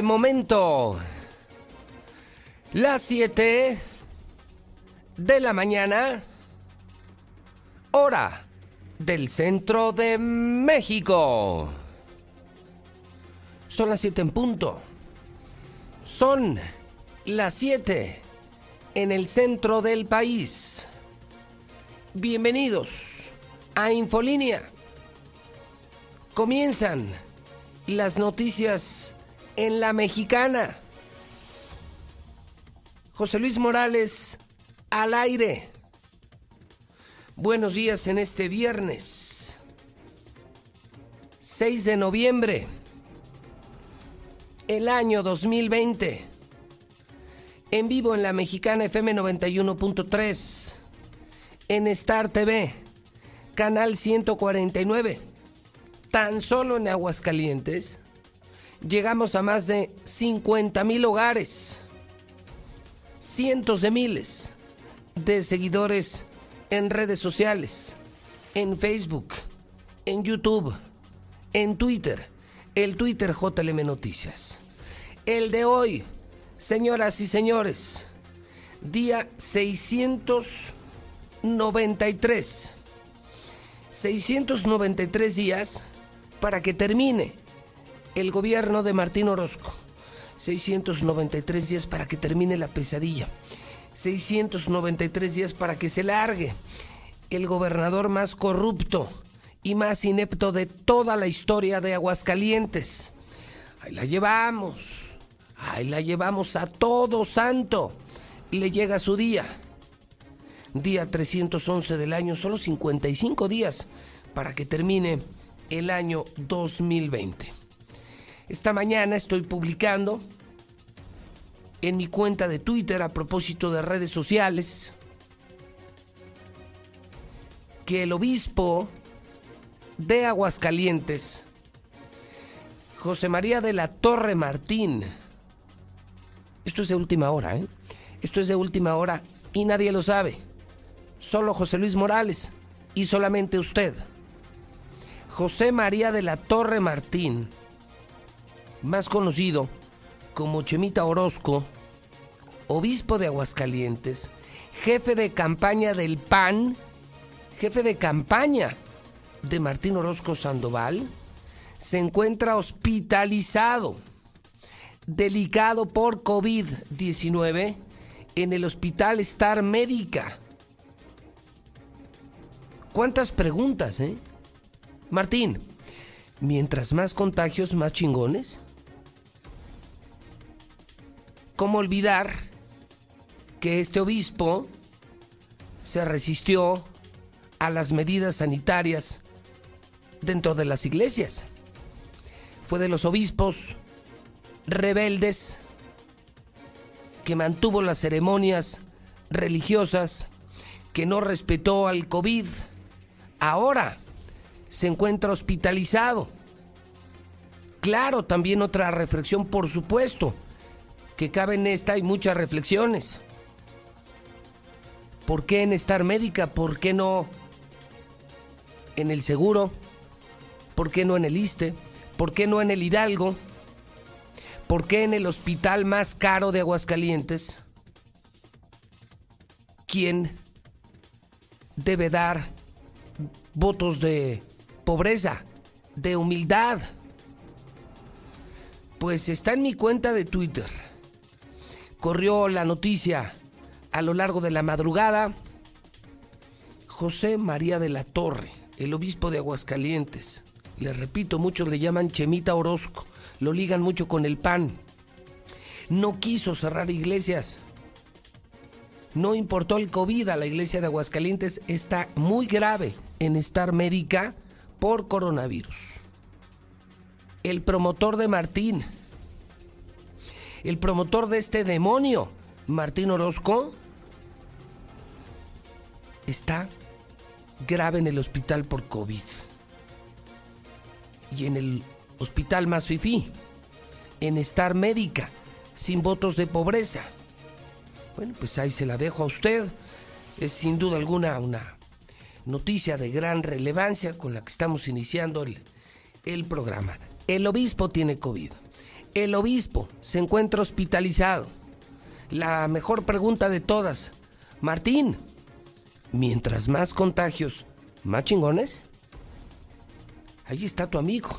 Momento las 7 de la mañana, hora del centro de México. Son las 7 en punto. Son las 7 en el centro del país. Bienvenidos a Infolínea. Comienzan las noticias en la mexicana. José Luis Morales al aire. Buenos días en este viernes 6 de noviembre, el año 2020. En vivo en la mexicana FM 91.3, en Star TV, canal 149 tan solo en Aguascalientes llegamos a más de 50 mil hogares, cientos de miles de seguidores en redes sociales, en Facebook, en YouTube, en Twitter, el Twitter JLM Noticias. El de hoy, señoras y señores, día 693. 693 días para que termine el gobierno de Martín Orozco. 693 días para que termine la pesadilla. 693 días para que se largue el gobernador más corrupto y más inepto de toda la historia de Aguascalientes. Ahí la llevamos. Ahí la llevamos a todo santo. Le llega su día. Día 311 del año, solo 55 días para que termine el año 2020. Esta mañana estoy publicando en mi cuenta de Twitter a propósito de redes sociales que el obispo de Aguascalientes, José María de la Torre Martín, esto es de última hora, ¿eh? esto es de última hora y nadie lo sabe, solo José Luis Morales y solamente usted. José María de la Torre Martín, más conocido como Chemita Orozco, obispo de Aguascalientes, jefe de campaña del PAN, jefe de campaña de Martín Orozco Sandoval, se encuentra hospitalizado, delicado por COVID-19 en el Hospital Star Médica. ¿Cuántas preguntas, eh? Martín, mientras más contagios, más chingones. ¿Cómo olvidar que este obispo se resistió a las medidas sanitarias dentro de las iglesias? Fue de los obispos rebeldes que mantuvo las ceremonias religiosas, que no respetó al COVID. Ahora se encuentra hospitalizado. Claro, también otra reflexión, por supuesto, que cabe en esta hay muchas reflexiones. ¿Por qué en estar médica? ¿Por qué no en el seguro? ¿Por qué no en el ISTE? ¿Por qué no en el Hidalgo? ¿Por qué en el hospital más caro de Aguascalientes? ¿Quién debe dar votos de pobreza, de humildad? Pues está en mi cuenta de Twitter. Corrió la noticia a lo largo de la madrugada. José María de la Torre, el obispo de Aguascalientes. Le repito, muchos le llaman Chemita Orozco. Lo ligan mucho con el pan. No quiso cerrar iglesias. No importó el COVID a la iglesia de Aguascalientes. Está muy grave en estar médica por coronavirus el promotor de Martín, el promotor de este demonio, Martín Orozco, está grave en el hospital por COVID. Y en el hospital más fifí, en estar médica, sin votos de pobreza. Bueno, pues ahí se la dejo a usted. Es sin duda alguna una noticia de gran relevancia con la que estamos iniciando el, el programa. El obispo tiene COVID. El obispo se encuentra hospitalizado. La mejor pregunta de todas. Martín, mientras más contagios, más chingones. Ahí está tu amigo,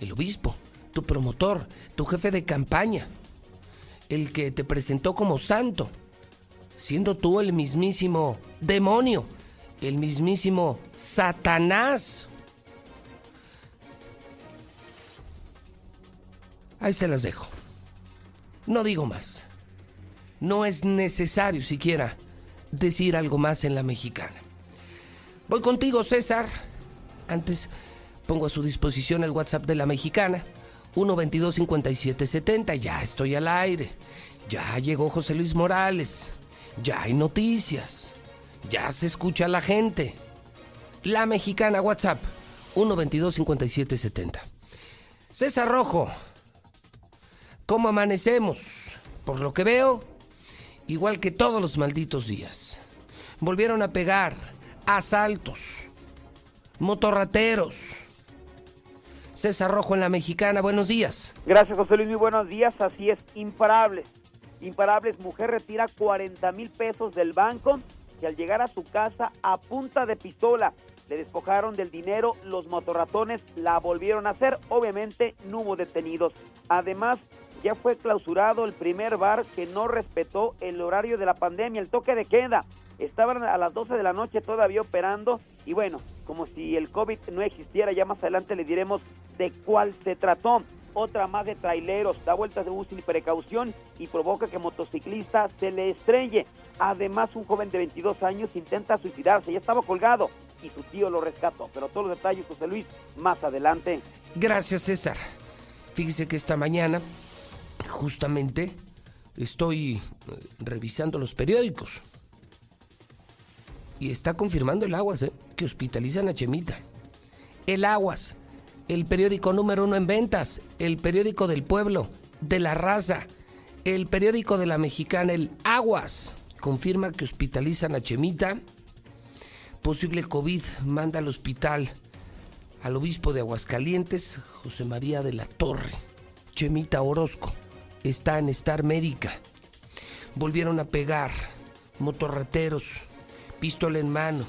el obispo, tu promotor, tu jefe de campaña, el que te presentó como santo, siendo tú el mismísimo demonio, el mismísimo Satanás. Ahí se las dejo. No digo más. No es necesario siquiera decir algo más en la mexicana. Voy contigo, César. Antes pongo a su disposición el WhatsApp de la mexicana. 122-5770. Ya estoy al aire. Ya llegó José Luis Morales. Ya hay noticias. Ya se escucha la gente. La mexicana WhatsApp. 122-5770. César Rojo. ¿Cómo amanecemos? Por lo que veo, igual que todos los malditos días. Volvieron a pegar asaltos, motorrateros. César Rojo en la Mexicana, buenos días. Gracias José Luis, muy buenos días. Así es, imparables. Imparables, mujer retira 40 mil pesos del banco y al llegar a su casa a punta de pistola le despojaron del dinero, los motorratones la volvieron a hacer, obviamente no hubo detenidos. Además, ya fue clausurado el primer bar que no respetó el horario de la pandemia, el toque de queda. Estaban a las 12 de la noche todavía operando y bueno, como si el COVID no existiera, ya más adelante le diremos de cuál se trató. Otra más de traileros, da vueltas de bus sin precaución y provoca que motociclista se le estrelle. Además, un joven de 22 años intenta suicidarse, ya estaba colgado y su tío lo rescató. Pero todos los detalles, José Luis, más adelante. Gracias, César. Fíjese que esta mañana justamente estoy eh, revisando los periódicos. Y está confirmando el Aguas, ¿eh? que hospitalizan a Chemita. El Aguas, el periódico número uno en ventas, el periódico del pueblo, de la raza, el periódico de la mexicana, el Aguas, confirma que hospitalizan a Chemita. Posible COVID manda al hospital al obispo de Aguascalientes, José María de la Torre, Chemita Orozco está en Star Médica. Volvieron a pegar, motorrateros, pistola en mano.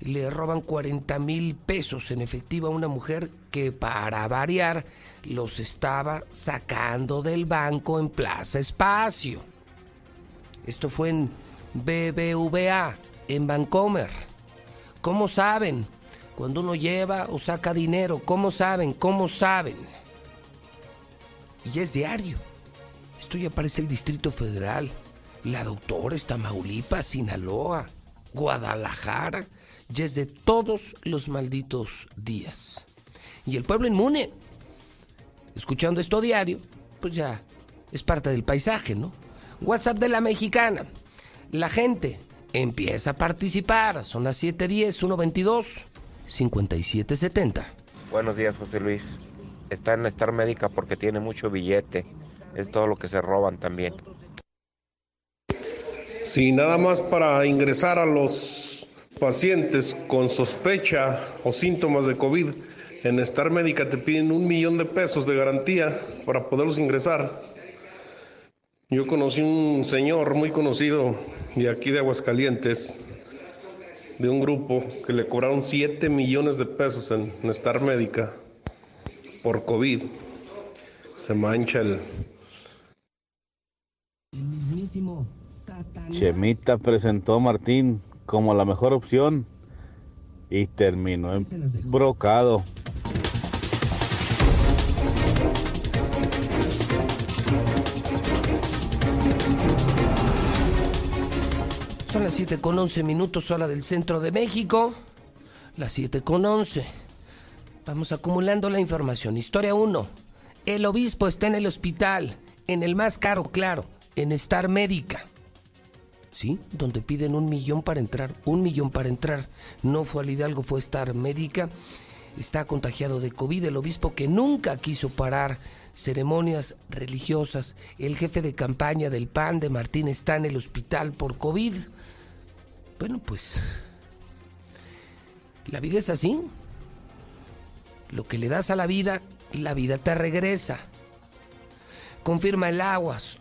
Le roban 40 mil pesos en efectivo a una mujer que para variar los estaba sacando del banco en Plaza Espacio. Esto fue en BBVA, en Vancomer. ¿Cómo saben? Cuando uno lleva o saca dinero, ¿cómo saben? ¿Cómo saben? Y es diario ya aparece el Distrito Federal, la Doctora, Tamaulipas, Sinaloa, Guadalajara, ya es de todos los malditos días. Y el pueblo inmune, escuchando esto diario, pues ya es parte del paisaje, ¿no? WhatsApp de la mexicana. La gente empieza a participar. Son las 7:10, 122 5770. Buenos días, José Luis. Está en la Médica porque tiene mucho billete es todo lo que se roban también. Sí, nada más para ingresar a los pacientes con sospecha o síntomas de COVID, en Star Médica te piden un millón de pesos de garantía para poderlos ingresar. Yo conocí un señor muy conocido de aquí de Aguascalientes, de un grupo que le cobraron 7 millones de pesos en, Star Médica por COVID. Se mancha el, Chemita presentó a Martín como la mejor opción y terminó en brocado. Son las 7 con 11 minutos hora del centro de México. Las 7 con 11. Vamos acumulando la información. Historia 1. El obispo está en el hospital, en el más caro, claro, en Star Médica. ¿Sí? Donde piden un millón para entrar. Un millón para entrar. No fue al Hidalgo, fue Star Médica. Está contagiado de COVID. El obispo que nunca quiso parar ceremonias religiosas. El jefe de campaña del PAN de Martín está en el hospital por COVID. Bueno, pues la vida es así. Lo que le das a la vida, la vida te regresa. Confirma el aguas.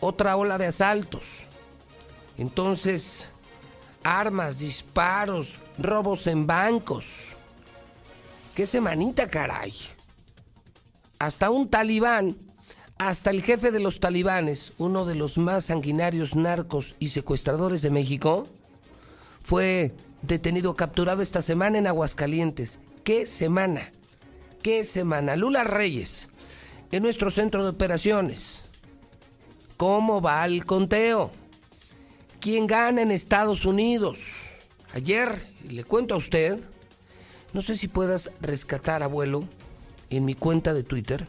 Otra ola de asaltos. Entonces, armas, disparos, robos en bancos. ¿Qué semanita, caray? Hasta un talibán, hasta el jefe de los talibanes, uno de los más sanguinarios narcos y secuestradores de México, fue detenido, capturado esta semana en Aguascalientes. ¿Qué semana? ¿Qué semana? Lula Reyes, en nuestro centro de operaciones. ¿Cómo va el conteo? ¿Quién gana en Estados Unidos? Ayer, le cuento a usted, no sé si puedas rescatar, abuelo, en mi cuenta de Twitter,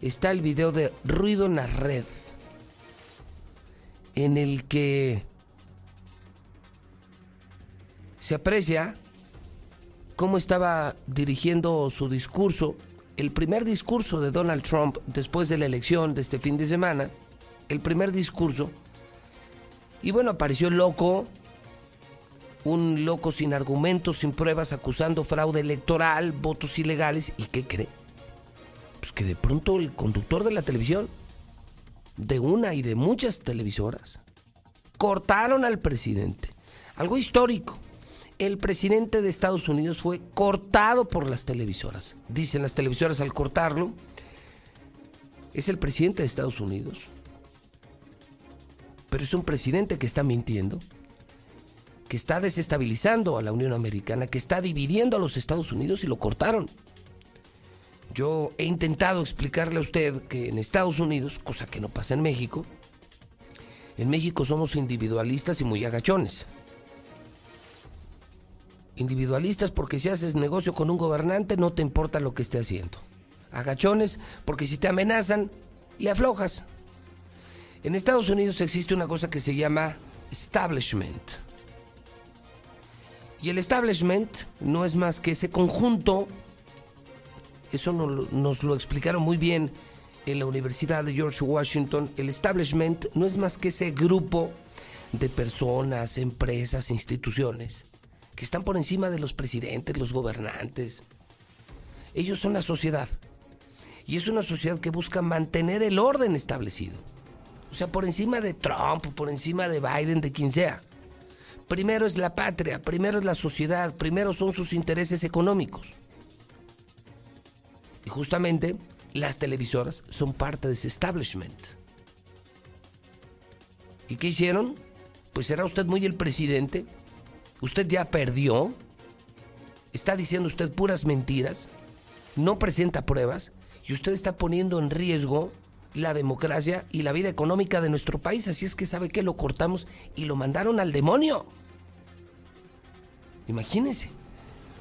está el video de Ruido en la Red, en el que se aprecia cómo estaba dirigiendo su discurso, el primer discurso de Donald Trump después de la elección de este fin de semana, el primer discurso, y bueno, apareció loco, un loco sin argumentos, sin pruebas, acusando fraude electoral, votos ilegales, ¿y qué cree? Pues que de pronto el conductor de la televisión, de una y de muchas televisoras, cortaron al presidente. Algo histórico el presidente de Estados Unidos fue cortado por las televisoras. Dicen las televisoras al cortarlo, es el presidente de Estados Unidos. Pero es un presidente que está mintiendo, que está desestabilizando a la Unión Americana, que está dividiendo a los Estados Unidos y lo cortaron. Yo he intentado explicarle a usted que en Estados Unidos, cosa que no pasa en México, en México somos individualistas y muy agachones individualistas porque si haces negocio con un gobernante no te importa lo que esté haciendo. Agachones porque si te amenazan, le aflojas. En Estados Unidos existe una cosa que se llama establishment. Y el establishment no es más que ese conjunto, eso nos lo explicaron muy bien en la Universidad de George Washington, el establishment no es más que ese grupo de personas, empresas, instituciones que están por encima de los presidentes, los gobernantes. Ellos son la sociedad. Y es una sociedad que busca mantener el orden establecido. O sea, por encima de Trump, por encima de Biden, de quien sea. Primero es la patria, primero es la sociedad, primero son sus intereses económicos. Y justamente las televisoras son parte de ese establishment. ¿Y qué hicieron? Pues era usted muy el presidente usted ya perdió, está diciendo usted puras mentiras, no presenta pruebas y usted está poniendo en riesgo la democracia y la vida económica de nuestro país. Así es que sabe que lo cortamos y lo mandaron al demonio. Imagínense.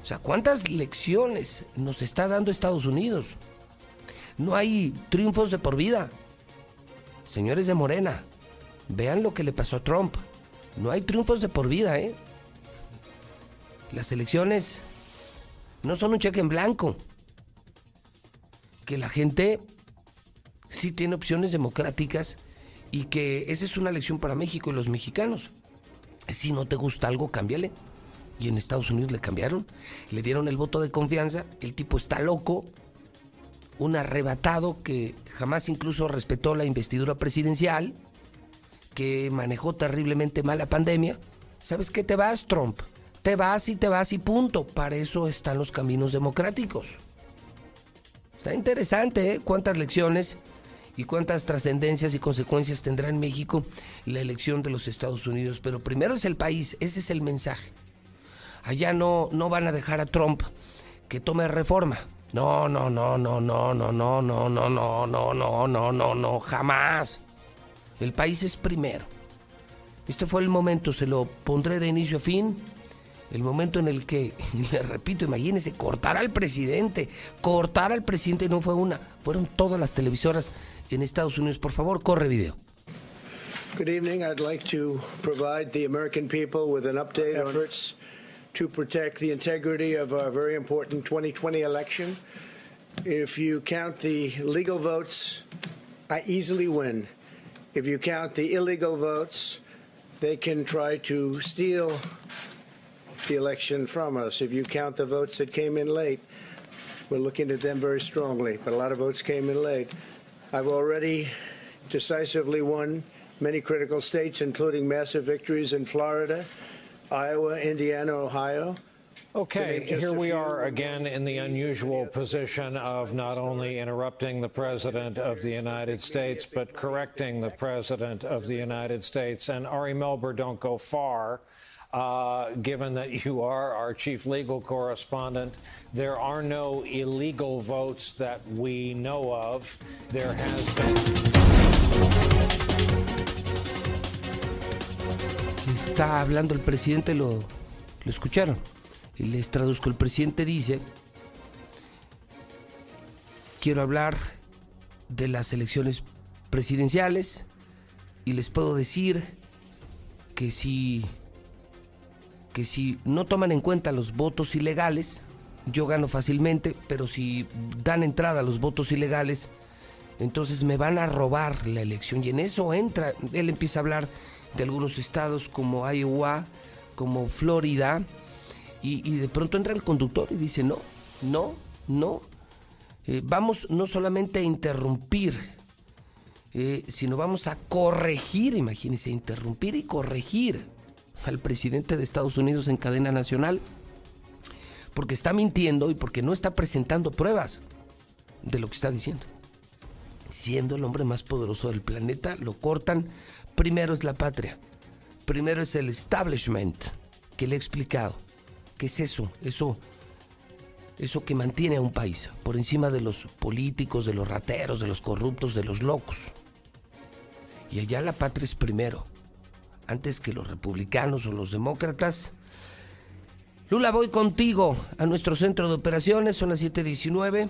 O sea, ¿cuántas lecciones nos está dando Estados Unidos? No hay triunfos de por vida. Señores de Morena, vean lo que le pasó a Trump. No hay triunfos de por vida, ¿eh? Las elecciones no son un cheque en blanco. Que la gente sí tiene opciones democráticas y que esa es una lección para México y los mexicanos. Si no te gusta algo, cámbiale. Y en Estados Unidos le cambiaron, le dieron el voto de confianza, el tipo está loco, un arrebatado que jamás incluso respetó la investidura presidencial, que manejó terriblemente mal la pandemia. ¿Sabes qué te vas, Trump? Te vas y te vas y punto. Para eso están los caminos democráticos. Está interesante, ¿eh? Cuántas lecciones y cuántas trascendencias y consecuencias tendrá en México la elección de los Estados Unidos. Pero primero es el país, ese es el mensaje. Allá no, no van a dejar a Trump que tome reforma. No, no, no, no, no, no, no, no, no, no, no, no, no, no, no, jamás. El país es primero. Este fue el momento, se lo pondré de inicio a fin. El momento en el que, le repito, imagínense, cortar al presidente. Cortar al presidente no fue una, fueron todas las televisoras en Estados Unidos. Por favor, corre video. Good evening. I'd like to provide the American people with an update on efforts to protect the integrity of our very important 2020 election. If you count the legal votes, I easily win. If you count the illegal votes, they can try to steal the election from us. If you count the votes that came in late, we're looking at them very strongly, but a lot of votes came in late. I've already decisively won many critical states, including massive victories in Florida, Iowa, Indiana, Ohio. Okay, here we are again in the unusual position of not only interrupting the President of the United States, but correcting the President of the United States. And Ari Melber, don't go far. Uh, given that you are our chief legal correspondent, there are no illegal votes that we know of. There has been. Está hablando el presidente, lo, lo escucharon. Y les traduzco, el presidente dice, quiero hablar de las elecciones presidenciales y les puedo decir que si, que si no toman en cuenta los votos ilegales, yo gano fácilmente, pero si dan entrada a los votos ilegales, entonces me van a robar la elección. Y en eso entra, él empieza a hablar de algunos estados como Iowa, como Florida, y, de pronto entra el conductor y dice, no, no, no, eh, vamos no solamente a interrumpir, eh, sino vamos a corregir, imagínense, interrumpir y corregir al presidente de Estados Unidos en cadena nacional, porque está mintiendo y porque no está presentando pruebas de lo que está diciendo. Siendo el hombre más poderoso del planeta, lo cortan. Primero es la patria, primero es el establishment que le he explicado. ¿Qué es eso? Eso eso que mantiene a un país por encima de los políticos, de los rateros, de los corruptos, de los locos. Y allá la patria es primero, antes que los republicanos o los demócratas. Lula, voy contigo a nuestro centro de operaciones, son las 7:19.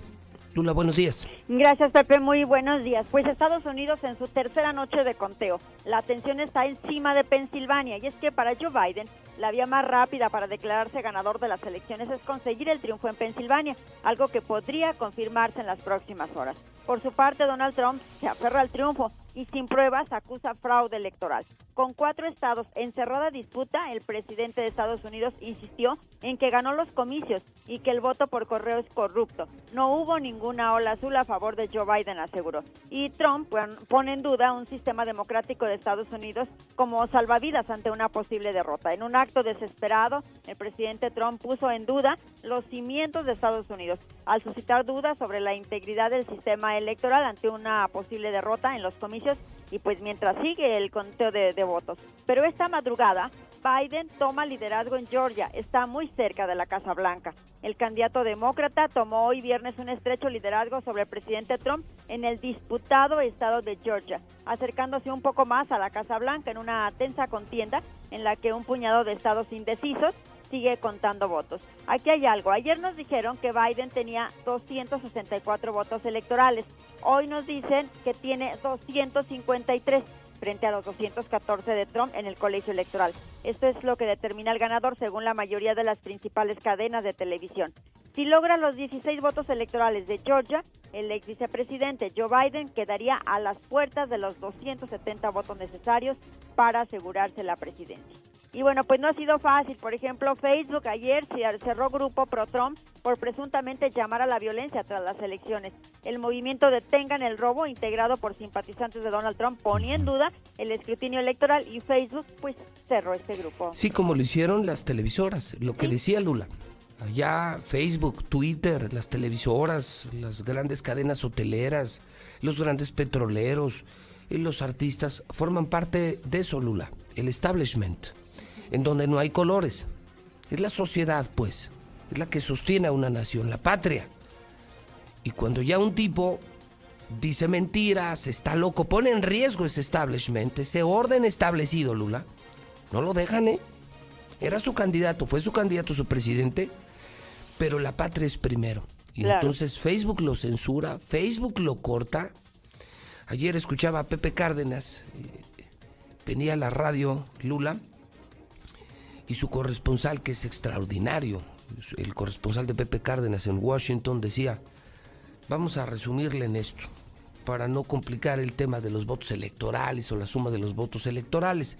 Lula, buenos días. Gracias, Pepe. Muy buenos días. Pues Estados Unidos en su tercera noche de conteo. La atención está encima de Pensilvania y es que para Joe Biden la vía más rápida para declararse ganador de las elecciones es conseguir el triunfo en Pensilvania, algo que podría confirmarse en las próximas horas. Por su parte, Donald Trump se aferra al triunfo y sin pruebas acusa fraude electoral. Con cuatro estados en cerrada disputa, el presidente de Estados Unidos insistió en que ganó los comicios y que el voto por correo es corrupto. No hubo ninguna ola azul a favor de Joe Biden, aseguró. Y Trump pone en duda un sistema democrático de Estados Unidos como salvavidas ante una posible derrota. En un acto desesperado, el presidente Trump puso en duda los cimientos de Estados Unidos al suscitar dudas sobre la integridad del sistema electoral ante una posible derrota en los comicios y pues mientras sigue el conteo de, votos. Pero esta madrugada, Biden toma liderazgo en Georgia, está muy cerca de la Casa Blanca. El candidato demócrata tomó hoy viernes un estrecho liderazgo sobre el presidente Trump en el disputado estado de Georgia, acercándose un poco más a la Casa Blanca en una tensa contienda en la que un puñado de estados indecisos sigue contando votos. Aquí hay algo. Ayer nos dijeron que Biden tenía 264 votos electorales. Hoy nos dicen que tiene 253 frente a los 214 de Trump en el colegio electoral. Esto es lo que determina el ganador según la mayoría de las principales cadenas de televisión. Si logra los 16 votos electorales de Georgia, el ex vicepresidente Joe Biden quedaría a las puertas de los 270 votos necesarios para asegurarse la presidencia. Y bueno, pues no ha sido fácil. Por ejemplo, Facebook ayer cerró grupo pro-Trump por presuntamente llamar a la violencia tras las elecciones. El movimiento Detengan el Robo, integrado por simpatizantes de Donald Trump, ponía en duda el escrutinio electoral y Facebook pues cerró este grupo. Sí, como lo hicieron las televisoras, lo que decía Lula. Allá Facebook, Twitter, las televisoras, las grandes cadenas hoteleras, los grandes petroleros y los artistas forman parte de eso, Lula, el establishment, en donde no hay colores. Es la sociedad, pues, es la que sostiene a una nación, la patria. Y cuando ya un tipo dice mentiras, está loco, pone en riesgo ese establishment, ese orden establecido, Lula, no lo dejan, ¿eh? Era su candidato, fue su candidato, su presidente, pero la patria es primero. Y entonces Facebook lo censura, Facebook lo corta. Ayer escuchaba a Pepe Cárdenas, eh, venía a la radio Lula y su corresponsal, que es extraordinario, el corresponsal de Pepe Cárdenas en Washington, decía, vamos a resumirle en esto, para no complicar el tema de los votos electorales o la suma de los votos electorales.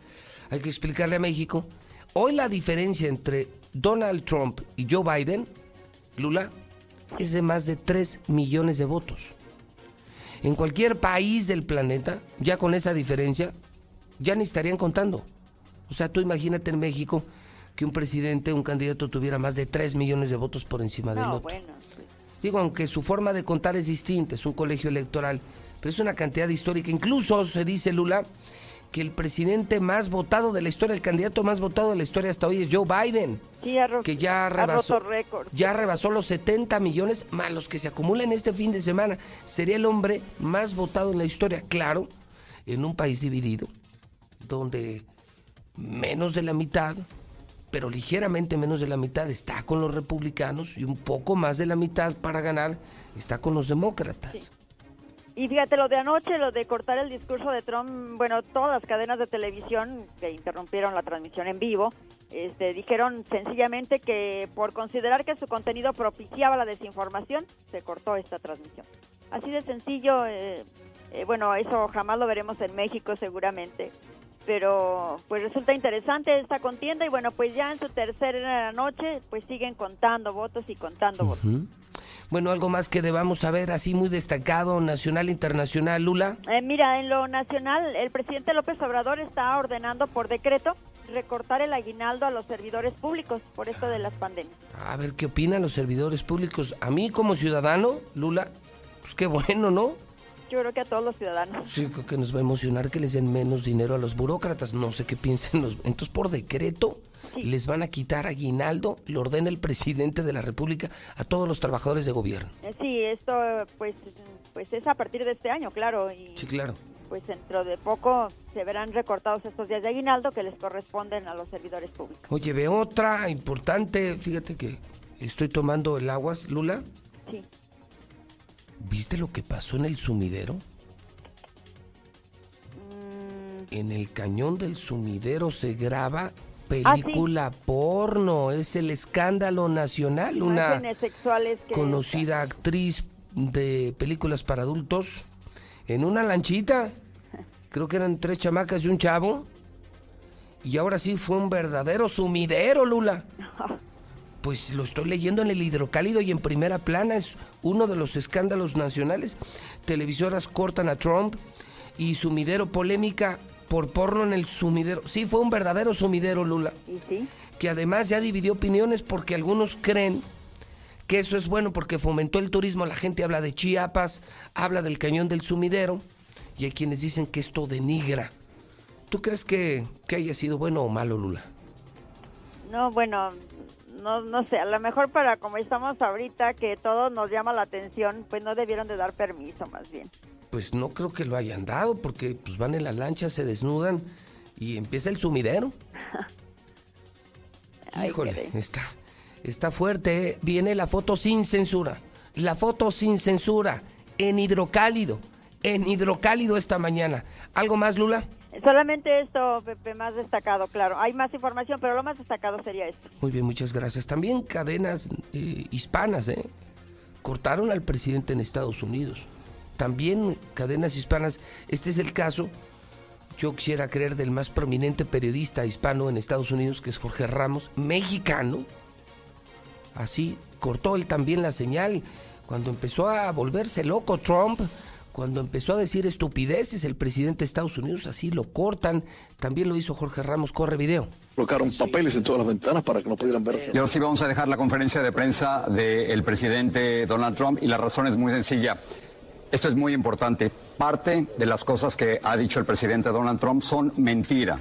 Hay que explicarle a México, hoy la diferencia entre Donald Trump y Joe Biden Lula, es de más de 3 millones de votos. En cualquier país del planeta, ya con esa diferencia, ya ni estarían contando. O sea, tú imagínate en México que un presidente, un candidato tuviera más de 3 millones de votos por encima del otro. Pues. Digo, aunque su forma de contar es distinta, es un colegio electoral, pero es una cantidad histórica. Incluso se dice, Lula, que el presidente más votado de la historia, el candidato más votado de la historia hasta hoy es Joe Biden. que ya rebasó, ya rebasó los 70 millones más los que se acumulan este fin de semana. Sería el hombre más votado en la historia, claro, en un país dividido, donde menos de la mitad, pero ligeramente menos de la mitad está con los republicanos y un poco más de la mitad para ganar está con los demócratas. Y fíjate, lo de anoche, lo de cortar el discurso de Trump, bueno, todas las cadenas de televisión que interrumpieron la transmisión en vivo, este, dijeron sencillamente que por considerar que su contenido propiciaba la desinformación, se cortó esta transmisión. Así de sencillo, eh, eh, bueno, eso jamás lo veremos en México seguramente, pero pues resulta interesante esta contienda y bueno, pues ya en su tercera noche, pues siguen contando votos y contando votos. Bueno, algo más que debamos saber, así muy destacado, nacional, internacional, Lula. Eh, mira, en lo nacional, el presidente López Obrador está ordenando por decreto recortar el aguinaldo a los servidores públicos por esto de las pandemias. A ver, ¿qué opinan los servidores públicos? A mí como ciudadano, Lula, pues qué bueno, ¿no? Yo creo que a todos los ciudadanos. Sí, creo que nos va a emocionar que les den menos dinero a los burócratas. No sé qué piensen los... Entonces, por decreto les van a quitar aguinaldo, lo ordena el presidente de la República a todos los trabajadores de gobierno. Eh, sí, esto pues, pues es a partir de este año, claro. Y, sí, claro. Pues dentro de poco se verán recortados estos días de aguinaldo que les corresponden a los servidores públicos. Oye, ve otra importante, fíjate que estoy tomando el aguas, Lula. Sí. ¿Viste lo que pasó en el sumidero? Mm. En el cañón del sumidero se graba Ah, película porno, es el escándalo nacional, una conocida actriz de películas para adultos en una lanchita, creo que eran tres chamacas y un chavo, y ahora sí fue un verdadero sumidero, Lula. Pues lo estoy leyendo en el hidrocálido y en primera plana, es uno de los escándalos nacionales. Televisoras cortan a Trump y sumidero polémica por porno en el sumidero. Sí, fue un verdadero sumidero, Lula. ¿Y sí? Que además ya dividió opiniones porque algunos creen que eso es bueno porque fomentó el turismo. La gente habla de Chiapas, habla del cañón del sumidero y hay quienes dicen que esto denigra. ¿Tú crees que, que haya sido bueno o malo, Lula? No, bueno, no, no sé, a lo mejor para como estamos ahorita, que todo nos llama la atención, pues no debieron de dar permiso más bien pues no creo que lo hayan dado, porque pues van en la lancha, se desnudan y empieza el sumidero. Híjole, está, está fuerte. ¿eh? Viene la foto sin censura. La foto sin censura. En hidrocálido. En hidrocálido esta mañana. ¿Algo más, Lula? Solamente esto, Pepe, más destacado, claro. Hay más información, pero lo más destacado sería esto. Muy bien, muchas gracias. También cadenas eh, hispanas, ¿eh? Cortaron al presidente en Estados Unidos también cadenas hispanas. Este es el caso. yo quisiera creer, del más prominente periodista hispano en Estados Unidos, que es Jorge Ramos, mexicano. Así cortó él también la señal cuando empezó a volverse loco Trump, cuando empezó a decir estupideces el presidente de Estados Unidos, así lo cortan. También lo hizo Jorge Ramos, corre video. Colocaron papeles en todas las ventanas para que no pudieran ver. Y ahora sí vamos a dejar la conferencia de prensa del presidente Donald Trump y la razón es muy sencilla. Esto es muy importante. Parte de las cosas que ha dicho el presidente Donald Trump son mentira.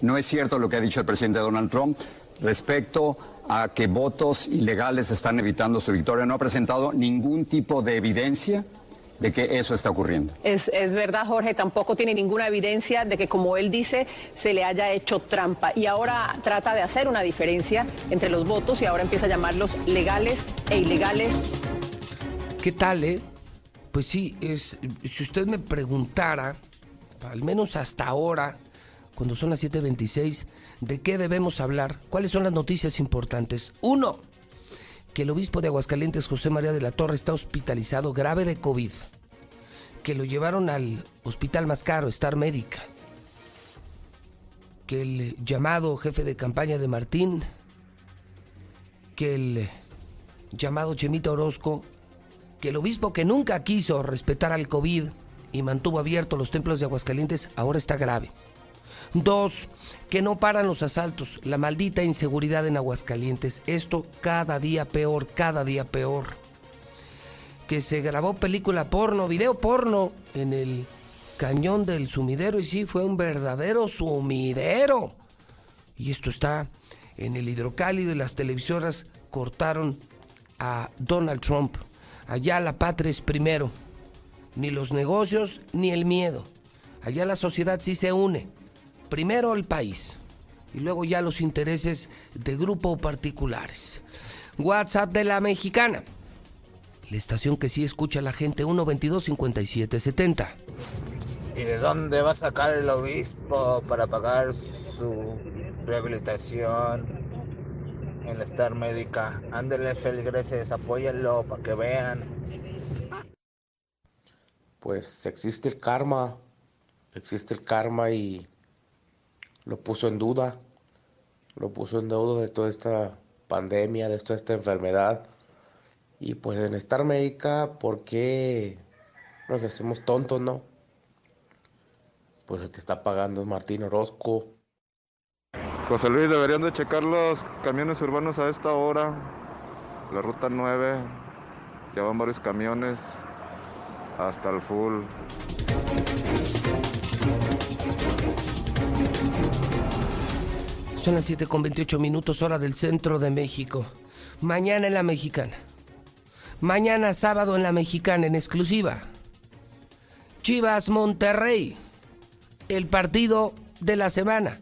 No es cierto lo que ha dicho el presidente Donald Trump respecto a que votos ilegales están evitando su victoria. No ha presentado ningún tipo de evidencia de que eso está ocurriendo. Es, es, verdad, Jorge, tampoco tiene ninguna evidencia de que, como él dice, se le haya hecho trampa. Y ahora trata de hacer una diferencia entre los votos y ahora empieza a llamarlos legales e ilegales ¿Qué tal, eh? Pues sí, es, si usted me preguntara, al menos hasta ahora, cuando son las 7.26, ¿de qué debemos hablar? ¿Cuáles son las noticias importantes? Uno, que el obispo de Aguascalientes, José María de la Torre, está hospitalizado grave de COVID. Que lo llevaron al hospital más caro, Star Médica. Que el llamado jefe de campaña de Martín, que el llamado Chemita Orozco que el obispo que nunca quiso respetar al COVID y mantuvo abiertos los templos de Aguascalientes ahora está grave. Dos, que no paran los asaltos, la maldita inseguridad en Aguascalientes. Esto cada día peor, cada día peor. Que se grabó película porno, video porno en el cañón del sumidero y sí, fue un verdadero sumidero. Y esto está en el hidrocálido y las televisoras cortaron a Donald Trump Allá la patria es primero. Ni los negocios ni el miedo. Allá la sociedad sí se une. Primero el país y luego ya los intereses de grupo o particulares. WhatsApp de la mexicana. La estación que sí escucha a la gente 122 5770. ¿Y de dónde va a sacar el obispo para pagar su rehabilitación? en la Star Médica. Ándele, feligreses, apóyenlo para que vean. Pues existe el karma, existe el karma y lo puso en duda, lo puso en duda de toda esta pandemia, de toda esta enfermedad. Y pues en Star Médica, ¿por qué nos hacemos tontos, no? Pues el que está pagando es Martín Orozco. José Luis, deberían de checar los camiones urbanos a esta hora. La ruta 9, ya van varios camiones hasta el full. Son las 7 con 28 minutos hora del centro de México. Mañana en la mexicana. Mañana sábado en la mexicana en exclusiva. Chivas Monterrey. El partido de la semana.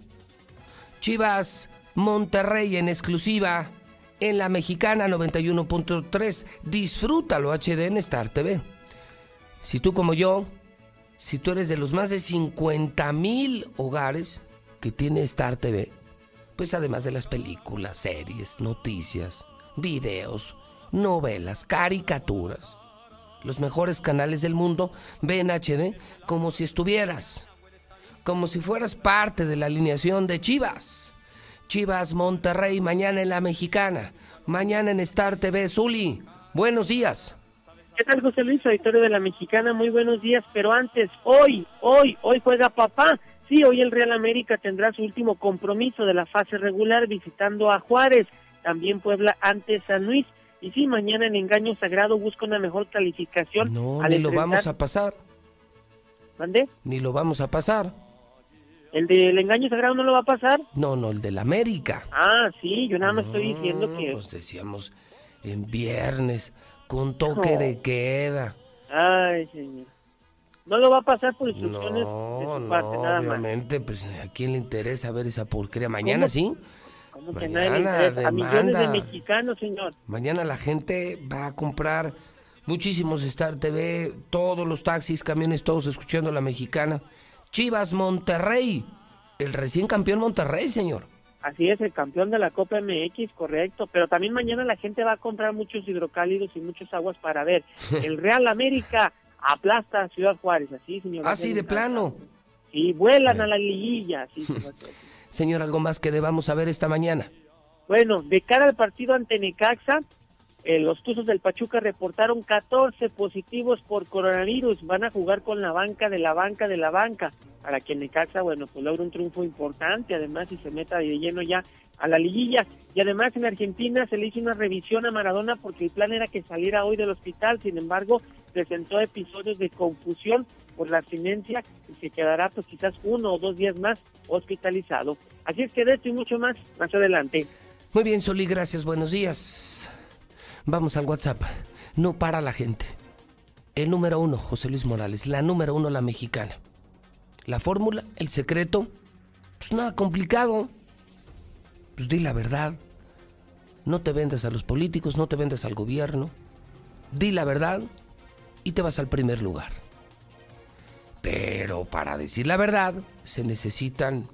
Chivas Monterrey en exclusiva en la mexicana 91.3. Disfrútalo HD en Star TV. Si tú como yo, si tú eres de los más de 50 mil hogares que tiene Star TV, pues además de las películas, series, noticias, videos, novelas, caricaturas, los mejores canales del mundo, ven HD como si estuvieras como si fueras parte de la alineación de Chivas. Chivas Monterrey, mañana en la Mexicana, mañana en Star TV. Zuli, buenos días. ¿Qué tal, José Luis, auditorio de la Mexicana? Muy buenos días, pero antes, hoy, hoy, hoy juega papá. Sí, hoy el Real América tendrá su último compromiso de la fase regular visitando a Juárez, también Puebla ante San Luis. Y sí, mañana en Engaño Sagrado busca una mejor calificación. No, ni lo vamos a pasar. ¿Mande? Ni lo vamos a pasar. ¿El del engaño sagrado no lo va a pasar? No, no, el del América. Ah, sí, yo nada más estoy diciendo que... Pues decíamos en viernes, con toque de queda. Ay, señor. No lo va a pasar por instrucciones no, de su parte, nada obviamente, pues a quién le interesa ver esa porquería. Mañana sí. ¿Cómo que Mañana A millones de mexicanos, señor. Mañana la gente va a comprar muchísimos Star TV, todos los taxis, camiones, todos escuchando a la mexicana. Chivas Monterrey, el recién campeón Monterrey, señor. Así es, el campeón de la Copa MX, correcto. Pero también mañana la gente va a comprar muchos hidrocálidos y muchas aguas para ver. El Real América aplasta a Ciudad Juárez, así, señor. Así de plano. y vuelan a la liguilla. Señor, ¿algo más que debamos saber esta mañana? Bueno, de cara al partido ante Necaxa, eh, los Tuzos del Pachuca reportaron 14 positivos por coronavirus. Van a jugar con la banca de la banca de la banca para que Necaxa, bueno, pues logre un triunfo importante, además, y se meta de lleno ya a la liguilla. Y además en Argentina se le hizo una revisión a Maradona porque el plan era que saliera hoy del hospital, sin embargo, presentó episodios de confusión por la abstinencia y se quedará pues quizás uno o dos días más hospitalizado. Así es que de esto y mucho más más adelante. Muy bien, Soli, gracias, buenos días. Vamos al WhatsApp. No para la gente. El número uno, José Luis Morales. La número uno, la mexicana. La fórmula, el secreto, pues nada complicado. Pues di la verdad. No te vendas a los políticos, no te vendas al gobierno. Di la verdad y te vas al primer lugar. Pero para decir la verdad se necesitan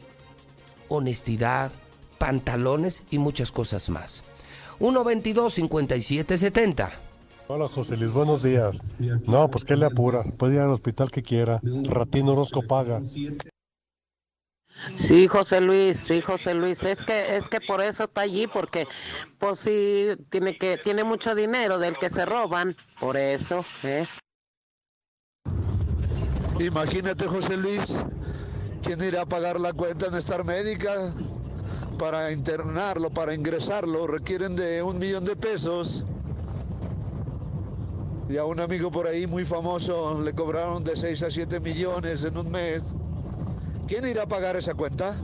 honestidad, pantalones y muchas cosas más. 122-5770. Hola José Luis, buenos días. No, pues que le apura, puede ir al hospital que quiera. Ratino Orozco paga. Sí, José Luis, sí, José Luis, es que es que por eso está allí porque pues sí tiene que tiene mucho dinero del que se roban, por eso, ¿eh? Imagínate, José Luis, quién irá a pagar la cuenta en estar médica para internarlo, para ingresarlo, requieren de un millón de pesos. Y a un amigo por ahí muy famoso le cobraron de 6 a 7 millones en un mes. ¿Quién irá a pagar esa cuenta?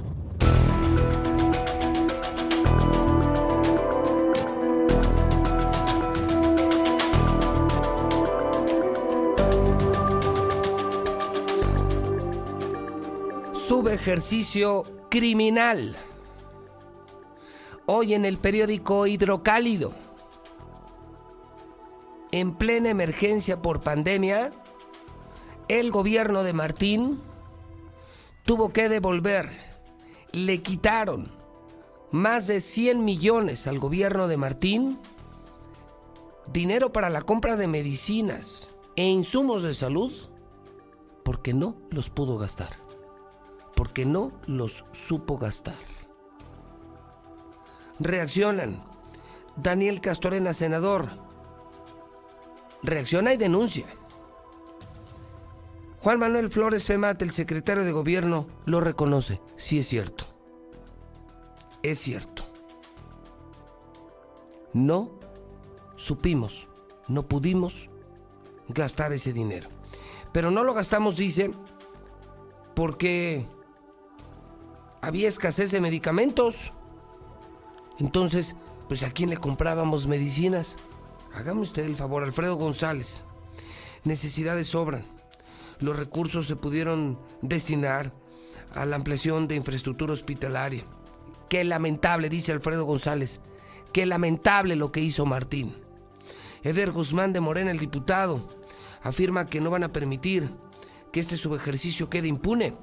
Subejercicio criminal. Hoy en el periódico Hidrocálido. En plena emergencia por pandemia, el gobierno de Martín tuvo que devolver, le quitaron más de 100 millones al gobierno de Martín, dinero para la compra de medicinas e insumos de salud, porque no los pudo gastar, porque no los supo gastar. Reaccionan. Daniel Castorena, senador, reacciona y denuncia. Juan Manuel Flores Femat, el secretario de gobierno, lo reconoce. Sí es cierto. Es cierto. No supimos, no pudimos gastar ese dinero. Pero no lo gastamos, dice, porque había escasez de medicamentos. Entonces, pues a quién le comprábamos medicinas. Hágame usted el favor, Alfredo González. Necesidades sobran los recursos se pudieron destinar a la ampliación de infraestructura hospitalaria. Qué lamentable, dice Alfredo González, qué lamentable lo que hizo Martín. Eder Guzmán de Morena, el diputado, afirma que no van a permitir que este subejercicio quede impune.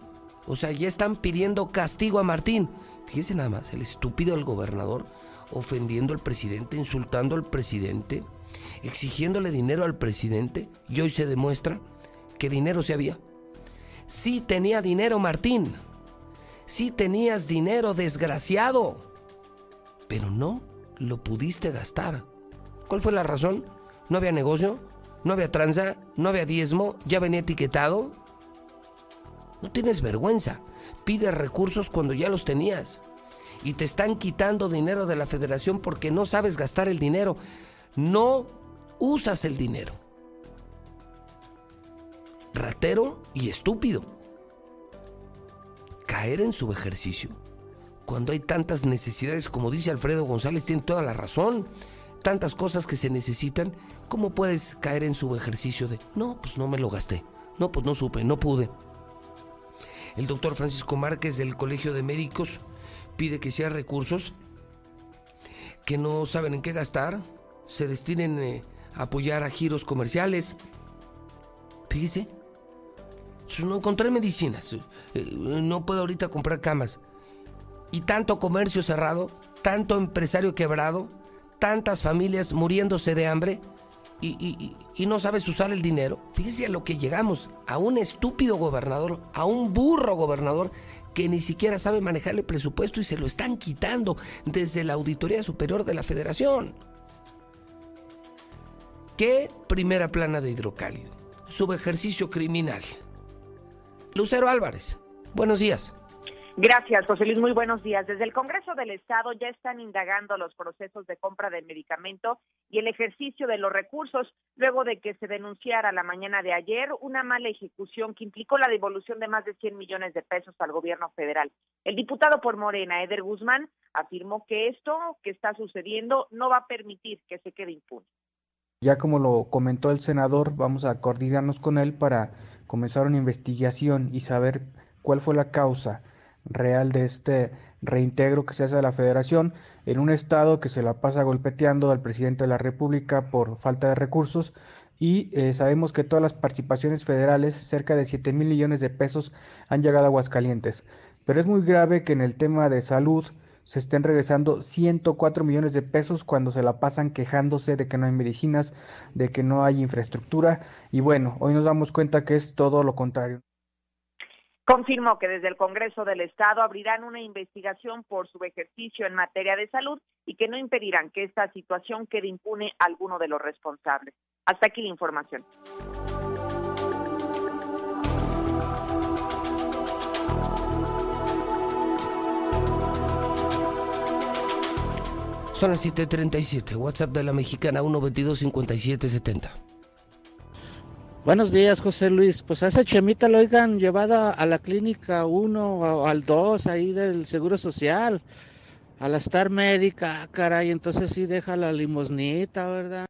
O sea, ya están pidiendo castigo a Martín. Fíjese nada más, el estúpido del gobernador ofendiendo al presidente, insultando al presidente, exigiéndole dinero al presidente, y hoy se demuestra que dinero se había. Sí tenía dinero, Martín. Sí tenías dinero, desgraciado. Pero no lo pudiste gastar. ¿Cuál fue la razón? ¿No había negocio? ¿No había tranza? ¿No había diezmo? ¿Ya venía etiquetado? No tienes vergüenza. Pide recursos cuando ya los tenías. Y te están quitando dinero de la federación porque no sabes gastar el dinero. No usas el dinero ratero y estúpido. Caer en su ejercicio. Cuando hay tantas necesidades, como dice Alfredo González, tiene toda la razón. Tantas cosas que se necesitan, ¿cómo puedes caer en su ejercicio de, no, pues no me lo gasté, no, pues no supe, no pude? El doctor Francisco Márquez del Colegio de Médicos pide que sea recursos que no saben en qué gastar, se destinen eh, a apoyar a giros comerciales. Fíjese, no encontré medicinas, eh, no puedo ahorita comprar camas. Y tanto comercio cerrado, tanto empresario quebrado, tantas familias muriéndose de hambre y, no sabes usar el dinero. Fíjese a lo que llegamos, a un estúpido gobernador, a un burro gobernador que ni siquiera sabe manejar el presupuesto y se lo están quitando desde la Auditoría Superior de la Federación. ¿Qué primera plana de hidrocálido? Subejercicio criminal. Lucero Álvarez, buenos días. Gracias, José Luis. Muy buenos días. Desde el Congreso del Estado ya están indagando los procesos de compra de medicamento y el ejercicio de los recursos luego de que se denunciara la mañana de ayer una mala ejecución que implicó la devolución de más de 100 millones de pesos al gobierno federal. El diputado por Morena, Eder Guzmán, afirmó que esto que está sucediendo no va a permitir que se quede impune. Ya como lo comentó el senador, vamos a coordinarnos con él para comenzar una investigación y saber cuál fue la causa real de este reintegro que se hace a la federación en un estado que se la pasa golpeteando al presidente de la república por falta de recursos y eh, sabemos que todas las participaciones federales, cerca de 7 mil millones de pesos, han llegado a Aguascalientes. Pero es muy grave que en el tema de salud se estén regresando 104 millones de pesos cuando se la pasan quejándose de que no hay medicinas, de que no hay infraestructura y bueno, hoy nos damos cuenta que es todo lo contrario. Confirmó que desde el Congreso del Estado abrirán una investigación por su ejercicio en materia de salud y que no impedirán que esta situación quede impune a alguno de los responsables. Hasta aquí la información. Son las 7:37. WhatsApp de la mexicana 122 5770. Buenos días, José Luis. Pues a esa chemita lo oigan llevada a la clínica 1 o al 2 ahí del Seguro Social, a la Star Médica, caray, entonces sí deja la limosnita, ¿verdad?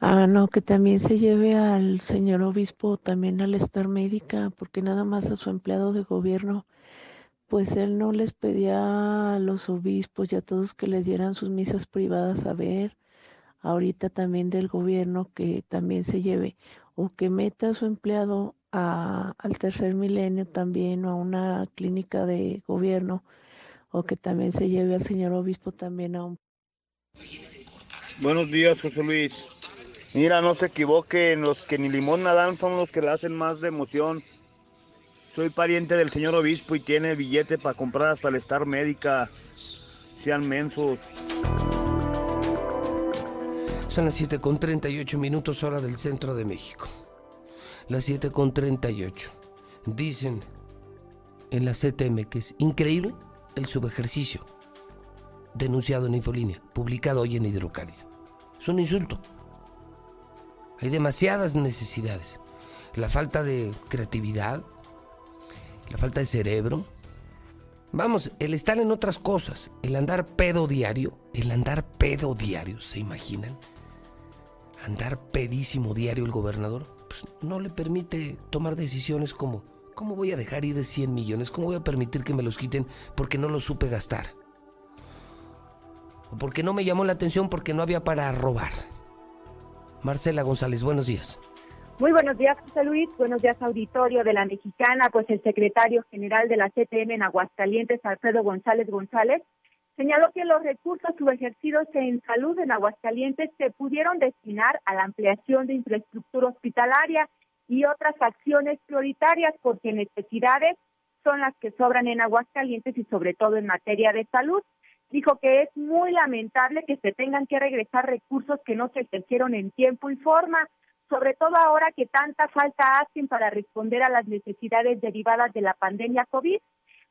Ah, no, que también se lleve al señor obispo también a la Star Médica, porque nada más a su empleado de gobierno, pues él no les pedía a los obispos y a todos que les dieran sus misas privadas a ver ahorita también del gobierno que también se lleve o que meta a su empleado a, al tercer milenio también o a una clínica de gobierno o que también se lleve al señor obispo también a un... Buenos días, José Luis. Mira, no se equivoquen, los que ni limón dan son los que le hacen más de emoción. Soy pariente del señor obispo y tiene billete para comprar hasta el Star Médica. Sean mensos. Son las 7 con 38 minutos hora del centro de México. Las 7 con 38. Dicen en la CTM que es increíble el subejercicio denunciado en Infolínea, publicado hoy en Hidrocálido. Es un insulto. Hay demasiadas necesidades. La falta de creatividad, la falta de cerebro. Vamos, el estar en otras cosas, el andar pedo diario, el andar pedo diario, ¿se imaginan? Andar pedísimo diario el gobernador, pues no le permite tomar decisiones como, ¿cómo voy a dejar ir 100 millones? ¿Cómo voy a permitir que me los quiten porque no los supe gastar? O porque no me llamó la atención porque no había para robar. Marcela González, buenos días. Muy buenos días, José Luis. Buenos días, auditorio de la Mexicana. Pues el secretario general de la CTM en Aguascalientes, Alfredo González González, Señaló que los recursos subejercidos en salud en Aguascalientes se pudieron destinar a la ampliación de infraestructura hospitalaria y otras acciones prioritarias porque necesidades son las que sobran en Aguascalientes y sobre todo en materia de salud. Dijo que es muy lamentable que se tengan que regresar recursos que no se ejercieron en tiempo y forma, sobre todo ahora que tanta falta hacen para responder a las necesidades derivadas de la pandemia COVID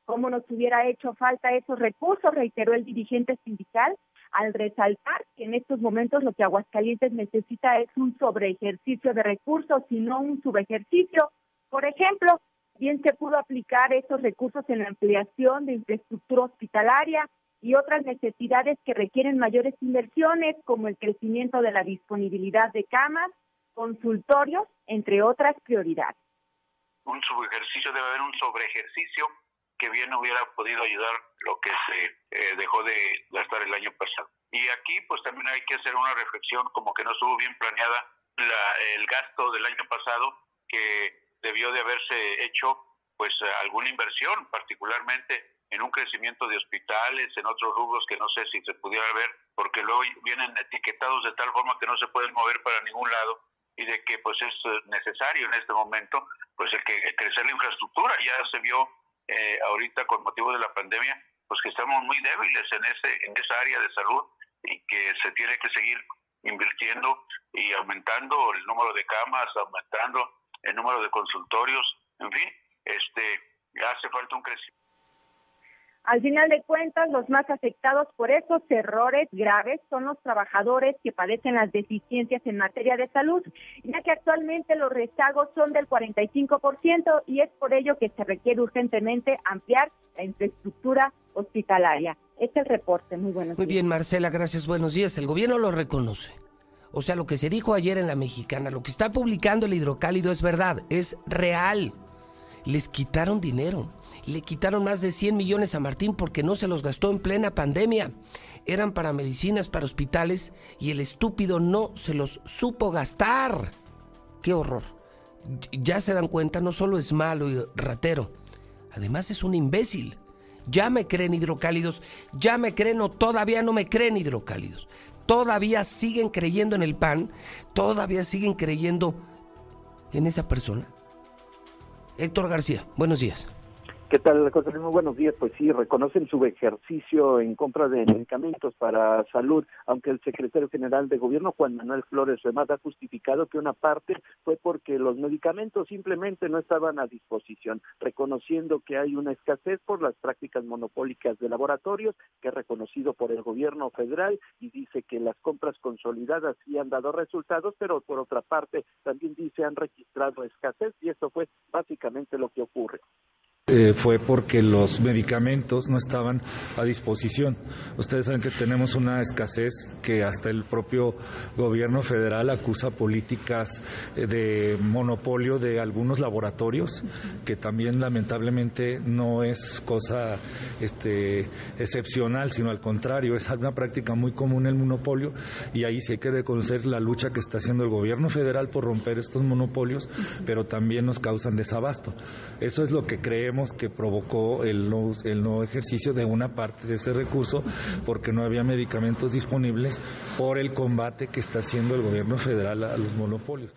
cómo nos hubiera hecho falta esos recursos, reiteró el dirigente sindical, al resaltar que en estos momentos lo que Aguascalientes necesita es un sobreejercicio de recursos y no un subejercicio. Por ejemplo, bien se pudo aplicar esos recursos en la ampliación de infraestructura hospitalaria y otras necesidades que requieren mayores inversiones, como el crecimiento de la disponibilidad de camas, consultorios, entre otras prioridades. Un subejercicio debe haber un sobreejercicio que bien hubiera podido ayudar lo que se eh, dejó de gastar el año pasado. Y aquí pues también hay que hacer una reflexión como que no estuvo bien planeada la, el gasto del año pasado que debió de haberse hecho pues alguna inversión, particularmente en un crecimiento de hospitales, en otros rubros que no sé si se pudiera ver, porque luego vienen etiquetados de tal forma que no se pueden mover para ningún lado y de que pues es necesario en este momento pues el que crecer la infraestructura ya se vio eh, ahorita con motivo de la pandemia pues que estamos muy débiles en ese en esa área de salud y que se tiene que seguir invirtiendo y aumentando el número de camas aumentando el número de consultorios en fin este hace falta un crecimiento al final de cuentas, los más afectados por estos errores graves son los trabajadores que padecen las deficiencias en materia de salud, ya que actualmente los rezagos son del 45% y es por ello que se requiere urgentemente ampliar la infraestructura hospitalaria. Este es el reporte. Muy buenos Muy bien, Marcela, gracias. Buenos días. El gobierno lo reconoce. O sea, lo que se dijo ayer en la mexicana, lo que está publicando el hidrocálido es verdad, es real. Les quitaron dinero le quitaron más de 100 millones a Martín porque no se los gastó en plena pandemia. Eran para medicinas, para hospitales y el estúpido no se los supo gastar. ¡Qué horror! Ya se dan cuenta, no solo es malo y ratero, además es un imbécil. Ya me creen hidrocálidos, ya me creen o todavía no me creen hidrocálidos. Todavía siguen creyendo en el pan, todavía siguen creyendo en esa persona. Héctor García, buenos días. ¿Qué tal, José Muy buenos días. Pues sí, reconocen su ejercicio en compra de medicamentos para salud, aunque el secretario general de gobierno, Juan Manuel Flores Remada, ha justificado que una parte fue porque los medicamentos simplemente no estaban a disposición, reconociendo que hay una escasez por las prácticas monopólicas de laboratorios, que es reconocido por el gobierno federal, y dice que las compras consolidadas sí han dado resultados, pero por otra parte también dice han registrado escasez, y eso fue básicamente lo que ocurre. Eh, fue porque los medicamentos no estaban a disposición. Ustedes saben que tenemos una escasez que hasta el propio gobierno federal acusa políticas eh, de monopolio de algunos laboratorios, que también lamentablemente no es cosa este, excepcional, sino al contrario, es una práctica muy común el monopolio y ahí sí hay que reconocer la lucha que está haciendo el gobierno federal por romper estos monopolios, pero también nos causan desabasto. Eso es lo que creemos que provocó el no, el no ejercicio de una parte de ese recurso porque no había medicamentos disponibles por el combate que está haciendo el gobierno federal a los monopolios.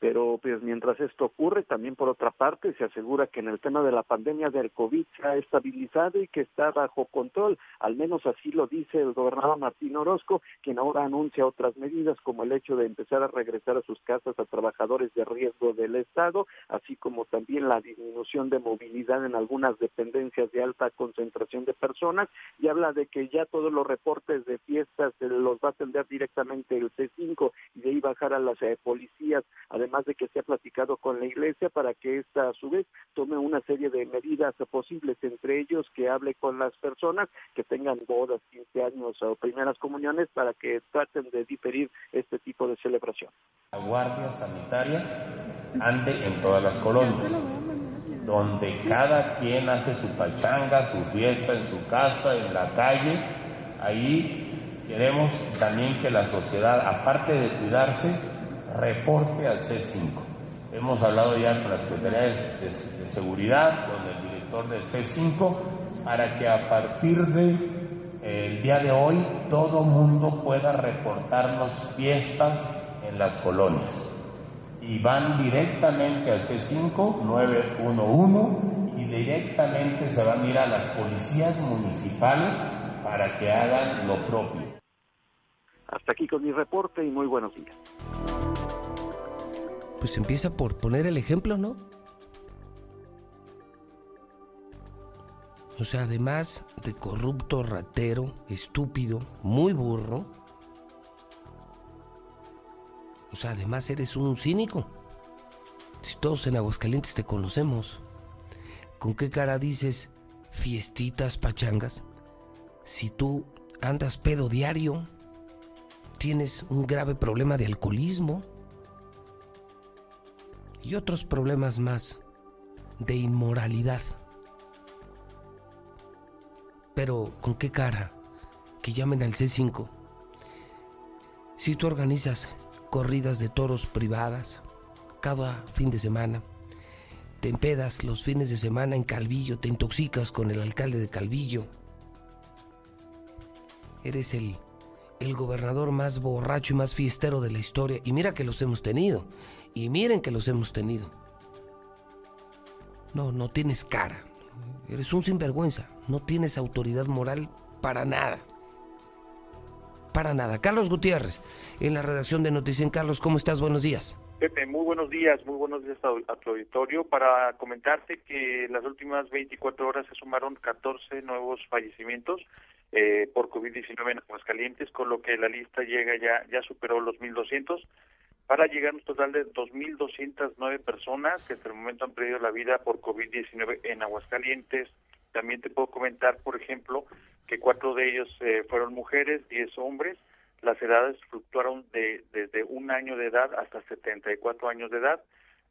Pero pues mientras esto ocurre, también por otra parte se asegura que en el tema de la pandemia del COVID se ha estabilizado y que está bajo control. Al menos así lo dice el gobernador Martín Orozco, quien ahora anuncia otras medidas como el hecho de empezar a regresar a sus casas a trabajadores de riesgo del Estado, así como también la disminución de movilidad en algunas dependencias de alta concentración de personas y habla de que ya todos los reportes de fiestas los va a atender directamente el C5 y de ahí bajar a las eh, policías. Además, además de que se ha platicado con la iglesia para que ésta a su vez tome una serie de medidas posibles, entre ellos que hable con las personas que tengan bodas, 15 años o primeras comuniones para que traten de diferir este tipo de celebración. La Guardia Sanitaria ande en todas las colonias donde cada quien hace su pachanga, su fiesta en su casa, en la calle, ahí queremos también que la sociedad, aparte de cuidarse, reporte al C5. Hemos hablado ya con la Secretaría de, Seguridad, con el director del C5, para que a partir de el día de hoy todo mundo pueda reportarnos fiestas en las colonias. Y van directamente al C5 911 y directamente se van a ir a las policías municipales para que hagan lo propio. Hasta aquí con mi reporte y muy buenos días. Pues empieza por poner el ejemplo, ¿no? O sea, además de corrupto, ratero, estúpido, muy burro. O sea, además eres un cínico. Si todos en Aguascalientes te conocemos, ¿con qué cara dices fiestitas, pachangas? Si tú andas pedo diario, tienes un grave problema de alcoholismo y otros problemas más de inmoralidad. Pero ¿con qué cara? Que llamen al C5. Si tú organizas corridas de toros privadas cada fin de semana, te empedas los fines de semana en Calvillo, te intoxicas con el alcalde de Calvillo. Eres el, el gobernador más borracho y más fiestero de la historia. Y mira que los hemos tenido. Y miren que los hemos tenido. No, no tienes cara. Eres un sinvergüenza. No tienes autoridad moral para nada. Para nada. Carlos Gutiérrez, en la redacción de Noticias. Carlos, ¿cómo estás? Buenos días. Pepe, muy buenos días, muy buenos días a, tu auditorio. Para comentarte que en las últimas 24 horas se sumaron 14 nuevos fallecimientos eh, por COVID-19 en Aguascalientes, con lo que la lista llega ya, ya superó los 1.200 para llegar a un total de 2.209 personas que hasta el momento han perdido la vida por COVID-19 en Aguascalientes. También te puedo comentar, por ejemplo, que cuatro de ellos eh, fueron mujeres, diez hombres. Las edades fluctuaron de, desde un año de edad hasta 74 años de edad.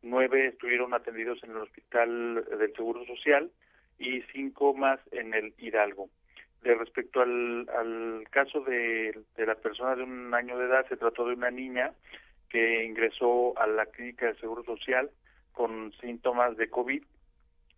Nueve estuvieron atendidos en el Hospital del Seguro Social y cinco más en el Hidalgo. De respecto al, al caso de, de la persona de un año de edad, se trató de una niña que ingresó a la clínica de Seguro Social con síntomas de COVID.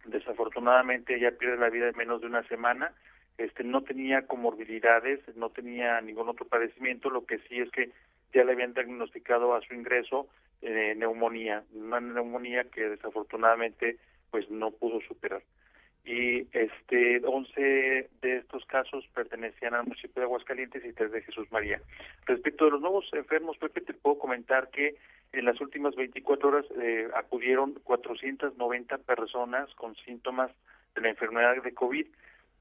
Desafortunadamente ella pierde la vida en menos de una semana. Este no tenía comorbilidades, no tenía ningún otro padecimiento, lo que sí es que ya le habían diagnosticado a su ingreso eh, neumonía, una neumonía que desafortunadamente pues no pudo superar y este 11 de estos casos pertenecían al municipio de Aguascalientes y tres de Jesús María. Respecto de los nuevos enfermos, Pepe, te puedo comentar que en las últimas 24 horas eh, acudieron 490 personas con síntomas de la enfermedad de COVID.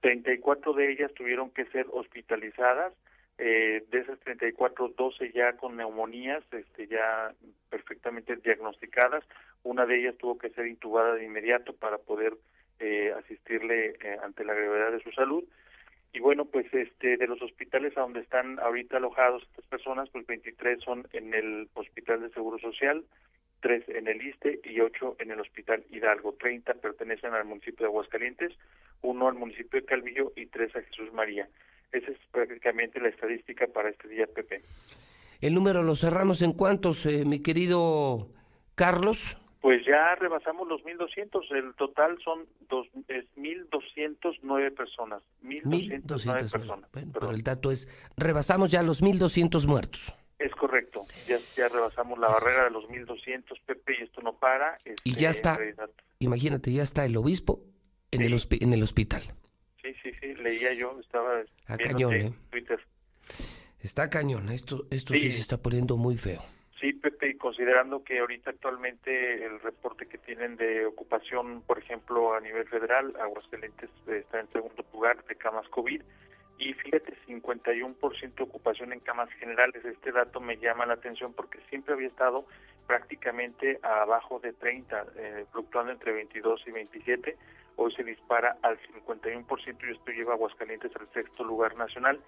34 de ellas tuvieron que ser hospitalizadas. Eh, de esas 34, 12 ya con neumonías, este, ya perfectamente diagnosticadas. Una de ellas tuvo que ser intubada de inmediato para poder eh, asistirle eh, ante la gravedad de su salud. Y bueno, pues este de los hospitales a donde están ahorita alojados estas personas, pues 23 son en el Hospital de Seguro Social, 3 en el ISTE y 8 en el Hospital Hidalgo. 30 pertenecen al municipio de Aguascalientes, uno al municipio de Calvillo y 3 a Jesús María. Esa es prácticamente la estadística para este día, Pepe. ¿El número lo cerramos en cuántos, eh, mi querido Carlos? Pues ya rebasamos los 1.200, el total son dos, es 1.209 personas. 1.209 personas. pero el dato es, rebasamos ya los 1.200 muertos. Es correcto, ya, ya rebasamos la barrera de los 1.200, Pepe, y esto no para. y ya este, está, imagínate, ya está el obispo en, el, en el hospital. Sí, sí, sí, leía yo, estaba A cañón, ¿eh? Twitter. Está cañón, esto, esto sí se está poniendo muy feo. Sí, Pepe, y considerando que ahorita actualmente el reporte que tienen de ocupación, por ejemplo, a nivel federal, Aguascalientes está en segundo lugar de camas COVID y fíjate, 51% de ocupación en camas generales. Este dato me llama la atención porque siempre había estado prácticamente abajo de 30, eh, fluctuando entre 22 y 27. Hoy se dispara al 51% y esto lleva a Aguascalientes al sexto lugar nacional,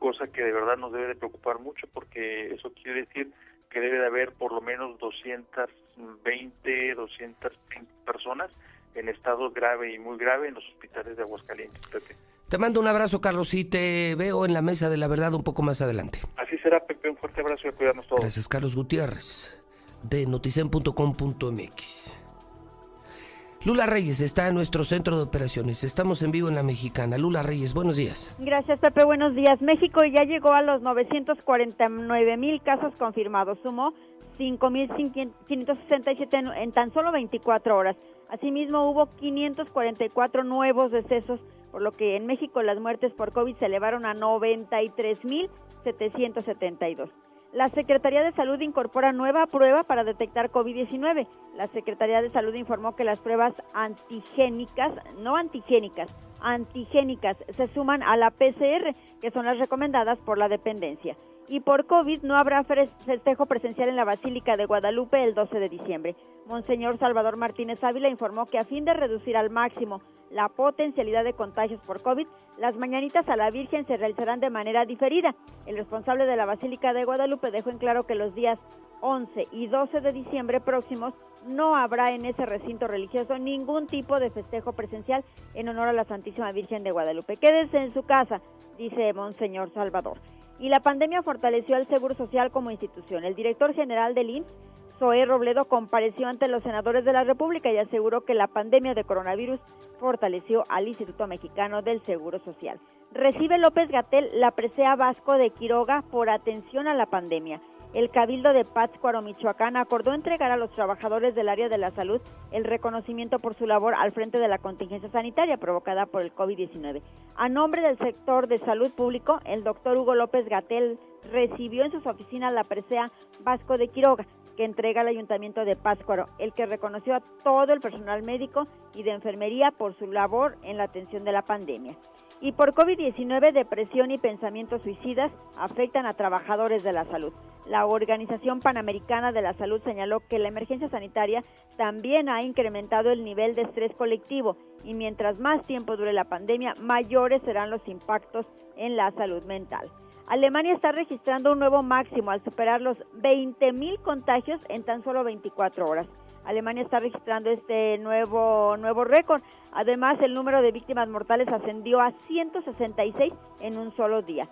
cosa que de verdad nos debe de preocupar mucho porque eso quiere decir que debe de haber por lo menos 220, 220 personas en estado grave y muy grave en los hospitales de Aguascalientes. Te mando un abrazo, Carlos, y te veo en la mesa de la verdad un poco más adelante. Así será, Pepe. Un fuerte abrazo y a cuidarnos todos. Gracias, Carlos Gutiérrez, de noticen.com.mx. Lula Reyes está en nuestro centro de operaciones. Estamos en vivo en la mexicana. Lula Reyes, buenos días. Gracias, Pepe. Buenos días. México ya llegó a los 949 mil casos confirmados. Sumó 5.567 en tan solo 24 horas. Asimismo, hubo 544 nuevos decesos, por lo que en México las muertes por COVID se elevaron a 93.772. La Secretaría de Salud incorpora nueva prueba para detectar COVID-19. La Secretaría de Salud informó que las pruebas antigénicas, no antigénicas, antigénicas se suman a la PCR, que son las recomendadas por la dependencia y por COVID no habrá festejo presencial en la Basílica de Guadalupe el 12 de diciembre. Monseñor Salvador Martínez Ávila informó que a fin de reducir al máximo la potencialidad de contagios por COVID, las mañanitas a la Virgen se realizarán de manera diferida. El responsable de la Basílica de Guadalupe dejó en claro que los días 11 y 12 de diciembre próximos no habrá en ese recinto religioso ningún tipo de festejo presencial en honor a la Santísima Virgen de Guadalupe. Quédese en su casa, dice Monseñor Salvador y la pandemia fortaleció al Seguro Social como institución. El director general del INSS Zoé Robledo compareció ante los senadores de la República y aseguró que la pandemia de coronavirus fortaleció al Instituto Mexicano del Seguro Social. Recibe López Gatel la presea Vasco de Quiroga por atención a la pandemia el Cabildo de Pátzcuaro, Michoacán, acordó entregar a los trabajadores del área de la salud el reconocimiento por su labor al frente de la contingencia sanitaria provocada por el COVID-19. A nombre del sector de salud público, el doctor Hugo López Gatel recibió en sus oficinas la presea Vasco de Quiroga, que entrega al Ayuntamiento de Pátzcuaro, el que reconoció a todo el personal médico y de enfermería por su labor en la atención de la pandemia. Y por COVID-19, depresión y pensamientos suicidas afectan a trabajadores de la salud. La Organización Panamericana de la Salud señaló que la emergencia sanitaria también ha incrementado el nivel de estrés colectivo y mientras más tiempo dure la pandemia, mayores serán los impactos en la salud mental. Alemania está registrando un nuevo máximo al superar los 20.000 contagios en tan solo 24 horas. Alemania está registrando este nuevo, nuevo récord. Además, el número de víctimas mortales ascendió a 166 en un solo día.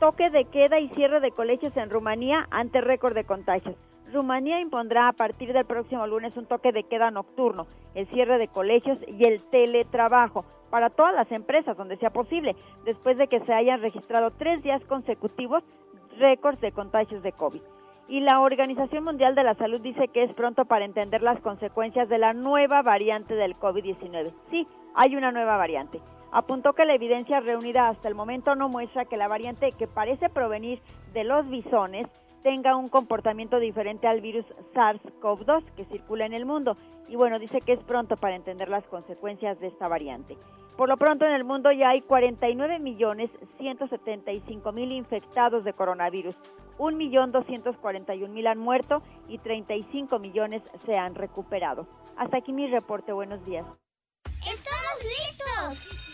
Toque de queda y cierre de colegios en Rumanía ante récord de contagios. Rumanía impondrá a partir del próximo lunes un toque de queda nocturno, el cierre de colegios y el teletrabajo para todas las empresas donde sea posible, después de que se hayan registrado tres días consecutivos récords de contagios de COVID y la Organización Mundial de la Salud dice que es pronto para entender las consecuencias de la nueva variante del COVID-19. Sí, hay una nueva variante. Apuntó que la evidencia reunida hasta el momento no muestra que la variante que parece provenir de los bisones tenga un comportamiento diferente al virus SARS-CoV-2 que circula en el mundo. Y bueno, dice que es pronto para entender las consecuencias de esta variante. Por lo pronto en el mundo ya hay 49 millones 175 mil infectados de coronavirus, 1 millón 241 mil han muerto y 35 millones se han recuperado. Hasta aquí mi reporte. Buenos días. ¡Estamos listos!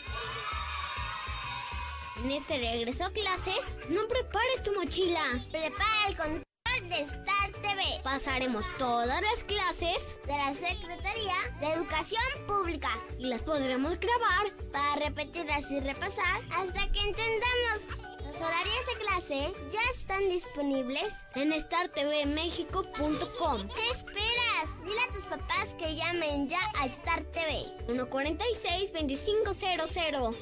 En este regreso a clases, no prepares tu mochila. Prepara el de Star TV. Pasaremos todas las clases de la Secretaría de Educación Pública y las podremos grabar para repetirlas y repasar hasta que entendamos. Los horarios de clase ya están disponibles en startvmexico.com. ¿Qué esperas? Dile a tus papás que llamen ya a Star TV. 146-2500.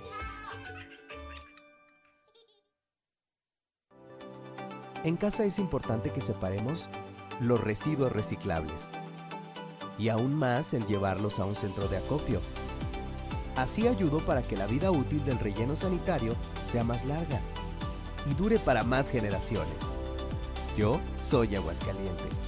En casa es importante que separemos los residuos reciclables y aún más el llevarlos a un centro de acopio. Así ayudo para que la vida útil del relleno sanitario sea más larga y dure para más generaciones. Yo soy Aguascalientes.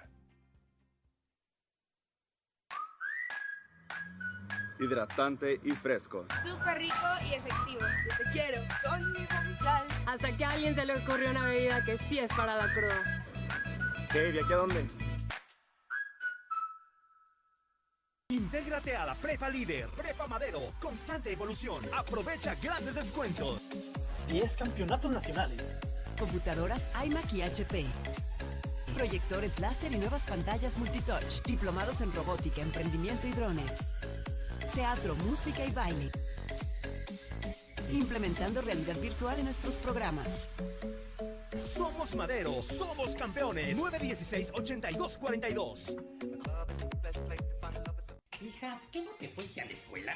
Hidratante y fresco. Súper rico y efectivo. Yo te quiero con mi sal. Hasta que a alguien se le ocurrió una bebida que sí es para la cruda. ¿Qué? ¿De aquí a dónde? Intégrate a la Prepa Líder, Prepa Madero, constante evolución. Aprovecha grandes descuentos. 10 campeonatos nacionales. Computadoras iMac y HP. Proyectores láser y nuevas pantallas multitouch. Diplomados en robótica, emprendimiento y drone. Teatro, música y baile. Implementando realidad virtual en nuestros programas. Somos Madero, somos campeones. 916-8242. Hija, ¿qué no te fuiste a la escuela?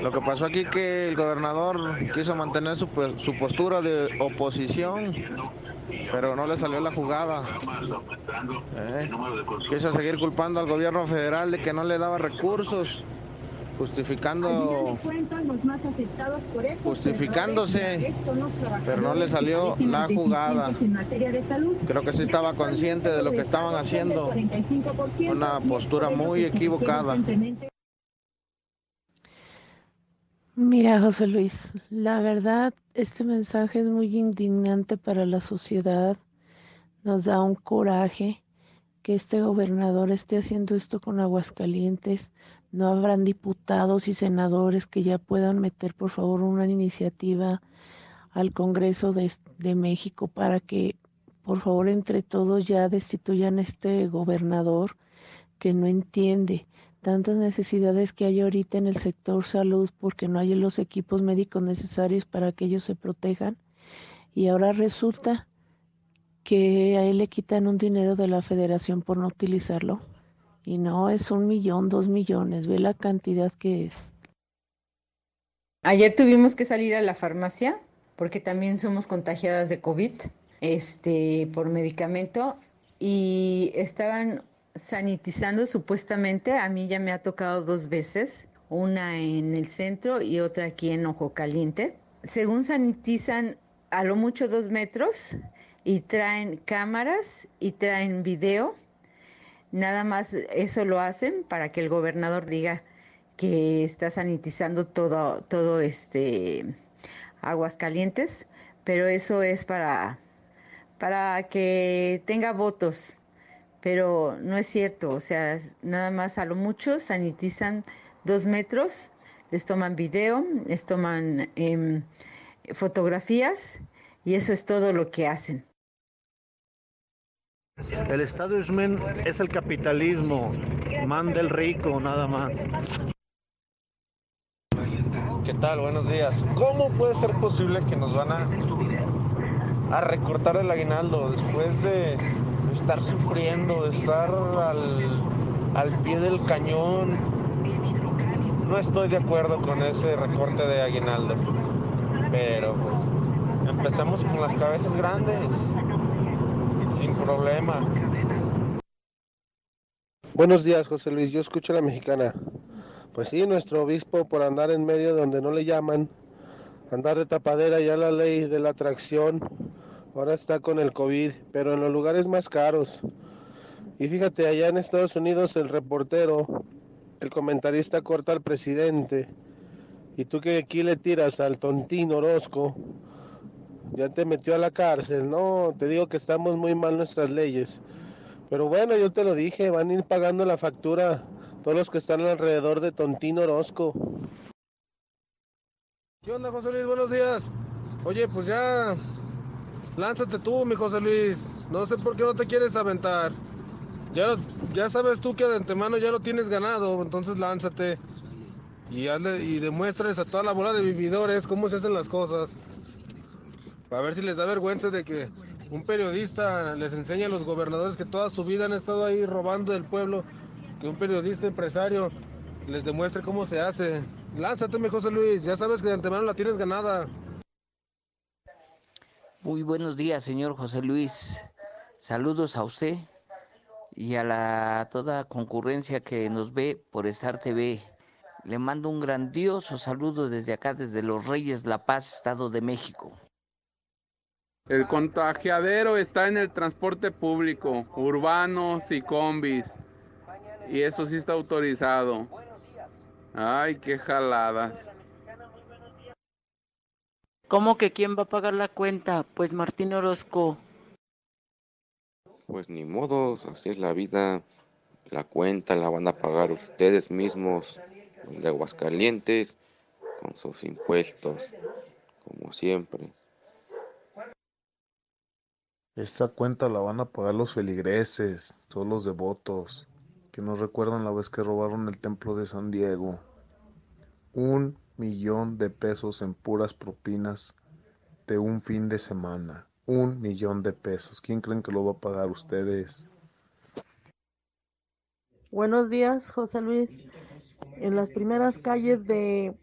Lo que pasó aquí que el gobernador quiso mantener su, su postura de oposición, pero no le salió la jugada. Eh, quiso seguir culpando al gobierno federal de que no le daba recursos, justificando, justificándose, pero no le salió la jugada. Creo que sí estaba consciente de lo que estaban haciendo, una postura muy equivocada. Mira, José Luis, la verdad, este mensaje es muy indignante para la sociedad. Nos da un coraje que este gobernador esté haciendo esto con Aguascalientes. No habrán diputados y senadores que ya puedan meter, por favor, una iniciativa al Congreso de, de México para que, por favor, entre todos ya destituyan a este gobernador que no entiende tantas necesidades que hay ahorita en el sector salud porque no hay los equipos médicos necesarios para que ellos se protejan y ahora resulta que a él le quitan un dinero de la federación por no utilizarlo y no es un millón, dos millones, ve la cantidad que es. Ayer tuvimos que salir a la farmacia porque también somos contagiadas de COVID este, por medicamento y estaban sanitizando supuestamente, a mí ya me ha tocado dos veces, una en el centro y otra aquí en Ojo Caliente. Según sanitizan a lo mucho dos metros y traen cámaras y traen video, nada más eso lo hacen para que el gobernador diga que está sanitizando todo, todo este aguas calientes, pero eso es para, para que tenga votos pero no es cierto, o sea, nada más a lo mucho sanitizan dos metros, les toman video, les toman em, fotografías y eso es todo lo que hacen. El establishment es el capitalismo, manda el rico, nada más. ¿Qué tal? Buenos días. ¿Cómo puede ser posible que nos van a, a recortar el aguinaldo después de estar sufriendo, estar al, pie del cañón. No estoy de acuerdo con ese recorte de aguinaldo, pero pues empezamos con las cabezas grandes, sin problema. Buenos días, José Luis. Yo escucho a la mexicana. Pues sí, nuestro obispo por andar en medio donde no le llaman, andar de tapadera ya la ley de la atracción, Ahora está con el COVID, pero en los lugares más caros. Y fíjate, allá en Estados Unidos el reportero, el comentarista corta al presidente. Y tú que aquí le tiras al tontín Orozco, ya te metió a la cárcel. No, te digo que estamos muy mal nuestras leyes. Pero bueno, yo te lo dije, van a ir pagando la factura todos los que están alrededor de Tontín Orozco. ¿Qué onda, José Luis? Buenos días. Oye, pues ya Lánzate tú, mi José Luis. No sé por qué no te quieres aventar. Ya, ya sabes tú que de antemano ya lo tienes ganado, entonces lánzate. Y, hazle, y demuéstrales a toda la bola de vividores cómo se hacen las cosas. Para ver si les da vergüenza de que un periodista les enseña a los gobernadores que toda su vida han estado ahí robando del pueblo. Que un periodista empresario les demuestre cómo se hace. Lánzate, mi José Luis. Ya sabes que de antemano la tienes ganada. Muy buenos días, señor José Luis. Saludos a usted y a la toda concurrencia que nos ve por Star TV. Le mando un grandioso saludo desde acá, desde Los Reyes La Paz, Estado de México. El contagiadero está en el transporte público, urbanos y combis. Y eso sí está autorizado. Ay, qué jaladas. ¿Cómo que quién va a pagar la cuenta? Pues Martín Orozco. Pues ni modos, así es la vida. La cuenta la van a pagar ustedes mismos, los de Aguascalientes, con sus impuestos, como siempre. Esta cuenta la van a pagar los feligreses, todos los devotos, que nos recuerdan la vez que robaron el templo de San Diego. Un millón de pesos en puras propinas de un fin de semana. Un millón de pesos. ¿Quién creen que lo va a pagar ustedes? Buenos días, José Luis. En las primeras calles de,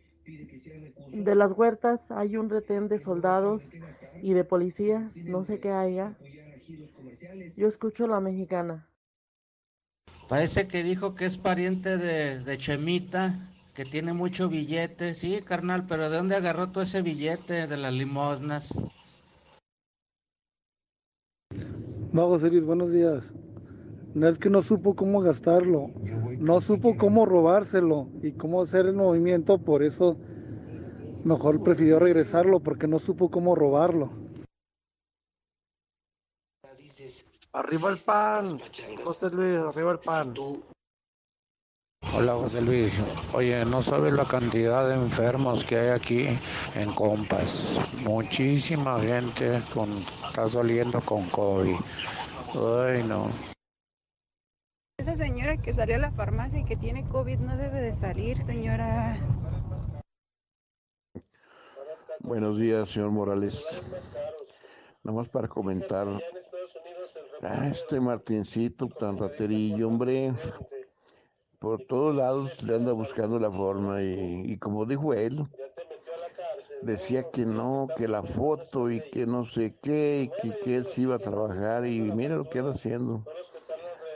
de las huertas hay un retén de soldados y de policías, no sé qué haya. Yo escucho la mexicana. Parece que dijo que es pariente de, de Chemita, que tiene mucho billete. Sí, carnal, pero ¿de dónde agarró todo ese billete de las limosnas? No, José Luis, buenos días. No es que no supo cómo gastarlo, no supo cómo robárselo y cómo hacer el movimiento, por eso mejor prefirió regresarlo porque no supo cómo robarlo. Arriba el pan, José Luis, arriba el pan. Hola José Luis, oye, no sabes la cantidad de enfermos que hay aquí en Compas. Muchísima gente con, está saliendo con COVID. Ay, no. Esa señora que salió a la farmacia y que tiene COVID no debe de salir, señora. Buenos días, señor Morales. Nada más para comentar. Ah, este Martincito tan raterillo, hombre. Por todos lados le anda buscando la forma y, y como dijo él, decía que no, que la foto y que no sé qué, y que, que él se iba a trabajar y mira lo que anda haciendo.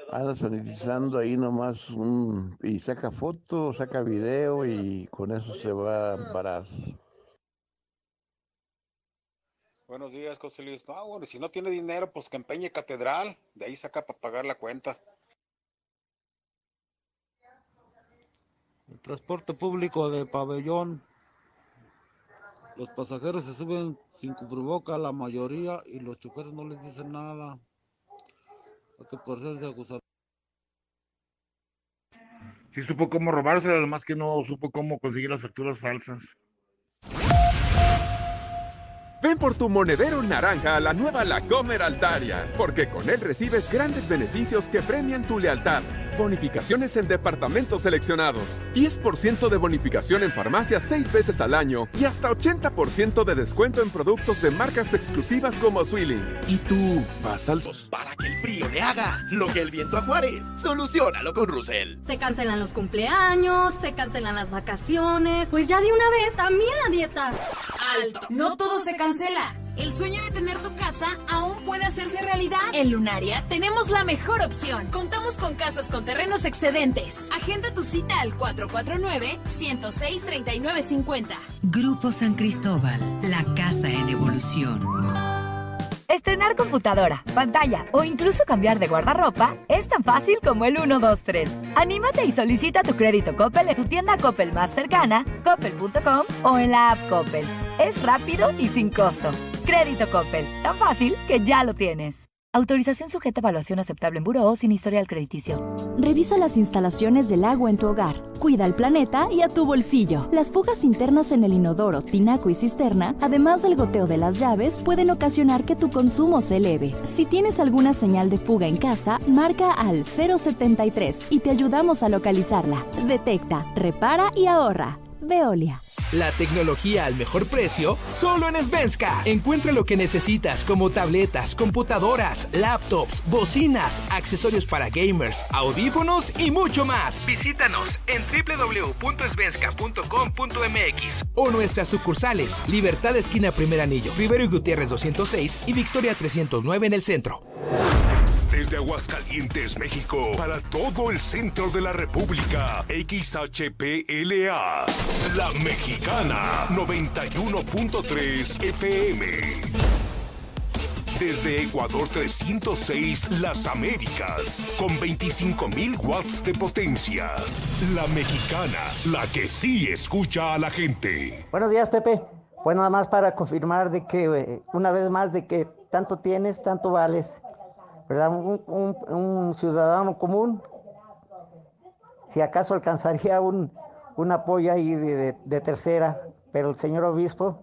Anda sanitizando ahí nomás un, y saca foto, saca video y con eso se va a parar. Buenos días, José Luis. No, bueno, si no tiene dinero, pues que empeñe catedral. De ahí saca para pagar la cuenta. El transporte público de pabellón. Los pasajeros se suben sin cubreboca, la mayoría, y los choferes no les dicen nada. Hay que por ser de acusado. Sí supo cómo robársela, lo más que no supo cómo conseguir las facturas falsas. Ven por tu monedero naranja a la nueva La Comer Altaria, porque con él recibes grandes beneficios que premian tu lealtad. Bonificaciones en departamentos seleccionados, 10% de bonificación en farmacias seis veces al año y hasta 80% de descuento en productos de marcas exclusivas como Swilling. ¿Y tú vas al Para que el frío le haga lo que el viento a Juárez. Solucionalo con Russell. Se cancelan los cumpleaños, se cancelan las vacaciones. Pues ya de una vez, también la dieta. Alto. No todo se cancela. El sueño de tener tu casa aún puede hacerse realidad. En Lunaria tenemos la mejor opción. Contamos con casas con terrenos excedentes. Agenda tu cita al 449-106-3950. Grupo San Cristóbal, la casa en evolución. Estrenar computadora, pantalla o incluso cambiar de guardarropa es tan fácil como el 123. Anímate y solicita tu crédito Coppel en tu tienda Coppel más cercana, coppel.com o en la app Coppel. Es rápido y sin costo. Crédito Coppel, tan fácil que ya lo tienes. Autorización sujeta a evaluación aceptable en buró o sin historial crediticio. Revisa las instalaciones del agua en tu hogar. Cuida al planeta y a tu bolsillo. Las fugas internas en el inodoro, tinaco y cisterna, además del goteo de las llaves, pueden ocasionar que tu consumo se eleve. Si tienes alguna señal de fuga en casa, marca al 073 y te ayudamos a localizarla. Detecta, repara y ahorra. Veolia. La tecnología al mejor precio, solo en Svenska. Encuentra lo que necesitas como tabletas, computadoras, laptops, bocinas, accesorios para gamers, audífonos y mucho más. Visítanos en www.svenska.com.mx o nuestras sucursales Libertad Esquina Primer Anillo, Rivero y Gutiérrez 206 y Victoria 309 en el centro. Desde Aguascalientes, México, para todo el centro de la República. XHPLA. La Mexicana. 91.3 FM. Desde Ecuador 306, Las Américas, con 25.000 watts de potencia. La Mexicana, la que sí escucha a la gente. Buenos días, Pepe. Pues nada más para confirmar de que, eh, una vez más, de que tanto tienes, tanto vales. ¿Verdad? Un, un- un ciudadano común, si acaso alcanzaría un, un apoyo ahí de, de- de tercera, pero el señor obispo,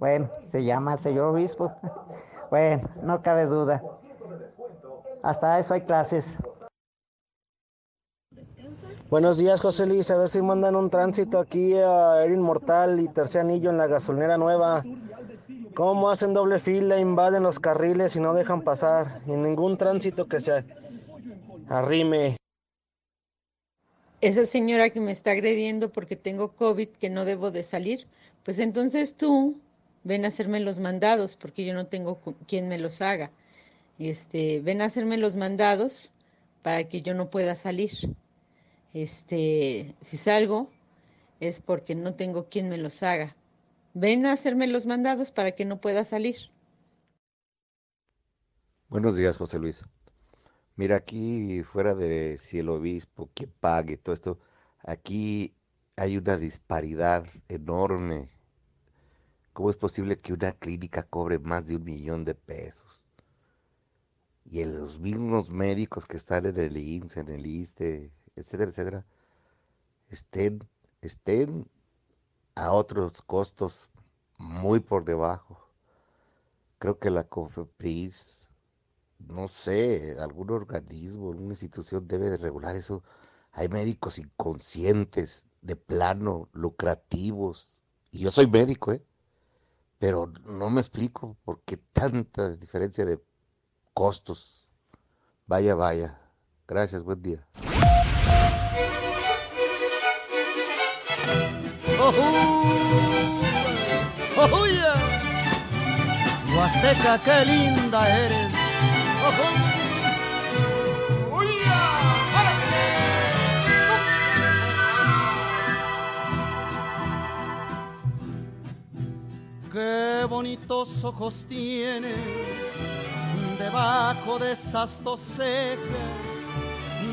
bueno, se llama el señor obispo. Bueno, no cabe duda. Hasta eso hay clases. Buenos días, José Luis. A ver si mandan un tránsito aquí a Erin Mortal y Tercer Anillo en la gasolinera nueva. ¿Cómo hacen doble fila, invaden los carriles y no dejan pasar? Y ningún tránsito que se arrime. Esa señora que me está agrediendo porque tengo COVID, que no debo de salir, pues entonces tú ven a hacerme los mandados porque yo no tengo quien me los haga. Este, ven a hacerme los mandados para que yo no pueda salir. Este, si salgo es porque no tengo quien me los haga. Ven a hacerme los mandados para que no pueda salir. Buenos días, José Luis. Mira, aquí fuera de si el obispo, que pague todo esto, aquí hay una disparidad enorme. ¿Cómo es posible que una clínica cobre más de un millón de pesos? Y en los mismos médicos que están en el IMSS, en el ISTE, etcétera, etcétera, estén, estén a otros costos muy por debajo. Creo que la COFEPRIS, no sé, algún organismo, alguna institución debe de regular eso. Hay médicos inconscientes, de plano, lucrativos. Y yo soy médico, ¿eh? Pero no me explico por qué tanta diferencia de costos. Vaya, vaya. Gracias, buen día. ¡Oh, Huasteca, qué linda eres. Qué bonitos ojos tiene debajo de esas dos cejas,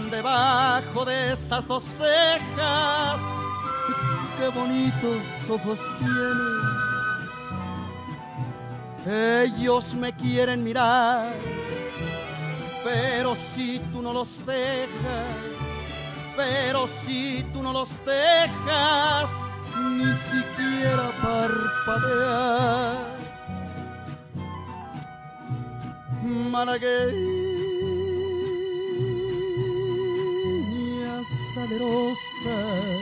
debajo de esas dos cejas qué bonitos ojos tiene. Ellos me quieren mirar, pero si tú no los dejas, pero si tú no los dejas, ni siquiera parpadear. Malagueña salerosa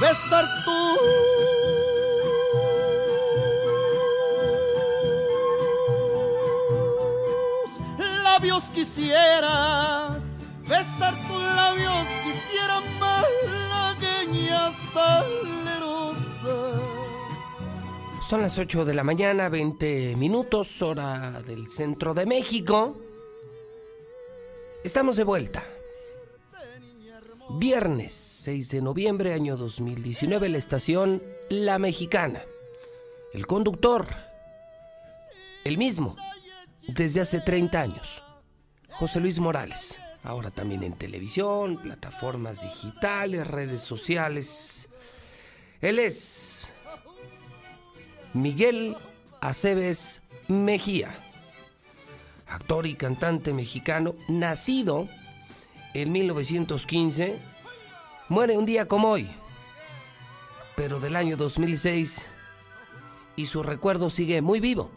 besar tus labios quisiera, besar tus labios quisiera malagueña salerosa. Son las 8 de la mañana, 20 minutos, hora del centro de México. Estamos de vuelta. Viernes 6 de noviembre, año 2019, la estación La Mexicana. El conductor, el mismo, desde hace 30 años, José Luis Morales. Ahora también en televisión, plataformas digitales, redes sociales. Él es Miguel Aceves Mejía, actor y cantante mexicano, nacido en 1915, muere un día como hoy, pero del año 2006, y su recuerdo sigue muy vivo,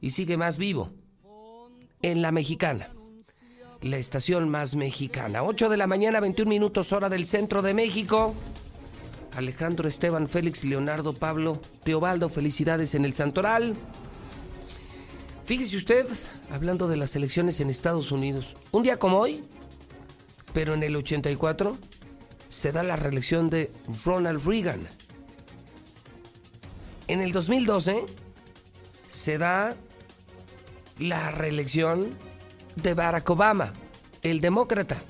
y sigue más vivo, en la mexicana, la estación más mexicana. 8 de la mañana, 21 minutos hora del centro de México. Alejandro Esteban Félix Leonardo Pablo Teobaldo, felicidades en el Santoral. Fíjese usted, hablando de las elecciones en Estados Unidos, un día como hoy, pero en el 84 se da la reelección de Ronald Reagan. En el 2012 se da la reelección de Barack Obama, el demócrata.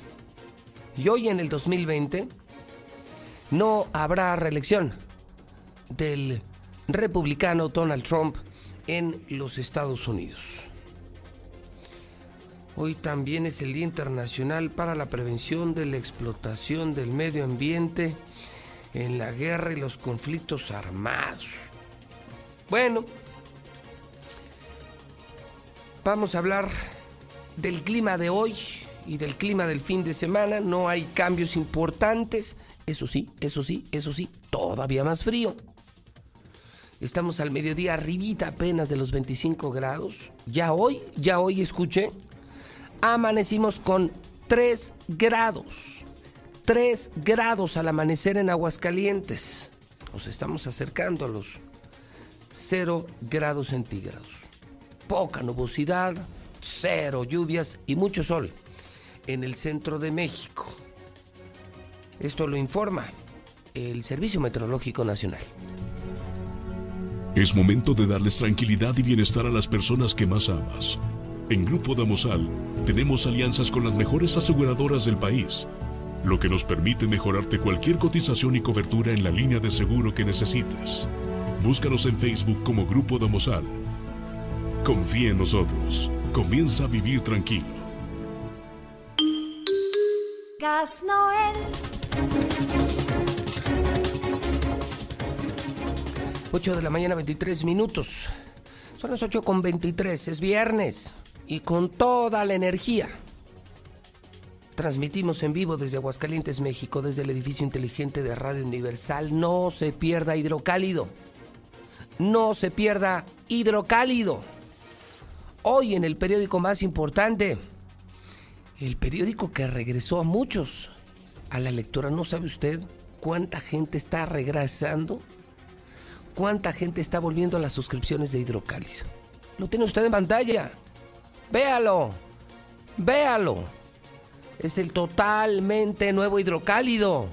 Y hoy en el 2020 no habrá reelección del republicano Donald Trump en los Estados Unidos. Hoy también es el Día Internacional para la Prevención de la Explotación del Medio Ambiente en la guerra y los conflictos armados. Bueno, vamos a hablar del clima de hoy y del clima del fin de semana. No hay cambios importantes. Eso sí, eso sí, eso sí, todavía más frío. Estamos al mediodía arribita apenas de los 25 grados. Ya hoy, ya hoy escuché, amanecimos con 3 grados. 3 grados al amanecer en Aguascalientes. Nos estamos acercando a los 0 grados centígrados. Poca nubosidad, cero lluvias y mucho sol en el centro de México. Esto lo informa el Servicio Meteorológico Nacional. Es momento de darles tranquilidad y bienestar a las personas que más amas. En Grupo Damosal tenemos alianzas con las mejores aseguradoras del país, lo que nos permite mejorarte cualquier cotización y cobertura en la línea de seguro que necesites. Búscanos en Facebook como Grupo Damosal. Confía en nosotros. Comienza a vivir tranquilo. Gas Noel. 8 de la mañana, 23 minutos. Son las 8 con 23, es viernes. Y con toda la energía. Transmitimos en vivo desde Aguascalientes, México, desde el edificio inteligente de Radio Universal. No se pierda hidrocálido. No se pierda hidrocálido. Hoy en el periódico más importante, el periódico que regresó a muchos a la lectura. ¿No sabe usted cuánta gente está regresando? ¿Cuánta gente está volviendo a las suscripciones de hidrocálido? Lo tiene usted en pantalla. Véalo. Véalo. Es el totalmente nuevo hidrocálido.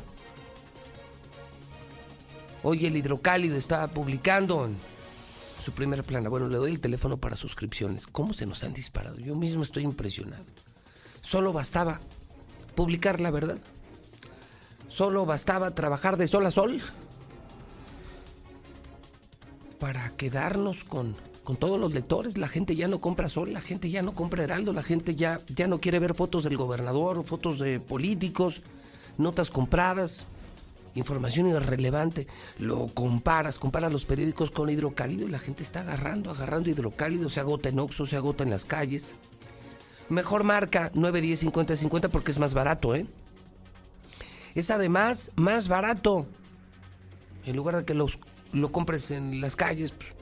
Hoy el hidrocálido está publicando su primera plana. Bueno, le doy el teléfono para suscripciones. ¿Cómo se nos han disparado? Yo mismo estoy impresionado. Solo bastaba publicar la verdad. Solo bastaba trabajar de sol a sol para quedarnos con, con todos los lectores. La gente ya no compra Sol, la gente ya no compra Heraldo, la gente ya, ya no quiere ver fotos del gobernador, fotos de políticos, notas compradas, información irrelevante. Lo comparas, comparas los periódicos con hidrocálido y la gente está agarrando, agarrando hidrocálido, se agota en Oxxo, se agota en las calles. Mejor marca 910 50 50 porque es más barato, ¿eh? Es además más barato. En lugar de que los lo compres en las calles, pues,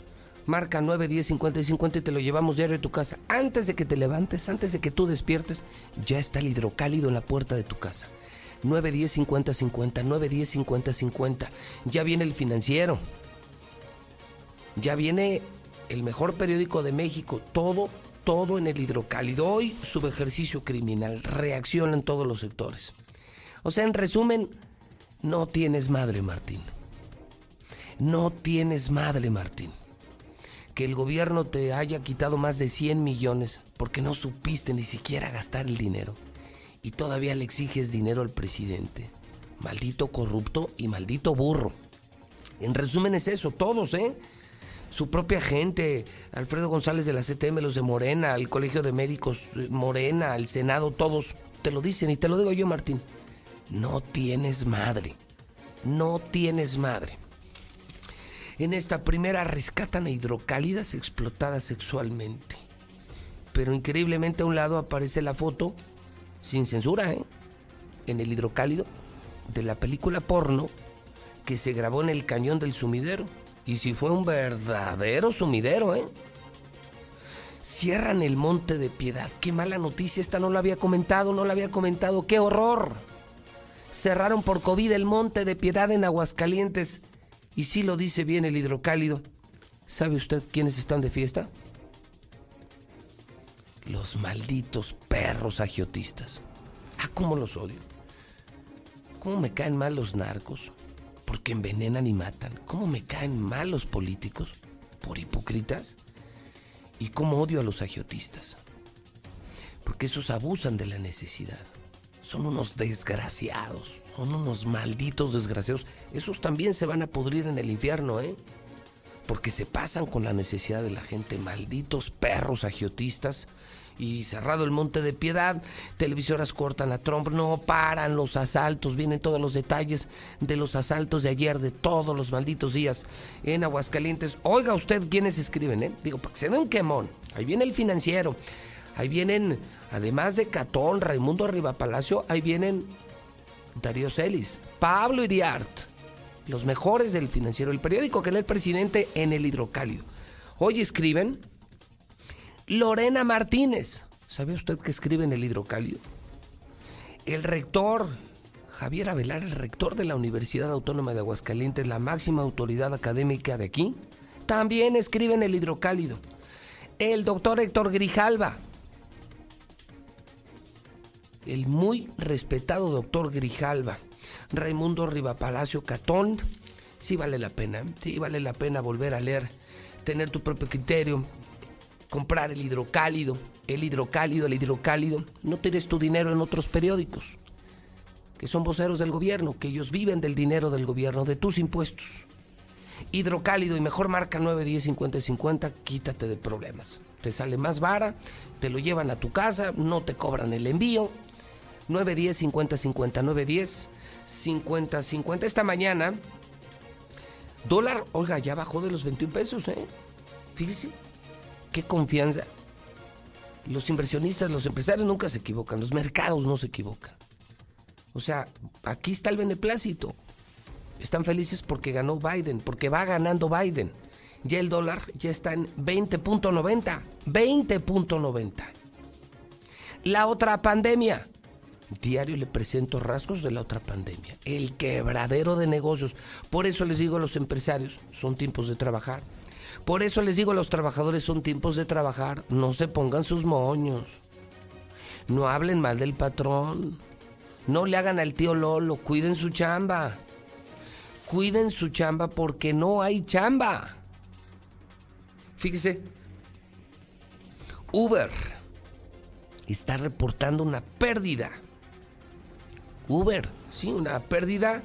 marca 9, 10, 50 y 50 y te lo llevamos diario a tu casa. Antes de que te levantes, antes de que tú despiertes, ya está el hidrocálido en la puerta de tu casa. 9, 10, 50, 50, 9, 10, 50, 50. Ya viene el financiero. Ya viene el mejor periódico de México. Todo, todo en el hidrocálido. Hoy, subejercicio criminal. Reacciona en todos los sectores. O sea, en resumen, no tienes madre, Martín. No tienes madre, Martín. Que el gobierno te haya quitado más de 100 millones porque no supiste ni siquiera gastar el dinero. Y todavía le exiges dinero al presidente. Maldito corrupto y maldito burro. En resumen es eso, todos, ¿eh? Su propia gente, Alfredo González de la CTM, los de Morena, el Colegio de Médicos eh, Morena, el Senado, todos te lo dicen y te lo digo yo, Martín. No tienes madre. No tienes madre. En esta primera rescatan a hidrocálidas explotadas sexualmente. Pero increíblemente a un lado aparece la foto, sin censura, ¿eh? en el hidrocálido, de la película porno que se grabó en el cañón del sumidero. Y si fue un verdadero sumidero, ¿eh? Cierran el monte de piedad. Qué mala noticia, esta no la había comentado, no la había comentado. ¡Qué horror! Cerraron por COVID el monte de piedad en Aguascalientes. Y si lo dice bien el hidrocálido. ¿Sabe usted quiénes están de fiesta? Los malditos perros agiotistas. Ah, cómo los odio. ¿Cómo me caen mal los narcos? Porque envenenan y matan. ¿Cómo me caen mal los políticos? Por hipócritas. Y cómo odio a los agiotistas. Porque esos abusan de la necesidad. Son unos desgraciados. Son unos malditos desgraciados. Esos también se van a pudrir en el infierno, ¿eh? Porque se pasan con la necesidad de la gente. Malditos perros agiotistas. Y cerrado el monte de piedad, televisoras cortan a Trump, no paran los asaltos, vienen todos los detalles de los asaltos de ayer, de todos los malditos días en Aguascalientes. Oiga usted quiénes escriben, ¿eh? Digo, para que se dé un quemón. Ahí viene el financiero, ahí vienen, además de Catón, Raimundo Arriba Palacio, ahí vienen Darío Celis, Pablo Iriart los mejores del financiero, el periódico que lee el presidente en el hidrocálido. Hoy escriben Lorena Martínez. ¿Sabe usted que escribe en el hidrocálido? El rector Javier Avelar, el rector de la Universidad Autónoma de Aguascalientes, la máxima autoridad académica de aquí, también escribe en el hidrocálido. El doctor Héctor Grijalva, el muy respetado doctor Grijalva, Raimundo Rivapalacio Catón, sí vale la pena, sí vale la pena volver a leer, tener tu propio criterio, comprar el hidrocálido, el hidrocálido, el hidrocálido, no tienes tu dinero en otros periódicos, que son voceros del gobierno, que ellos viven del dinero del gobierno, de tus impuestos. Hidrocálido y mejor marca 910 50 50, quítate de problemas. Te sale más vara, te lo llevan a tu casa, no te cobran el envío, 910 50 50 910 50 50. Esta mañana, dólar, oiga, ya bajó de los 21 pesos, ¿eh? Fíjese, qué confianza. Los inversionistas, los empresarios nunca se equivocan, los mercados no se equivocan. O sea, aquí está el beneplácito. Están felices porque ganó Biden, porque va ganando Biden. Ya el dólar ya está en 20.90. 20.90. La otra pandemia, Diario le presento rasgos de la otra pandemia. El quebradero de negocios. Por eso les digo a los empresarios, son tiempos de trabajar. Por eso les digo a los trabajadores, son tiempos de trabajar. No se pongan sus moños. No hablen mal del patrón. No le hagan al tío Lolo. Cuiden su chamba. Cuiden su chamba porque no hay chamba. Fíjese. Uber está reportando una pérdida Uber, sí, una pérdida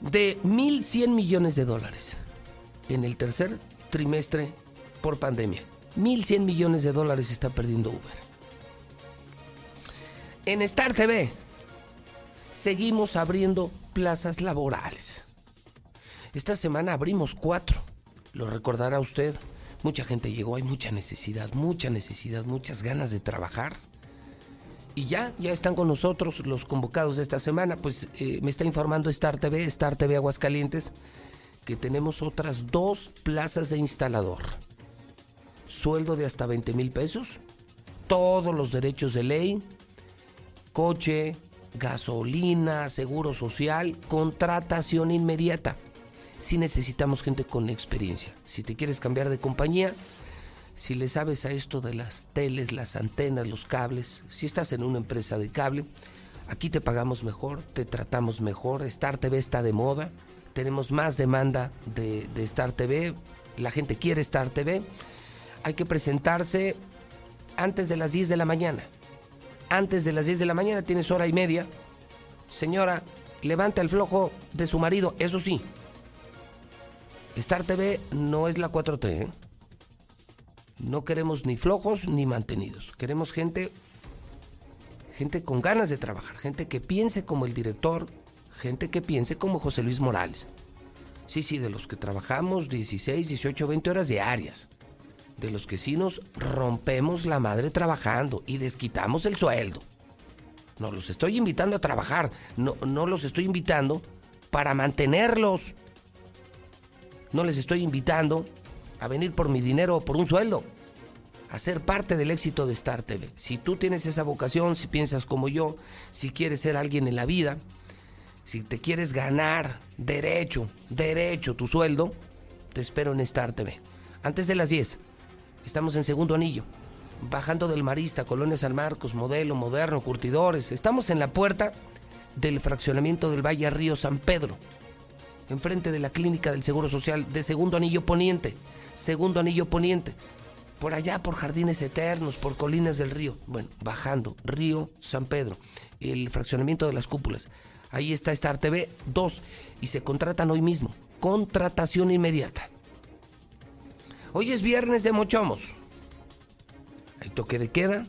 de 1.100 millones de dólares en el tercer trimestre por pandemia. 1.100 millones de dólares está perdiendo Uber. En Star TV seguimos abriendo plazas laborales. Esta semana abrimos cuatro. Lo recordará usted. Mucha gente llegó, hay mucha necesidad, mucha necesidad, muchas ganas de trabajar. Y ya, ya están con nosotros los convocados de esta semana. Pues eh, me está informando Star TV, Star TV Aguascalientes, que tenemos otras dos plazas de instalador. Sueldo de hasta 20 mil pesos, todos los derechos de ley, coche, gasolina, seguro social, contratación inmediata. Si necesitamos gente con experiencia. Si te quieres cambiar de compañía, si le sabes a esto de las teles, las antenas, los cables, si estás en una empresa de cable, aquí te pagamos mejor, te tratamos mejor, Star TV está de moda, tenemos más demanda de, Star TV, la gente quiere Star TV, hay que presentarse antes de las 10 de la mañana. Antes de las 10 de la mañana tienes hora y media. Señora, levanta el flojo de su marido, eso sí. Star TV no es la 4T, ¿eh? No queremos ni flojos ni mantenidos. Queremos gente, gente con ganas de trabajar, gente que piense como el director, gente que piense como José Luis Morales. Sí, sí, de los que trabajamos 16, 18, 20 horas diarias. De los que sí nos rompemos la madre trabajando y desquitamos el sueldo. No los estoy invitando a trabajar, no, no los estoy invitando para mantenerlos. No les estoy invitando a venir por mi dinero o por un sueldo, a ser parte del éxito de Star TV. Si tú tienes esa vocación, si piensas como yo, si quieres ser alguien en la vida, si te quieres ganar derecho, derecho tu sueldo, te espero en Star TV. Antes de las 10, estamos en segundo anillo, bajando del Marista, Colonia San Marcos, modelo, moderno, curtidores. Estamos en la puerta del fraccionamiento del Valle Río San Pedro, enfrente de la clínica del Seguro Social de Segundo Anillo Poniente segundo anillo poniente, por allá por Jardines Eternos, por Colinas del Río, bueno, bajando, Río San Pedro, el fraccionamiento de las cúpulas. Ahí está Star TV 2 y se contratan hoy mismo. Contratación inmediata. Hoy es viernes de Mochomos. Hay toque de queda.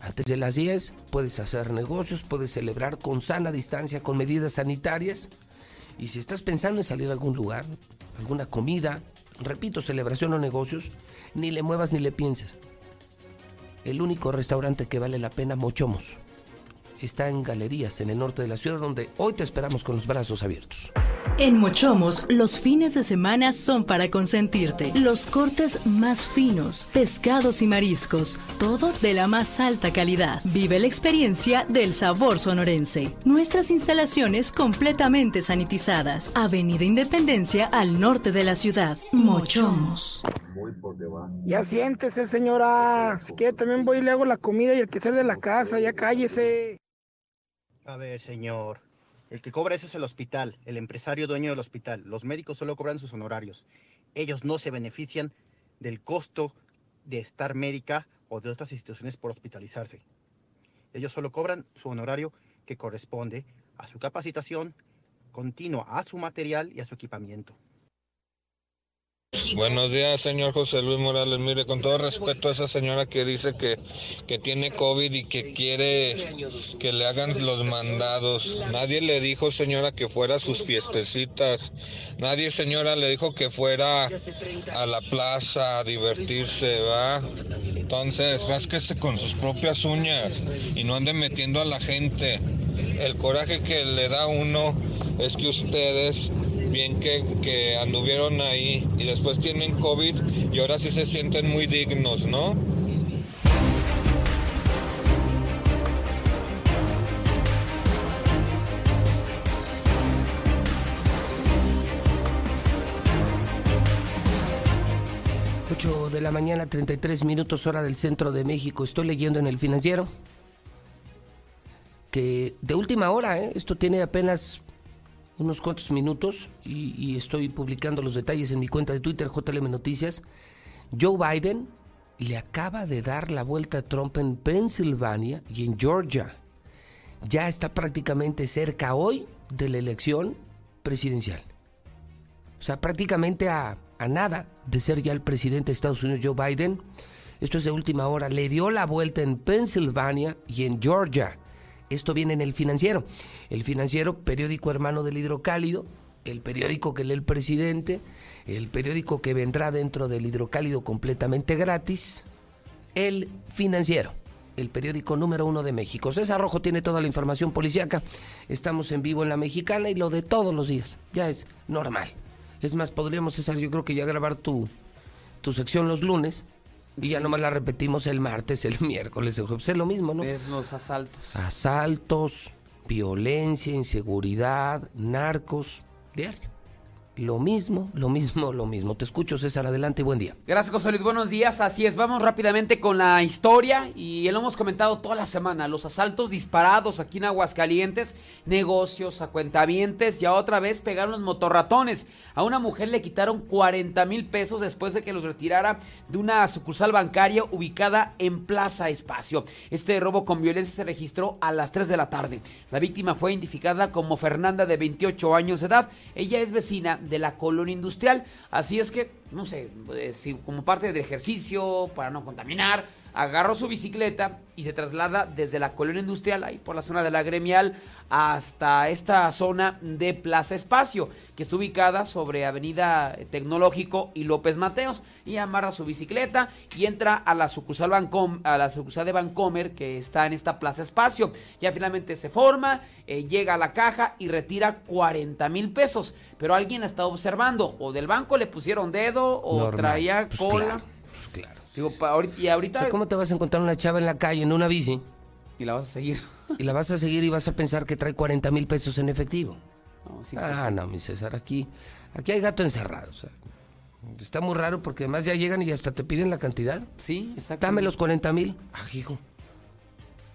Antes de las 10 puedes hacer negocios, puedes celebrar con sana distancia, con medidas sanitarias. Y si estás pensando en salir a algún lugar, alguna comida, repito, celebración o negocios, ni le muevas ni le pienses. El único restaurante que vale la pena, Mochomos, está en Galerías, en el norte de la ciudad, donde hoy te esperamos con los brazos abiertos. En Mochomos, los fines de semana son para consentirte. Los cortes más finos, pescados y mariscos, todo de la más alta calidad. Vive la experiencia del sabor sonorense. Nuestras instalaciones completamente sanitizadas. Avenida Independencia al norte de la ciudad. Mochomos. Ya siéntese, señora. Si quiere, también voy y le hago la comida y el que sea de la casa. Ya cállese. A ver, señor. El que cobra eso es el hospital, el empresario dueño del hospital. Los médicos solo cobran sus honorarios. Ellos no se benefician del costo de estar médica o de otras instituciones por hospitalizarse. Ellos solo cobran su honorario que corresponde a su capacitación continua, a su material y a su equipamiento. Buenos días, señor José Luis Morales. Mire, con todo respeto a esa señora que dice que, que tiene COVID y que quiere que le hagan los mandados. Nadie le dijo, señora, que fuera a sus fiestecitas. Nadie, señora, le dijo que fuera a la plaza a divertirse, ¿va? Entonces, rásquese con sus propias uñas y no ande metiendo a la gente. El coraje que le da uno es que ustedes bien que, que anduvieron ahí y después tienen COVID y ahora sí se sienten muy dignos, ¿no? De la mañana, 33 minutos hora del centro de México. Estoy leyendo en el financiero que de última hora, ¿eh? esto tiene apenas unos cuantos minutos y, estoy publicando los detalles en mi cuenta de Twitter, JLM Noticias. Joe Biden le acaba de dar la vuelta a Trump en Pensilvania y en Georgia. Ya está prácticamente cerca hoy de la elección presidencial. O sea, prácticamente a, a nada de ser ya el presidente de Estados Unidos, Joe Biden. Esto es de última hora. Le dio la vuelta en Pensilvania y en Georgia. Esto viene en el financiero. El financiero, periódico hermano del hidrocálido, el periódico que lee el presidente, el periódico que vendrá dentro del hidrocálido completamente gratis, el financiero, el periódico número uno de México. César Rojo tiene toda la información policíaca. Estamos en vivo en la mexicana y lo de todos los días. Ya es normal. Es más, podríamos, César, yo creo que ya grabar tu, tu sección los lunes y ya nomás la repetimos el martes, el miércoles, pues es lo mismo, ¿no? Es los asaltos. Asaltos, violencia, inseguridad, narcos, diario. Lo mismo, lo mismo, lo mismo. Te escucho, César. Adelante, buen día. Gracias, José Luis. Buenos días. Así es, vamos rápidamente con la historia y lo hemos comentado toda la semana. Los asaltos disparados aquí en Aguascalientes, negocios, a cuentavientes y a otra vez pegaron los motorratones. A una mujer le quitaron 40 mil pesos después de que los retirara de una sucursal bancaria ubicada en Plaza Espacio. Este robo con violencia se registró a las 3 de la tarde. La víctima fue identificada como Fernanda de 28 años de edad. Ella es vecina de la colonia industrial. Así es que, no sé, eh, si como parte del ejercicio, para no contaminar, agarró su bicicleta y se traslada desde la colonia industrial, ahí por la zona de la gremial, hasta esta zona de Plaza Espacio, que está ubicada sobre Avenida Tecnológico y López Mateos, y amarra su bicicleta y entra a la sucursal, Bancom, a la sucursal de Bancomer que está en esta Plaza Espacio. Ya finalmente se forma, eh, llega a la caja y retira 40 mil pesos, pero alguien la está observando, o del banco le pusieron dedo, o Normal. traía Pues cola. claro. Digo, pa- ahorita- y ahorita... ¿Cómo te vas a encontrar una chava en la calle en una bici? Y la vas a seguir. Y la vas a seguir y vas a pensar que trae 40 mil pesos en efectivo. sí, ah, no, mi César, aquí, aquí hay gato encerrado. o sea, está muy raro porque además ya llegan y hasta te piden la cantidad. Sí, exacto. Dame los 40 mil. Ah, hijo.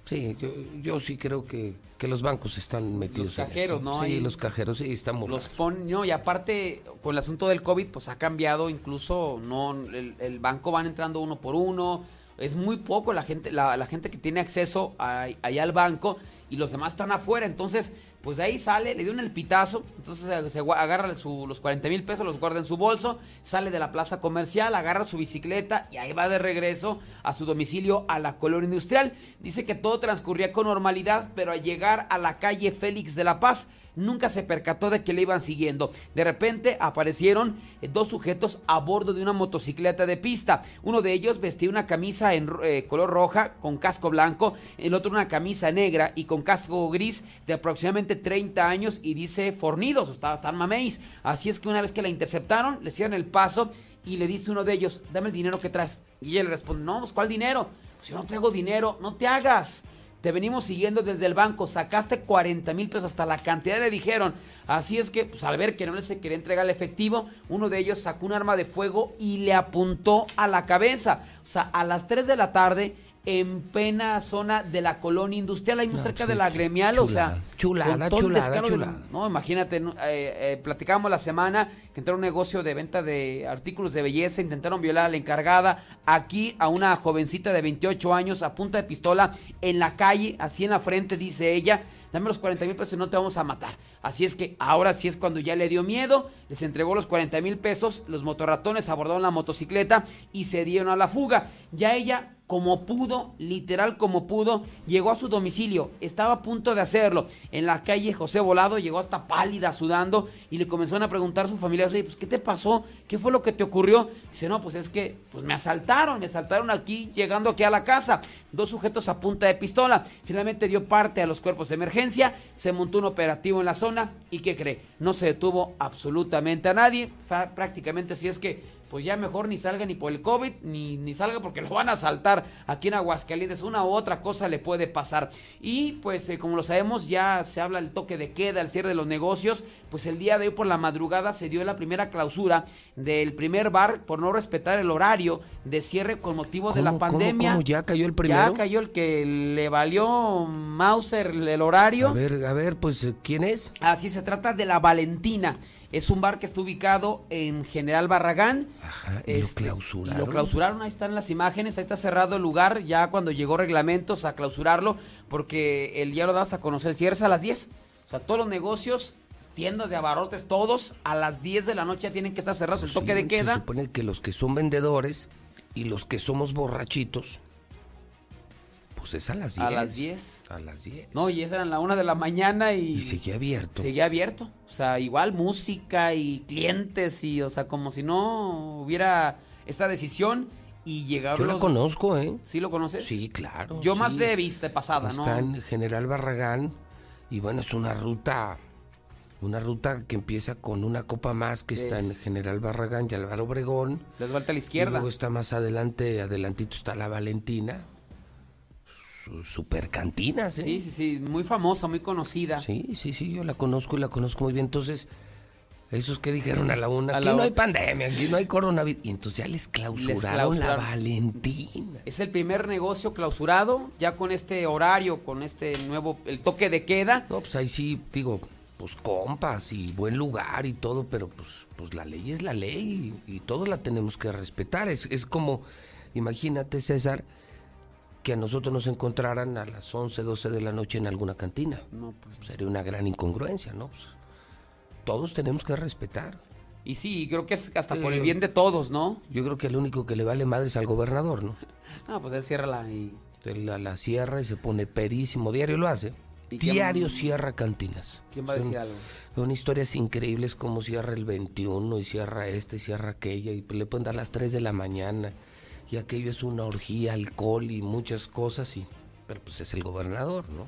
Sí, yo, yo sí creo que, que los bancos están metidos. Los cajeros. ¿no? Sí, Ahí- los cajeros, sí, están muy Los ponen, no, y aparte, con el asunto del COVID, pues ha cambiado, incluso, no, el, el banco van entrando uno por uno, es muy poco la gente, la, la gente que tiene acceso a- allá al banco, y los demás están afuera, entonces, pues de ahí sale, le dieron el pitazo, entonces se, agarra su- los 40 mil pesos, los guarda en su bolso, sale de la plaza comercial, agarra su bicicleta y ahí va de regreso a su domicilio a la colonia industrial. Dice que todo transcurría con normalidad, pero al llegar a la calle Félix de la Paz, nunca se percató de que le iban siguiendo. De repente aparecieron eh, dos sujetos a bordo de una motocicleta de pista. Uno de ellos vestía una camisa en eh, color roja con casco blanco, el otro una camisa negra y con casco gris de aproximadamente 30 años y dice fornidos, están, están mameis. Así es que una vez que la interceptaron, le hicieron el paso y le dice uno de ellos, dame el dinero que traes. Y ella le responde, no, pues, ¿cuál dinero? Pues yo no traigo dinero, no te hagas. Te venimos siguiendo desde el banco, sacaste 40 mil pesos hasta la cantidad le dijeron. Así es que, pues al ver que no les quería entregar el efectivo, uno de ellos sacó un arma de fuego y le apuntó a la cabeza. O sea, a las 3 de la tarde, en plena zona de la colonia industrial, ahí muy No, cerca sí, de la gremial, o chulada, sea, chulada, chulada, descaro de- chulada. no, imagínate, eh, eh, platicábamos la semana que entró un negocio de venta de artículos de belleza, intentaron violar a la encargada, aquí a una jovencita de 28 años a punta de pistola en la calle, así en la frente, dice ella, dame los 40 mil pesos y no te vamos a matar. Así es que ahora sí es cuando ya le dio miedo, les entregó los 40 mil pesos, los motorratones abordaron la motocicleta y se dieron a la fuga. Ya ella como pudo, literal como pudo, llegó a su domicilio, estaba a punto de hacerlo. En la calle José Volado llegó hasta pálida, sudando, y le comenzaron a preguntar a su familia, oye, pues, ¿qué te pasó? ¿Qué fue lo que te ocurrió? Dice, no, pues es que pues, me asaltaron, me asaltaron aquí, llegando aquí a la casa. Dos sujetos a punta de pistola. Finalmente dio parte a los cuerpos de emergencia, se montó un operativo en la zona, y ¿qué cree? No se detuvo absolutamente a nadie, prácticamente así es que pues ya mejor ni salga ni por el COVID, ni, ni salga porque lo van a asaltar aquí en Aguascalientes. Una u otra cosa le puede pasar. Y pues eh, como lo sabemos, ya se habla el toque de queda, el cierre de los negocios. Pues el día de hoy por la madrugada se dio la primera clausura del primer bar por no respetar el horario de cierre con motivo de la ¿Cómo, cómo, pandemia. cómo? ¿Ya cayó el primero? Ya cayó el que le valió Mauser el horario. A ver, a ver, pues, ¿quién es? Así se trata de la Valentina. Es un bar que está ubicado en General Barragán. Ajá, y lo Este, clausuraron. Y lo clausuraron, ahí están las imágenes, ahí está cerrado el lugar, ya cuando llegó reglamentos a clausurarlo, porque el día lo das a conocer, el cierre es a las 10. O sea, todos los negocios, tiendas de abarrotes, todos a las 10 de la noche tienen que estar cerrados, el toque Sí, de queda. Se supone que los que son vendedores y los que somos borrachitos, pues es a las 10. A las 10. A las 10. No, y esa eran la una de la mañana y... Y seguía abierto. Seguía abierto. O sea, igual música y clientes y, o sea, como si no hubiera esta decisión y llegaron Yo la los- conozco, ¿eh? ¿Sí lo conoces? Sí, claro. Yo sí. más de vista pasada, ¿no? Está en General Barragán y bueno, es una ruta, una ruta que empieza con una copa más que está en General Barragán y Álvaro Obregón. Les vuelta a la Y izquierda. luego está más adelante, adelantito está la Valentina. Su, super cantinas, ¿eh? Sí, sí, sí, muy famosa, muy conocida. Sí, sí, sí, yo la conozco y la conozco muy bien. Entonces, esos que dijeron a la una, A aquí la no hay pandemia, aquí no hay coronavirus. Y entonces ya les clausuraron, la clausuraron. Valentina. Es el primer negocio clausurado, ya con este horario, con este nuevo, el toque de queda. No, pues ahí sí, digo, pues compas y buen lugar y todo, pero pues, pues la ley es la ley y, y todos la tenemos que respetar. Es, es como, imagínate César, que a nosotros nos encontraran a las 11, 12 de la noche en alguna cantina. No, pues. Sería una gran incongruencia, ¿no? Pues, todos tenemos que respetar. Y sí, creo que es hasta por el bien de todos, ¿no? Yo creo que el único que le vale madre es al gobernador, ¿no? Ah, pues él cierra la... Y... La, la cierra y se pone pedísimo. Diario lo hace. ¿Y quién- Diario cierra cantinas. ¿Quién va a Son- decir algo? Son historias increíbles como cierra el 21 y cierra esta y cierra aquella y le pueden dar las 3 de la mañana y aquello es una orgía, alcohol y muchas cosas y pero pues es el gobernador, ¿no?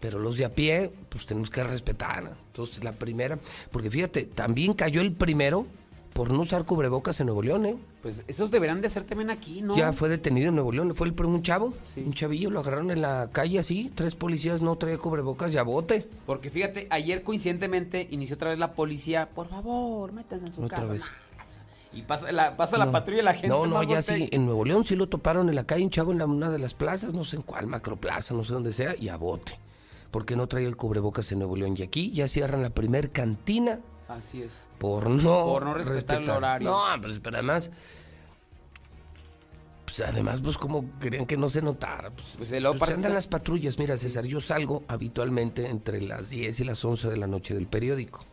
Pero los de a pie, pues tenemos que respetar. Entonces la primera, porque fíjate, también cayó el primero por no usar cubrebocas en Nuevo León, ¿eh? Pues esos deberán de ser también aquí, ¿no? Ya fue detenido en Nuevo León, fue el, un chavo, un chavillo, lo agarraron en la calle así, tres policías no traía cubrebocas y a bote. Porque fíjate, ayer coincidentemente inició otra vez la policía, por favor, métanse en su Otra casa. vez. Y pasa la, pasa la patrulla y la gente No, no, ya sí. En Nuevo León sí lo toparon en la calle, un chavo en la- una de las plazas, no sé en cuál, macroplaza, no sé dónde sea, y a bote. Porque no traía el cubrebocas en Nuevo León. Y aquí ya cierran la primer cantina Así es. por no, Por no respetar el horario. No, pues pero además. Pues además, pues como querían que no se notara. Pues, Pues, luego pues, andan las patrullas. Mira, César, yo salgo habitualmente entre las 10 y las 11 de la noche del periódico.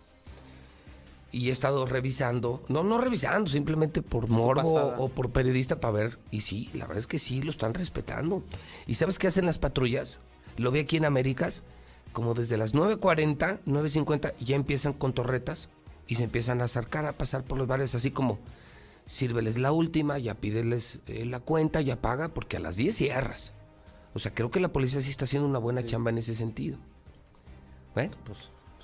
Y he estado revisando, no, no revisando, simplemente por morbo pasada. o por periodista para ver. Y sí, la verdad es que sí, lo están respetando. ¿Y sabes qué hacen las patrullas? Lo vi aquí en Américas. como desde las 9.40, 9.50, ya empiezan con torretas y se empiezan a acercar a pasar por los bares así como sírveles la última, ya pídeles eh, la cuenta, ya paga, porque a las 10 cierras. O sea, creo que la policía sí está haciendo una buena chamba en ese sentido. Bueno, pues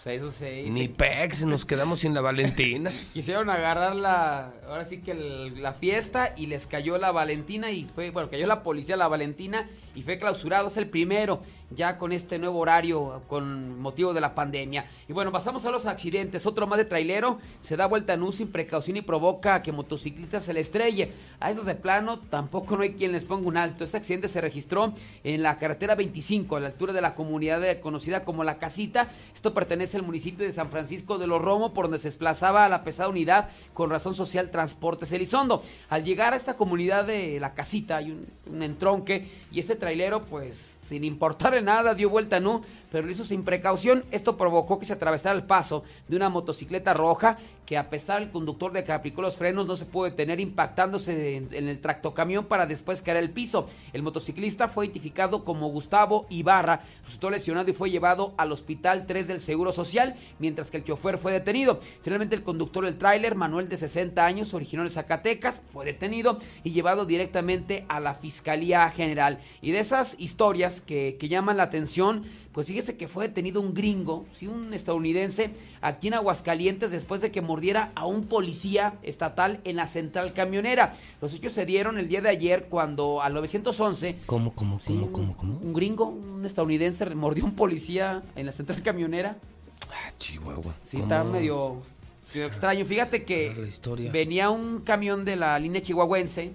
sea, eso se ni pex, nos quedamos sin la Valentina. Quisieron agarrar la, ahora sí que el- la fiesta y les cayó la Valentina y fue, bueno, cayó la policía a la Valentina y fue clausurado, es el primero ya con este nuevo horario con motivo de la pandemia. Y bueno, pasamos a los accidentes, otro más de trailero, se da vuelta en U sin precaución y provoca que motociclistas se le estrelle. A estos de plano tampoco no hay quien les ponga un alto. Este accidente se registró en la carretera 25 a la altura de la comunidad conocida como La Casita. Esto pertenece al municipio de San Francisco de los Romo, por donde se desplazaba la pesada unidad con razón social Transportes Elizondo. Al llegar a esta comunidad de La Casita hay un, un entronque y este trailero pues sin importarle nada dio vuelta en U, pero lo hizo sin precaución. Esto provocó que se atravesara el paso de una motocicleta roja que a pesar del conductor de que aplicó los frenos no se pudo detener impactándose en, el tractocamión para después caer al piso. El motociclista fue identificado como Gustavo Ibarra, resultó lesionado y fue llevado al hospital 3 del Seguro Social, mientras que el chofer fue detenido. Finalmente el conductor del tráiler, Manuel de 60 años, originario de Zacatecas, fue detenido y llevado directamente a la Fiscalía General. Y de esas historias que, que llaman la atención, pues fíjese que fue detenido un gringo, ¿sí? un estadounidense, aquí en Aguascalientes después de que mordiera a un policía estatal en la central camionera. Los hechos se dieron el día de ayer cuando al 911 ¿Cómo, cómo, Sí, cómo, cómo, cómo? un gringo, un estadounidense, mordió a un policía en la central camionera. Ah, Chihuahua. Sí, ¿Cómo? está medio, extraño. Fíjate que la historia. venía un camión de la línea chihuahuense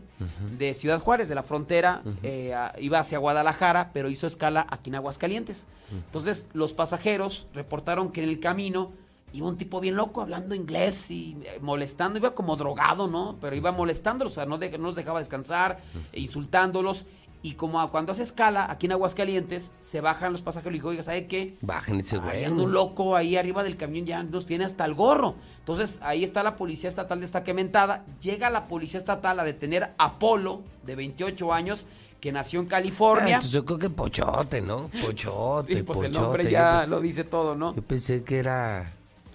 de Ciudad Juárez, de la frontera, eh, a- iba hacia Guadalajara, pero hizo escala aquí en Aguascalientes. Entonces los pasajeros reportaron que en el camino iba un tipo bien loco hablando inglés y eh, molestando, iba como drogado, ¿no? Pero iba molestándolos, o sea, no, de- no los dejaba descansar, e insultándolos. Y como a- cuando hace escala aquí en Aguascalientes, se bajan los pasajeros y dijo, oiga, ¿sabe qué? Bajen ese güey. Hay un loco ahí arriba del camión, ya nos tiene hasta el gorro. Entonces, ahí está la policía estatal de Estaquementada. Llega la policía estatal a detener a Polo, de 28 años, que nació en Ah, California. entonces yo creo que Pochote, ¿no? Pochote, Sí, pues el nombre ya lo dice todo, ¿no? Yo pensé que era...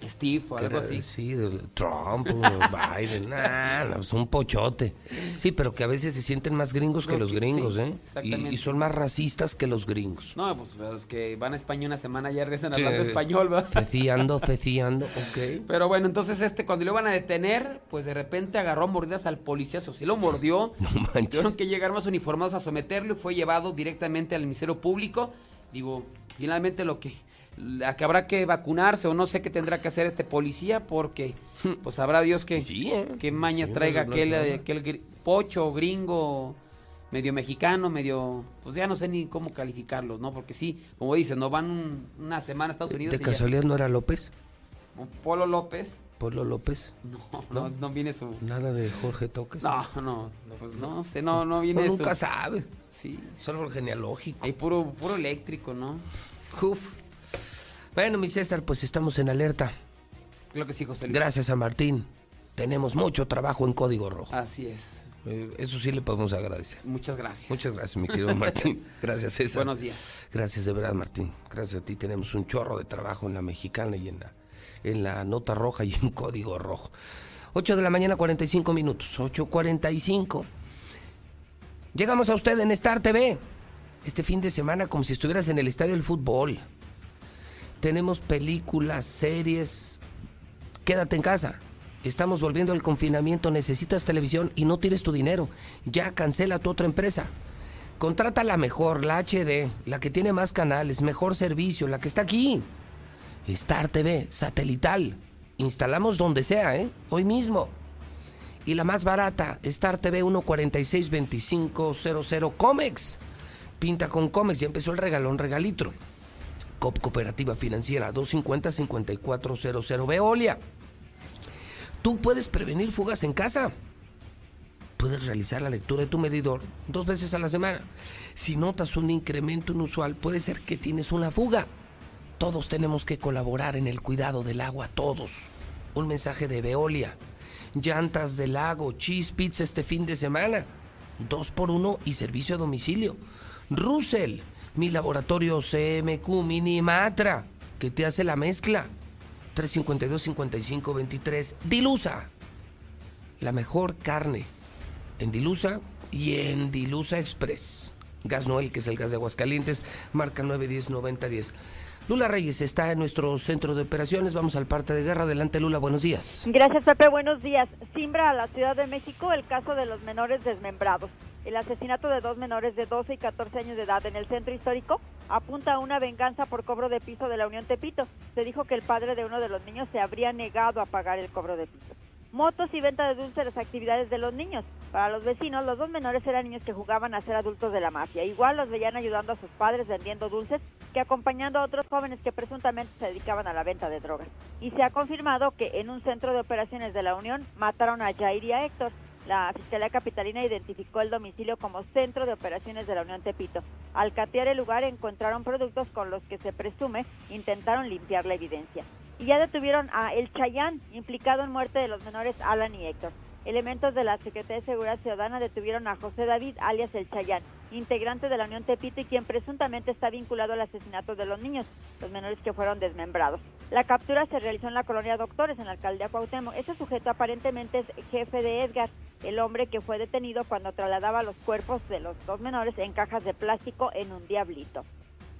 Steve o algo era, así. Sí, del Trump o Biden. Nah, no, es un pochote. Sí, pero que a veces se sienten más gringos que No, los gringos, ¿eh? exactamente. Y, y son más racistas que los gringos. No, pues los que van a España una semana ya regresan hablando español, ¿verdad? Feciando, feciando, ok. Pero bueno, entonces este, cuando lo iban a detener, pues de repente agarró mordidas al policía, o sí lo mordió. Tuvieron que llegar más uniformados a someterlo y fue llevado directamente al Ministerio Público. Digo, finalmente lo que, la que habrá que vacunarse o no sé qué tendrá que hacer este policía porque pues sabrá Dios que, qué mañas Sí, traiga no, no, aquel, no. eh, aquel pocho, gringo, medio mexicano, medio, pues ya no sé ni cómo calificarlos, ¿no? Porque sí, como dices, no van un- una semana a Estados Unidos ¿De ya- casualidad no era López? Polo López. ¿Polo López? No, no, no viene su. Nada de Jorge Toques. No, no, pues no sé, no, no viene su. nunca sabe. Sí. Solo el genealógico. Hay puro, puro eléctrico, ¿no? Uf. Bueno, mi César, pues estamos en alerta. Creo que sí, José Luis. Gracias a Martín. Tenemos mucho trabajo en Código Rojo. Así es. Eh, eso sí le podemos agradecer. Muchas gracias. Muchas gracias, mi querido Martín. Gracias, César. Buenos días. Gracias de verdad, Martín. Gracias a ti tenemos un chorro de trabajo en la mexicana y en la, en la nota roja y en código rojo. 8 de la mañana, 45 minutos. 8.45. Llegamos a usted en Star TV. Este fin de semana como si estuvieras en el estadio del fútbol. Tenemos películas, series. Quédate en casa. Estamos volviendo al confinamiento. Necesitas televisión y no tires tu dinero. Ya cancela tu otra empresa. Contrata la mejor, la HD, la que tiene más canales, mejor servicio, la que está aquí. Star TV, satelital. Instalamos donde sea, ¿eh? Hoy mismo. Y la más barata, Star TV 1462500 Comex. Pinta con Comex, ya empezó el regalón regalitro. Cooperativa Financiera 250-5400 Veolia. Tú puedes prevenir fugas en casa. Puedes realizar la lectura de tu medidor dos veces a la semana. Si notas un incremento inusual, puede ser que tienes una fuga. Todos tenemos que colaborar en el cuidado del agua, todos. Un mensaje de Veolia. Llantas del lago, cheese pizza este fin de semana. Dos por uno y servicio a domicilio. Russell, Mi laboratorio CMQ Minimatra, que te hace la mezcla. 352-5523. Dilusa. La mejor carne. En Dilusa y en Dilusa Express. Gas Noel, que es el gas de Aguascalientes, marca 910-9010. Lula Reyes está en nuestro centro de operaciones. Vamos al parte de guerra. Adelante, Lula. Buenos días. Gracias, Pepe. Buenos días. Simbra a la Ciudad de México el caso de los menores desmembrados. El asesinato de dos menores de 12 y 14 años de edad en el centro histórico apunta a una venganza por cobro de piso de la Unión Tepito. Se dijo que el padre de uno de los niños se habría negado a pagar el cobro de piso motos y venta de dulces las actividades de los niños. Para los vecinos, los dos menores eran niños que jugaban a ser adultos de la mafia. Igual los veían ayudando a sus padres vendiendo dulces que acompañando a otros jóvenes que presuntamente se dedicaban a la venta de drogas. Y se ha confirmado que en un centro de operaciones de la Unión mataron a Jair y a Héctor. La Fiscalía Capitalina identificó el domicilio como centro de operaciones de la Unión Tepito. Al catear el lugar encontraron productos con los que se presume intentaron limpiar la evidencia. Ya detuvieron a El Chayán, implicado en muerte de los menores Alan y Héctor. Elementos de la Secretaría de Seguridad Ciudadana detuvieron a José David, alias El Chayán, integrante de la Unión Tepito y quien presuntamente está vinculado al asesinato de los niños, los menores que fueron desmembrados. La captura se realizó en la colonia Doctores, en la alcaldía Cuauhtémoc. Ese sujeto aparentemente es jefe de Edgar, el hombre que fue detenido cuando trasladaba los cuerpos de los dos menores en cajas de plástico en un diablito.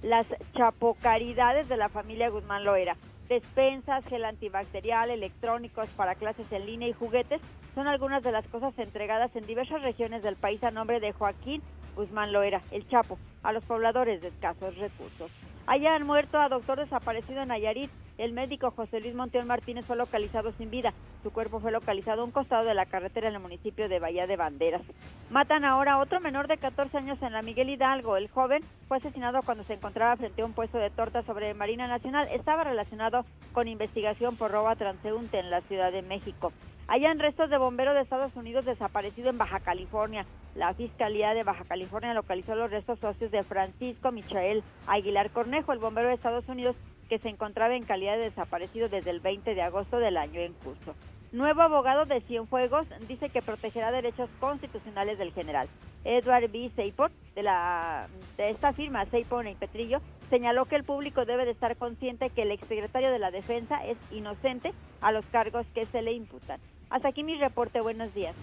Las chapocaridades de la familia Guzmán Loera despensas, gel antibacterial, electrónicos para clases en línea y juguetes son algunas de las cosas entregadas en diversas regiones del país a nombre de Joaquín Guzmán Loera, el Chapo, a los pobladores de escasos recursos. Allá han muerto a doctor desaparecido en Nayarit. El médico José Luis Monteón Martínez fue localizado sin vida. Su cuerpo fue localizado a un costado de la carretera en el municipio de Bahía de Banderas. Matan ahora a otro menor de 14 años en la Miguel Hidalgo. El joven fue asesinado cuando se encontraba frente a un puesto de tortas sobre Marina Nacional. Estaba relacionado con investigación por robo a transeúnte en la Ciudad de México. Hayan restos de bombero de Estados Unidos desaparecido en Baja California. La Fiscalía de Baja California localizó los restos socios de Francisco Michael Aguilar Cornejo, el bombero de Estados Unidos que se encontraba en calidad de desaparecido desde el 20 de agosto del año en curso. Nuevo abogado de Cienfuegos dice que protegerá derechos constitucionales del general. Edward B. Seiport, de, la, de esta firma Seiport y Petrillo, señaló que el público debe de estar consciente que el exsecretario de la Defensa es inocente a los cargos que se le imputan. Hasta aquí mi reporte. Buenos días.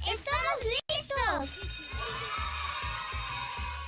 ¡Estamos listos!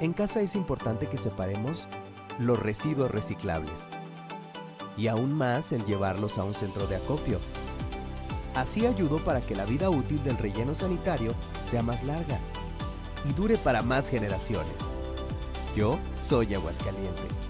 En casa es importante que separemos los residuos reciclables y aún más el llevarlos a un centro de acopio. Así ayudo para que la vida útil del relleno sanitario sea más larga y dure para más generaciones. Yo soy Aguascalientes.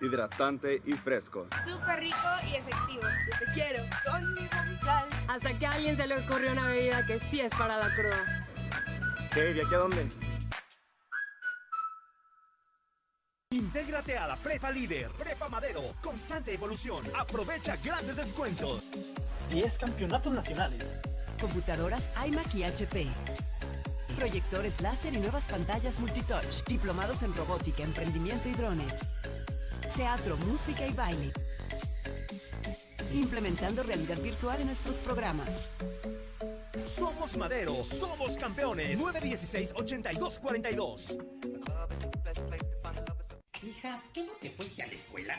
Hidratante y fresco. Súper rico y efectivo. Yo te quiero con mi sal. Hasta que a alguien se le ocurrió una bebida que sí es para la cruda. ¿Qué? ¿Y aquí a dónde? Intégrate a la Prepa Líder, Prepa Madero, constante evolución. Aprovecha grandes descuentos. 10 campeonatos nacionales. Computadoras iMac y HP. Proyectores láser y nuevas pantallas multitouch. Diplomados en robótica, emprendimiento y drone. Teatro, música y baile. Implementando realidad virtual en nuestros programas. Somos Madero, somos campeones. 916-8242. Hija, ¿qué no te fuiste a la escuela?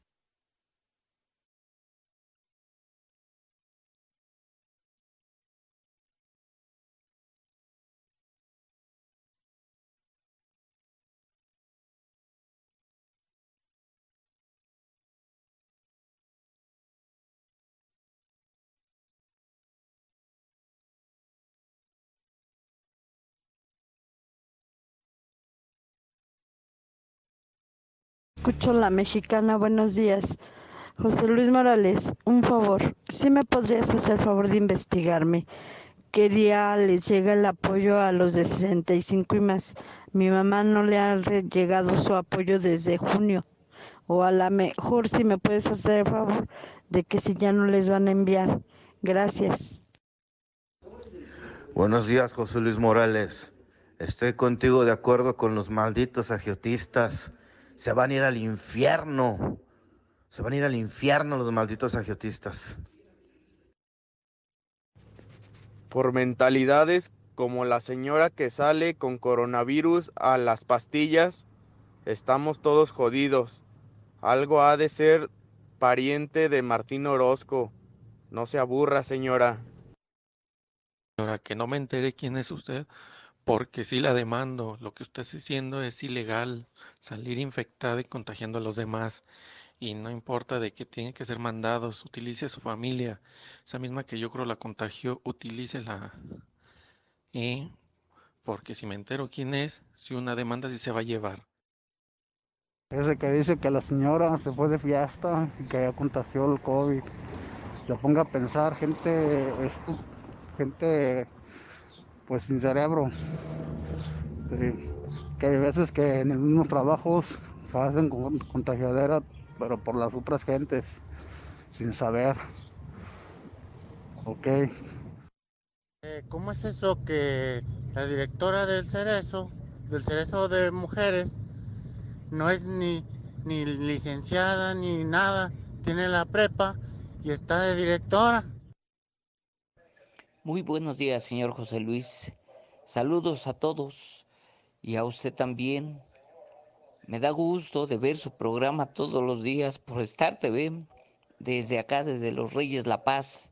Escucho la mexicana, buenos días. José Luis Morales, un favor, ¿sí me podrías hacer favor de investigarme? ¿Qué día les llega el apoyo a los de 65 y más? Mi mamá no le ha llegado su apoyo desde junio. O a la mejor si me puedes hacer el favor de que si ya no les van a enviar. Gracias. Buenos días, José Luis Morales. Estoy contigo de acuerdo con los malditos agiotistas. Se van a ir al infierno. Se van a ir al infierno los malditos agiotistas. por mentalidades como la señora que sale con coronavirus a las pastillas, estamos todos jodidos. Algo ha de ser pariente de Martín Orozco. No se aburra, señora. Señora, que no me entere quién es usted, porque sí la demando. Lo que usted está diciendo es ilegal, salir infectada y contagiando a los demás. Y no importa de qué tienen que ser mandados, utilice a su familia. Esa misma que yo creo la contagió, utilícela. Y porque si me entero quién es, si una demanda sí se va a llevar. Ese que dice que la señora se fue de fiesta y que ya contagió el COVID. Lo ponga a pensar, gente, gente pues sin cerebro. Que hay veces que en los mismos trabajos se hacen con- contagiadera, pero por las otras gentes, sin saber. Ok. Eh, ¿Cómo es eso que la directora del Cerezo, del Cerezo de Mujeres, no es ni, ni licenciada ni nada, tiene la prepa y está de directora? Muy buenos días, señor José Luis. Saludos a todos y a usted también. Me da gusto de ver su programa todos los días por Star TV, desde acá, desde Los Reyes La Paz.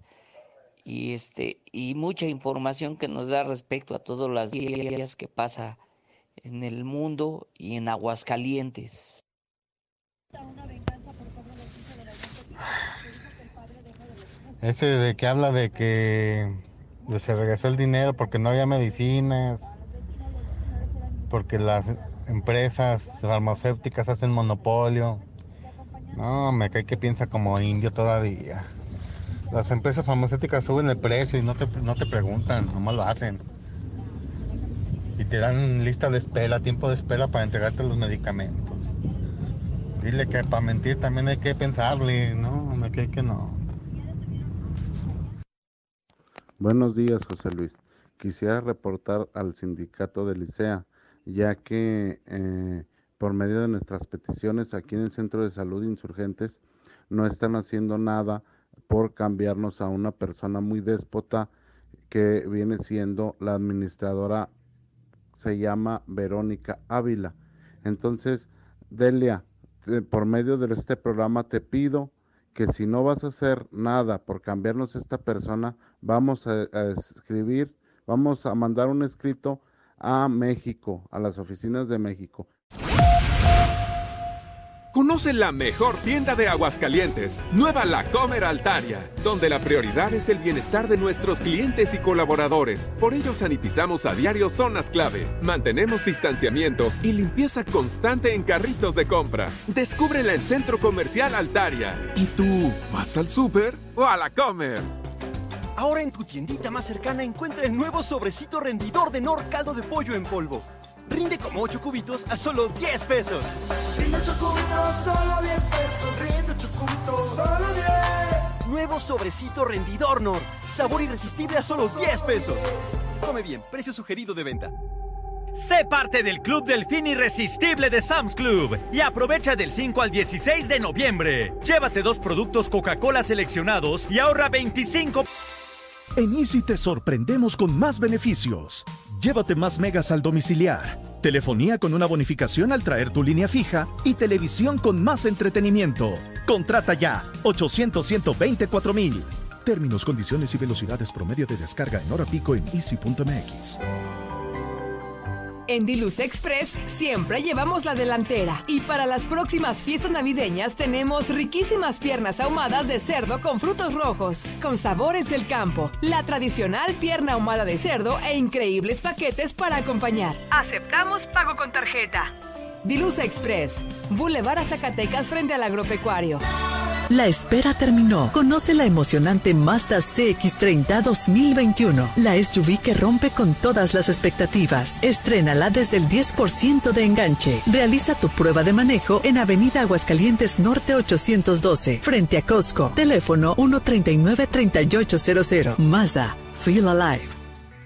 Y este, y mucha información que nos da respecto a todas las días que pasa en el mundo y en Aguascalientes. Ese de que habla de que se regresó el dinero porque no había medicinas, porque las empresas farmacéuticas hacen monopolio. No, me cae que piensa como indio todavía. Las empresas farmacéuticas suben el precio y no te, no te preguntan, nomás lo hacen. Y te dan lista de espera, tiempo de espera para entregarte los medicamentos. Dile que para mentir también hay que pensarle, ¿no? Me cae que no. Buenos días, José Luis. Quisiera reportar al sindicato de Licea, ya que eh, por medio de nuestras peticiones aquí en el Centro de Salud Insurgentes no están haciendo nada por cambiarnos a una persona muy déspota que viene siendo la administradora, se llama Verónica Ávila. Entonces, Delia, por medio de este programa te pido que si no vas a hacer nada por cambiarnos esta persona, vamos a, a escribir, vamos a mandar un escrito a México, a las oficinas de México. Conoce la mejor tienda de Aguascalientes, Nueva La Comer Altaria, donde la prioridad es el bienestar de nuestros clientes y colaboradores. Por ello sanitizamos a diario zonas clave, mantenemos distanciamiento y limpieza constante en carritos de compra. Descúbrela en Centro Comercial Altaria. ¿Y tú, vas al súper o a la comer? Ahora en tu tiendita más cercana encuentra el nuevo sobrecito rendidor de Nor caldo de pollo en polvo. Rinde como 8 cubitos a solo 10 pesos. Rinde 8 cubitos, solo 10 pesos. Rinde 8 cubitos, solo 10. Nuevo sobrecito rendidor Nor. Sabor irresistible a solo 10 pesos. Come bien, precio sugerido de venta. Sé parte del Club del Fin Irresistible de Sam's Club y aprovecha del 5 al 16 de noviembre. Llévate dos productos Coca-Cola seleccionados y ahorra 25. En Easy te sorprendemos con más beneficios. Llévate más megas al domiciliar, telefonía con una bonificación al traer tu línea fija y televisión con más entretenimiento. Contrata ya 800 124 mil. Términos, condiciones y velocidades promedio de descarga en hora pico en easy.mx. En Diluz Express siempre llevamos la delantera y para las próximas fiestas navideñas tenemos riquísimas piernas ahumadas de cerdo con frutos rojos, con sabores del campo, la tradicional pierna ahumada de cerdo e increíbles paquetes para acompañar. Aceptamos pago con tarjeta. Diluz Express, Boulevard a Zacatecas frente al agropecuario. La espera terminó. Conoce la emocionante Mazda CX30 2021, la SUV que rompe con todas las expectativas. Estrénala desde el 10% de enganche. Realiza tu prueba de manejo en Avenida Aguascalientes Norte 812, frente a Costco. Teléfono 139-3800. Mazda. Feel alive.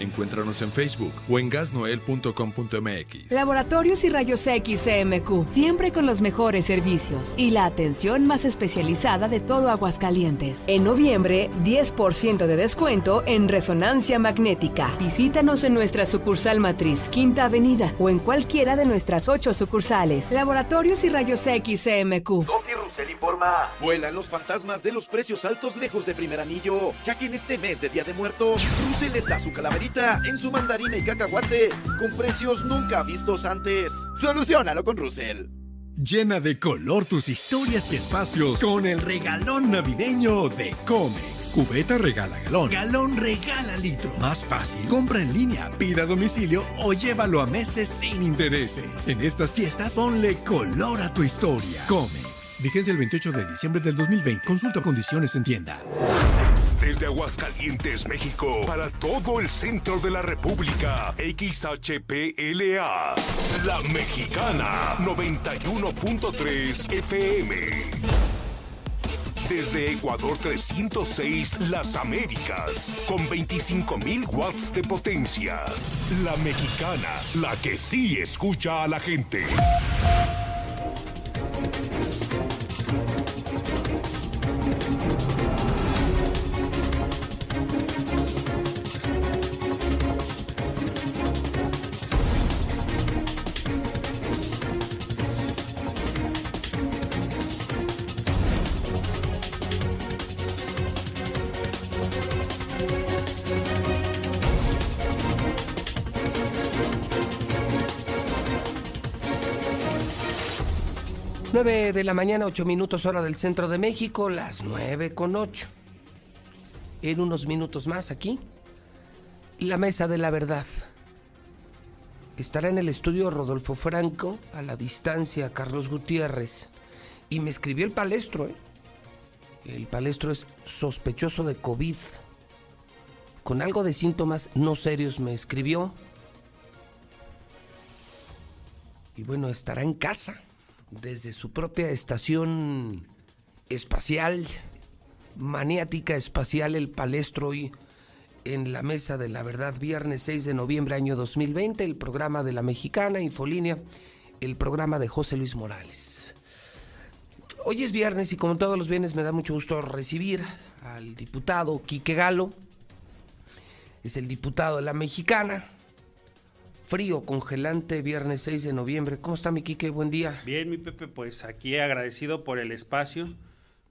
Encuéntranos en Facebook o en gasnoel.com.mx. Laboratorios y Rayos X CMQ, siempre con los mejores servicios y la atención más especializada de todo Aguascalientes. En noviembre, 10% de descuento en resonancia magnética. Visítanos en nuestra sucursal matriz, Quinta Avenida, o en cualquiera de nuestras ocho sucursales. Laboratorios y Rayos X CMQ. Doki Russell informa. Vuelan los fantasmas de los precios altos lejos de primer anillo, ya que en este mes de Día de Muertos, Russell les da su calaverita en su mandarina y cacahuates, con precios nunca vistos antes. Solucionalo con Russell. Llena de color tus historias y espacios con el regalón navideño de Comex. Cubeta regala galón, galón regala litro. Más fácil, compra en línea, pida a domicilio o llévalo a meses sin intereses. En estas fiestas, ponle color a tu historia. Comex. Vigencia el 28 de diciembre del 2020. Consulta condiciones en tienda. Desde Aguascalientes, México, para todo el centro de la República, XHPLA, La Mexicana, 91.3 FM. Desde Ecuador 306, Las Américas, con 25.000 watts de potencia. La Mexicana, la que sí escucha a la gente. 9 de la mañana, 8 minutos hora del centro de México, las 9 con 8. En unos minutos más aquí, la mesa de la verdad. Estará en el estudio Rodolfo Franco, a la distancia Carlos Gutiérrez. Y me escribió el palestro, ¿eh? El palestro es sospechoso de COVID. Con algo de síntomas no serios me escribió. Y bueno, estará en casa desde su propia estación espacial, maniática espacial, el palestro hoy en la Mesa de la Verdad, viernes 6 de noviembre año 2020, el programa de la Mexicana, Infolínea, el programa de José Luis Morales. Hoy es viernes y como todos los viernes me da mucho gusto recibir al diputado Quique Galo, es el diputado de la Mexicana, frío, congelante, viernes 6 de noviembre. ¿Cómo está mi Quique? Buen día. Bien, mi Pepe, pues aquí agradecido por el espacio.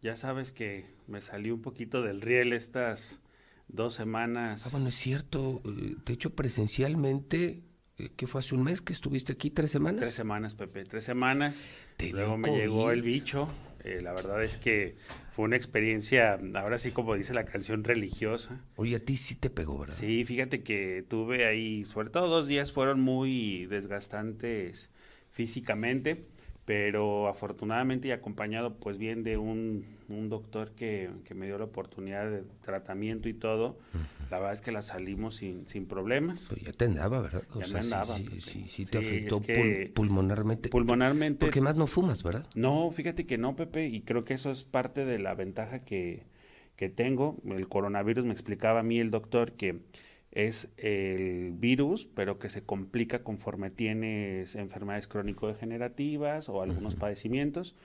Ya sabes que me salió un poquito del riel estas dos semanas. Ah, bueno, es cierto. Eh, de hecho, presencialmente, eh, ¿qué fue hace un mes que estuviste aquí? ¿Tres semanas? Tres semanas, Pepe, tres semanas. Luego me llegó el bicho. Eh, la verdad es que fue una experiencia, ahora sí como dice la canción, religiosa. Oye, a ti sí te pegó, ¿verdad? Sí, fíjate que tuve ahí, sobre todo dos días fueron muy desgastantes físicamente, pero afortunadamente y acompañado pues bien de un, un doctor que, que, me dio la oportunidad de tratamiento y todo, la verdad es que la salimos sin, sin problemas. Pues ya te andaba, ¿verdad? ya me andaba. Sí, sí, sí, te afectó pulmonarmente. Pulmonarmente. Porque más no fumas, ¿verdad? No, fíjate que no, Pepe, y creo que eso es parte de la ventaja que, que tengo. El coronavirus me explicaba a mí el doctor que es el virus, pero que se complica conforme tienes enfermedades crónico-degenerativas o algunos padecimientos.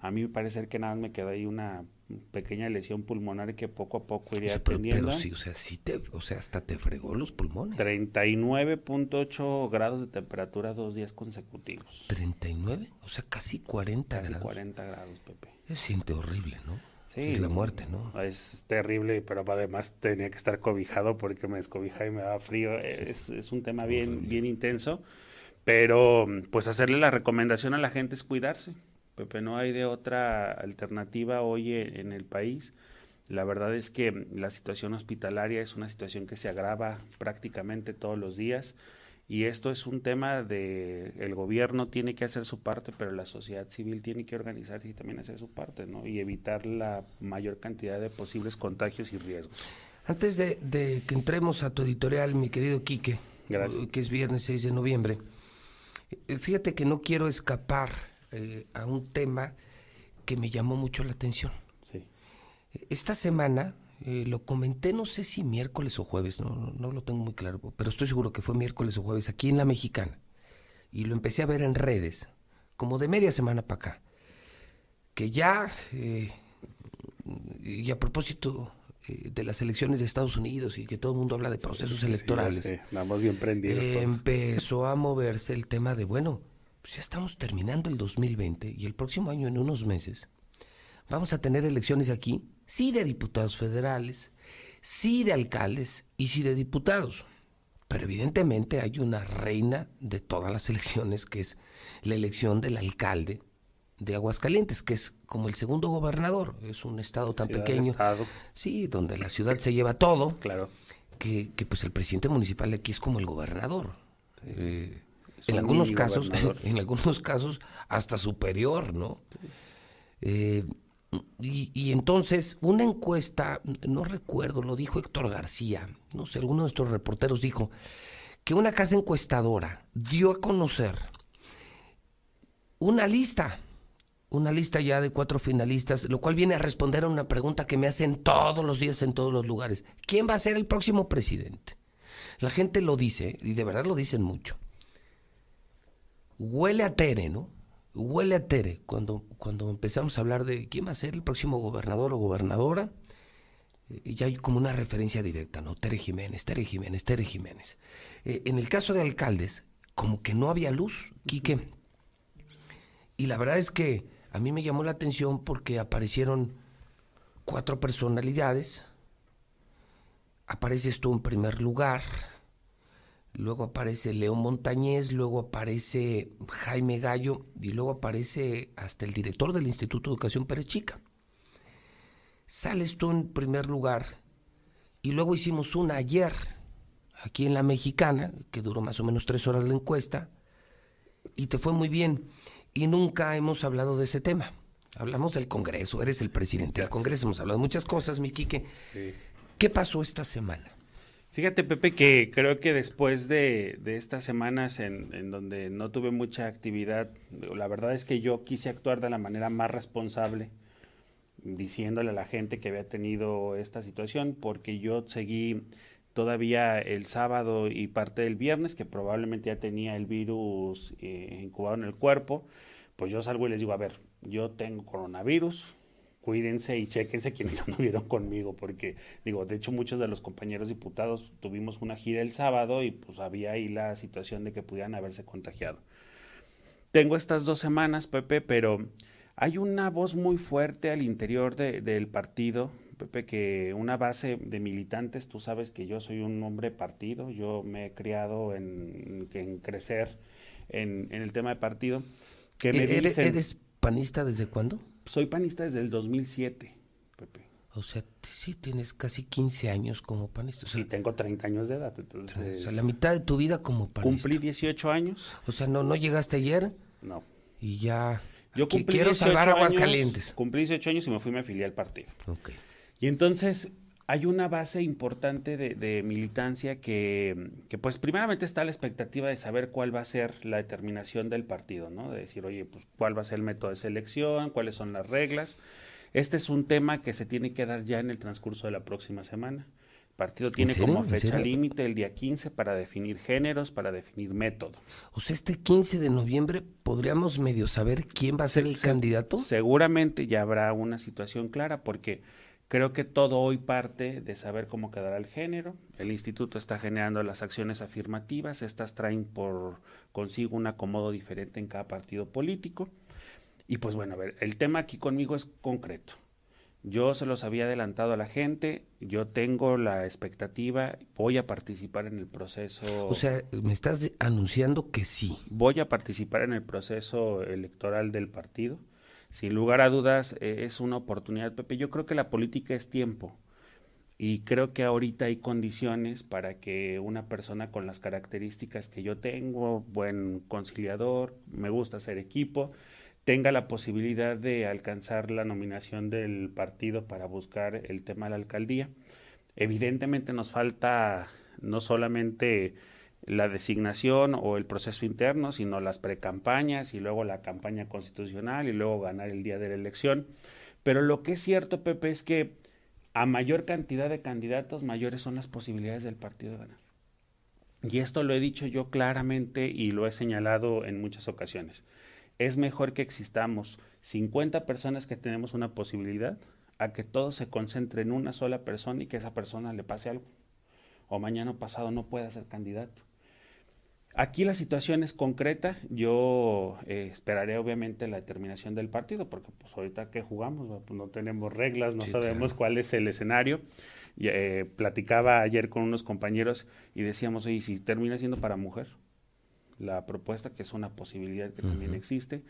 A mí me parece que nada más me queda ahí una pequeña lesión pulmonar que poco a poco iría atendiendo. Pero, sí, o sea, sí te, o sea, hasta te fregó los pulmones. 39.8 grados de temperatura dos días consecutivos. ¿39? O sea, casi 40 casi grados. 40 grados, Pepe. Se siente horrible, ¿no? Sí, es la muerte, ¿no? Es terrible, pero además tenía que estar cobijado porque me descobijaba y me daba frío. Es, es un tema bien, bien intenso. Pero pues hacerle la recomendación a la gente es cuidarse. Pepe, no hay de otra alternativa hoy en el país. La verdad es que la situación hospitalaria es una situación que se agrava prácticamente todos los días. Y esto es un tema de el gobierno tiene que hacer su parte, pero la sociedad civil tiene que organizarse y también hacer su parte, ¿no? Y evitar la mayor cantidad de posibles contagios y riesgos. Antes de, que entremos a tu editorial, mi querido Quique, que es viernes 6 de noviembre, eh, fíjate que no quiero escapar eh, a un tema que me llamó mucho la atención. Sí. Esta semana eh, lo comenté, no sé si miércoles o jueves, no, no, lo tengo muy claro, pero estoy seguro que fue miércoles o jueves aquí en La Mexicana. Y lo empecé a ver en redes, como de media semana para acá. Que ya, eh, y a propósito eh, de las elecciones de Estados Unidos y que todo el mundo habla de procesos electorales. Sí, bien prendidos. empezó a moverse el tema de, bueno, pues ya estamos terminando el 2020 y el próximo año, en unos meses, vamos a tener elecciones aquí sí de diputados federales, sí de alcaldes y sí de diputados. Pero evidentemente hay una reina de todas las elecciones, que es la elección del alcalde de Aguascalientes, que es como el segundo gobernador. Es un estado tan pequeño. Sí, donde la ciudad se lleva todo. Claro. Que, pues el presidente municipal de aquí es como el gobernador. Eh, en algunos casos, en algunos casos, hasta superior, ¿no? Eh, y, entonces, una encuesta, no recuerdo, lo dijo Héctor García, no sé, alguno de nuestros reporteros dijo que una casa encuestadora dio a conocer una lista, una lista ya de cuatro finalistas, lo cual viene a responder a una pregunta que me hacen todos los días en todos los lugares. ¿Quién va a ser el próximo presidente? La gente lo dice, y de verdad lo dicen mucho. Huele a Tere, ¿no? Huele a Tere. Cuando, cuando empezamos a hablar de quién va a ser el próximo gobernador o gobernadora, y ya hay como una referencia directa, ¿no? Tere Jiménez, Tere Jiménez, Tere Jiménez. Eh, en el caso de alcaldes, como que no había luz, Quique. Y la verdad es que a mí me llamó la atención porque aparecieron cuatro personalidades. Apareces tú en primer lugar, luego aparece León Montañez, luego aparece Jaime Gallo y luego aparece hasta el director del Instituto de Educación Pérez Chica. Sales tú en primer lugar y luego hicimos una ayer aquí en la Mexicana, que duró más o menos tres horas la encuesta, y te fue muy bien. Y nunca hemos hablado de ese tema. Hablamos del Congreso, eres el presidente del Congreso, hemos hablado de muchas cosas, mi Quique. ¿Qué pasó esta semana? Fíjate, Pepe, que creo que después de, estas semanas en, en, donde no tuve mucha actividad, la verdad es que yo quise actuar de la manera más responsable, diciéndole a la gente que había tenido esta situación, porque yo seguí todavía el sábado y parte del viernes, que probablemente ya tenía el virus eh, incubado en el cuerpo, pues yo salgo y les digo, a ver, yo tengo coronavirus, cuídense y chequense quienes anduvieron conmigo, porque digo, de hecho muchos de los compañeros diputados tuvimos una gira el sábado y pues había ahí la situación de que pudieran haberse contagiado. Tengo estas dos semanas, Pepe, pero hay una voz muy fuerte al interior del partido, Pepe, que una base de militantes, tú sabes que yo soy un hombre partido, yo me he criado en, en crecer en, el tema de partido. Que me ¿E-, ¿Eres panista desde cuándo? Soy panista desde el 2007, Pepe. O sea, sí tienes casi 15 años como panista. Y tengo 30 años de edad, entonces... O sea, la mitad de tu vida como panista. Cumplí 18 años. O sea, ¿no, no llegaste ayer? No. y ya Yo cumplí quiero 18 salvar años, Aguascalientes. Cumplí 18 años y me fui me afilié al partido. Ok. Y entonces hay una base importante de, de militancia que, que, pues primeramente está la expectativa de saber cuál va a ser la determinación del partido, ¿no? De decir, oye, pues cuál va a ser el método de selección, cuáles son las reglas. Este es un tema que se tiene que dar ya en el transcurso de la próxima semana. El partido tiene como ¿En fecha límite el día 15 para definir géneros, para definir método. O sea, este 15 de noviembre podríamos medio saber quién va a ser el candidato. Seguramente ya habrá una situación clara porque creo que todo hoy parte de saber cómo quedará el género. El instituto está generando las acciones afirmativas, estas traen por consigo un acomodo diferente en cada partido político. Y pues bueno, a ver, el tema aquí conmigo es concreto. Yo se los había adelantado a la gente, yo tengo la expectativa, voy a participar en el proceso. O sea, me estás anunciando que sí. Voy a participar en el proceso electoral del partido. Sin lugar a dudas, eh, es una oportunidad, Pepe. Yo creo que la política es tiempo. Y creo que ahorita hay condiciones para que una persona con las características que yo tengo, buen conciliador, me gusta hacer equipo, tenga la posibilidad de alcanzar la nominación del partido para buscar el tema de la alcaldía. Evidentemente nos falta no solamente la designación o el proceso interno, sino las precampañas y luego la campaña constitucional y luego ganar el día de la elección. Pero lo que es cierto, Pepe, es que a mayor cantidad de candidatos, mayores son las posibilidades del partido de ganar. Y esto lo he dicho yo claramente y lo he señalado en muchas ocasiones. Es mejor que existamos 50 personas que tenemos una posibilidad a que todo se concentre en una sola persona y que esa persona le pase algo. O mañana o pasado no pueda ser candidato. Aquí la situación es concreta. Yo eh, esperaré obviamente la determinación del partido, porque pues ahorita que jugamos, pues, no tenemos reglas, no Sí, sabemos claro. cuál es el escenario. Eh, platicaba ayer con unos compañeros y decíamos, oye, ¿y si termina siendo para mujer la propuesta, que es una posibilidad que también existe.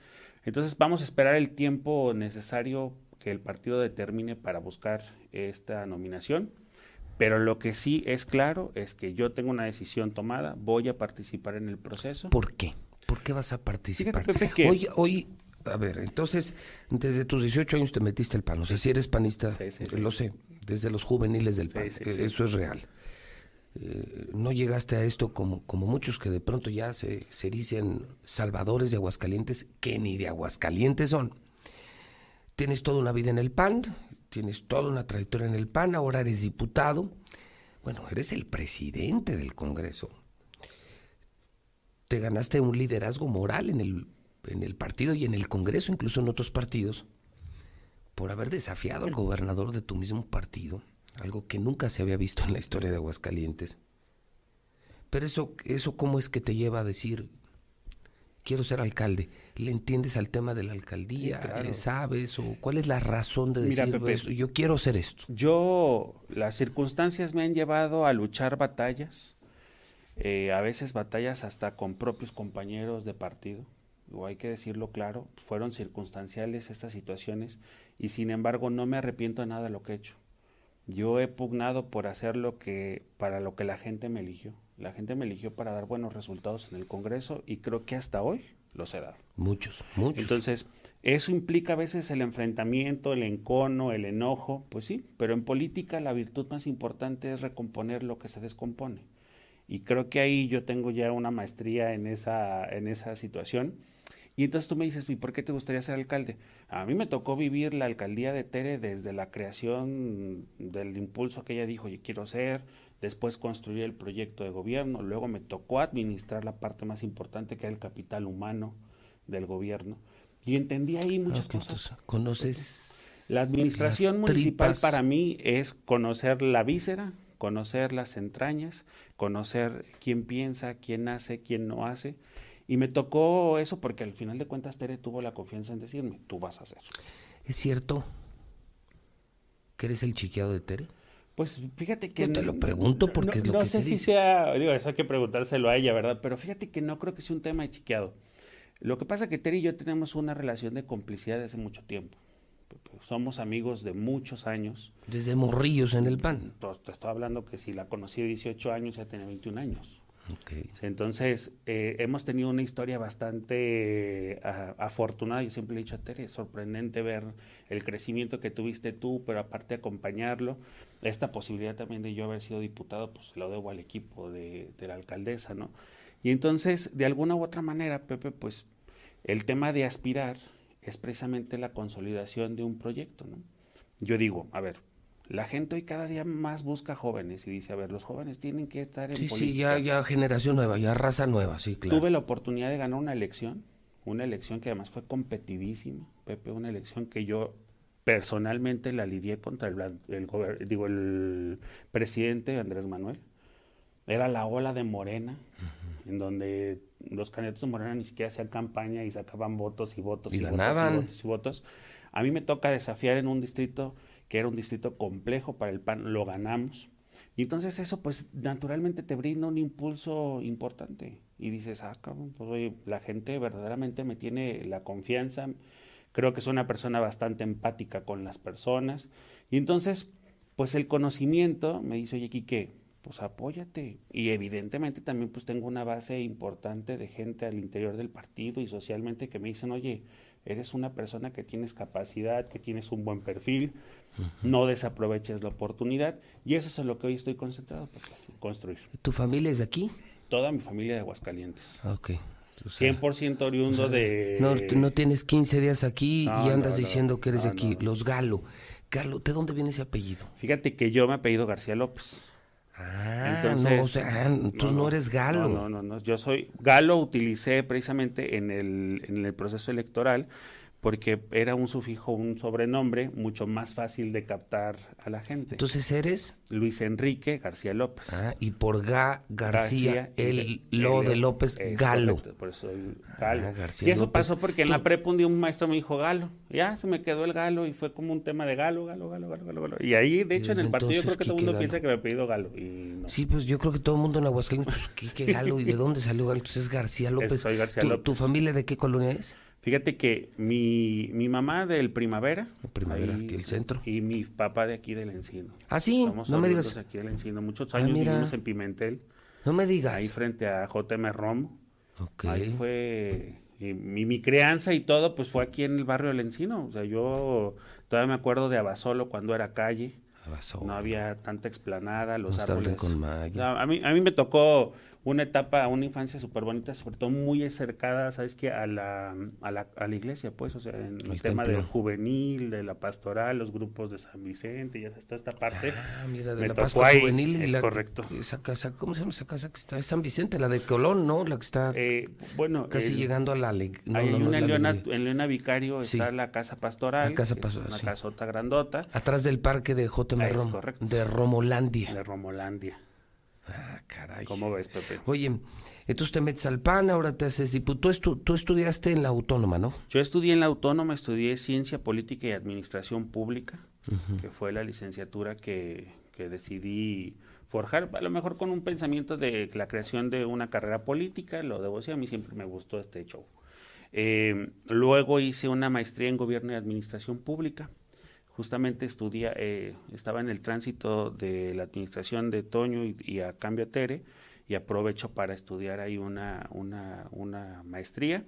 Entonces vamos a esperar el tiempo necesario que el partido determine para buscar esta nominación. Pero lo que sí es claro es que yo tengo una decisión tomada, voy a participar en el proceso. ¿Por qué? ¿Por qué vas a participar? Fíjate, Pepe, que- Hoy, hoy, a ver, entonces, desde tus 18 años te metiste el pan. O sea, si eres panista, Sí, sí, sí. lo sé, desde los juveniles del pan, eso es real. Eh, no llegaste a esto como, como muchos que de pronto ya se, se dicen salvadores de Aguascalientes, que ni de Aguascalientes son. Tienes toda una vida en el PAN, tienes toda una trayectoria en el PAN, ahora eres diputado. Bueno, eres el presidente del Congreso. Te ganaste un liderazgo moral en el, en el partido y en el Congreso, incluso en otros partidos, por haber desafiado al gobernador de tu mismo partido, algo que nunca se había visto en la historia de Aguascalientes. Pero eso, eso ¿cómo es que te lleva a decir, quiero ser alcalde? ¿Le entiendes al tema de la alcaldía? Sí, claro. ¿Le sabes? ¿O cuál es la razón de Mira, decir Pepe, eso? yo quiero hacer esto? Yo, las circunstancias me han llevado a luchar batallas, eh, a veces batallas hasta con propios compañeros de partido, o hay que decirlo claro, fueron circunstanciales estas situaciones y sin embargo no me arrepiento de nada de lo que he hecho. Yo he pugnado por hacer lo que, para lo que la gente me eligió. La gente me eligió para dar buenos resultados en el Congreso y creo que hasta hoy los he dado. Muchos, muchos. Entonces, eso implica a veces el enfrentamiento, el encono, el enojo, pues sí, pero en política la virtud más importante es recomponer lo que se descompone. Y creo que ahí yo tengo ya una maestría en esa, en esa situación. Y entonces tú me dices, ¿y por qué te gustaría ser alcalde? A mí me tocó vivir la alcaldía de Tere desde la creación del impulso que ella dijo, yo quiero ser, después construir el proyecto de gobierno, luego me tocó administrar la parte más importante que era el capital humano del gobierno. Y entendí ahí muchas Ah, ok, cosas. ¿Conoces? La administración municipal tripas. para mí es conocer la víscera, conocer las entrañas, conocer quién piensa, quién hace, quién no hace. Y me tocó eso porque al final de cuentas Tere tuvo la confianza en decirme, tú vas a hacer. ¿Es cierto que eres el chiqueado de Tere? Pues fíjate que... Yo te lo pregunto porque no- es lo no que sé se si dice. sea, digo, eso hay que preguntárselo a ella, ¿verdad? Pero fíjate que no creo que sea un tema de chiqueado. Lo que pasa es que Tere y yo tenemos una relación de complicidad de hace mucho tiempo. Somos amigos de muchos años. Desde morrillos en el PAN. Te estoy hablando que si la conocí de 18 años, ya tenía 21 años. Entonces, eh, hemos tenido una historia bastante afortunada. Yo siempre le he dicho a Tere, es sorprendente ver el crecimiento que tuviste tú, pero aparte acompañarlo. Esta posibilidad también de yo haber sido diputado, pues lo debo al equipo de, de la alcaldesa, ¿no? Y entonces, de alguna u otra manera, Pepe, pues el tema de aspirar es precisamente la consolidación de un proyecto, ¿no? Yo digo, a ver, la gente hoy cada día más busca jóvenes y dice, a ver, los jóvenes tienen que estar en sí, política. Sí, ya, ya generación nueva, ya raza nueva, sí, claro. Tuve la oportunidad de ganar una elección, una elección que además fue competidísima, Pepe, una elección que yo personalmente la lidié contra el, el, digo, el presidente Andrés Manuel. Era la ola de Morena, en donde los candidatos de Morena ni siquiera hacían campaña y sacaban votos y votos y, ganaban. votos y votos y votos. A mí me toca desafiar en un distrito que era un distrito complejo para el PAN, lo ganamos. Y entonces eso pues naturalmente te brinda un impulso importante y dices, ah, cabrón, pues oye, la gente verdaderamente me tiene la confianza, creo que soy una persona bastante empática con las personas y entonces pues el conocimiento me dice, oye, Quique, pues apóyate. Y evidentemente también pues tengo una base importante de gente al interior del partido y socialmente que me dicen, oye, eres una persona que tienes capacidad, que tienes un buen perfil, no desaproveches la oportunidad y eso es en lo que hoy estoy concentrado para construir. ¿Tu familia es de aquí? Toda mi familia de Aguascalientes. Ok. 100% oriundo de... No, no tienes 15 días aquí y andas diciendo que eres de aquí. Los Galo. Galo, ¿de dónde viene ese apellido? Fíjate que yo me apellido García López. Ah, entonces, no, o sea, entonces no, eres Galo. No, no, no, yo soy Galo, utilicé precisamente en el, en el proceso electoral porque era un sufijo, un sobrenombre mucho más fácil de captar a la gente. Entonces eres Luis Enrique García López. Ah, y por Ga García, el, lo de López Galo. por eso Galo. Ah, y eso pasó porque en la prepa un día un maestro me dijo Galo. Ya se me quedó el Galo y fue como un tema de Galo, Galo, Galo, Galo, Galo. Y ahí, de hecho, en el partido yo creo que todo el mundo piensa que me ha pedido Galo. Y Sí, pues yo creo que todo el mundo en Aguascalientes, pues, ¿qué, Galo? ¿Y de dónde salió Galo? Entonces es García López. soy García ¿Tu, López. ¿Tu familia de qué colonia es? Fíjate que mi, mi mamá del Primavera. Primavera, aquí el centro. Y mi papá de aquí del Encino. Ah, sí, Somos no me digas. aquí del Encino. Muchos años vivimos en Pimentel. No me digas. Ahí frente a JM Romo. Ok. Ahí fue. Y mi, mi, crianza y todo, pues fue aquí en el barrio del Encino. O sea, yo todavía me acuerdo de Abasolo cuando era calle. Abasolo. No había tanta explanada, los no árboles. Con a, mí, a mí me tocó una etapa, una infancia súper bonita, sobre todo muy acercada, ¿sabes qué? A la, a la, a la iglesia, pues, o sea, en el, el tema del juvenil, de la pastoral, los grupos de San Vicente, ya está esta parte. Ah, mira, de me la Pascua ahí, juvenil. es la, correcto. Esa casa, ¿cómo se llama esa casa que está? Es San Vicente, la de Colón, ¿no? La que está eh, bueno, casi el, llegando a la... No, no, una Leona, en Leona Vicario Sí. está la casa pastoral, La casa que pastoral, es una sí. casota grandota, Atrás del parque de JM Es Rom- correcto. de Romolandia. de Romolandia. Ah, caray. ¿Cómo ves, Pepe? Oye, entonces te metes al PAN, ahora te haces diputado. Tú, estu- tú estudiaste en la autónoma, ¿no? Yo estudié en la Autónoma, estudié Ciencia Política y Administración Pública, que fue la licenciatura que, que decidí forjar, a lo mejor con un pensamiento de la creación de una carrera política, lo debo decir, a mí siempre me gustó este show. Eh, luego hice una maestría en Gobierno y Administración Pública. Justamente estudia, eh, estaba en el tránsito de la administración de Toño y, a cambio Tere, y aprovecho para estudiar ahí una, una, una maestría.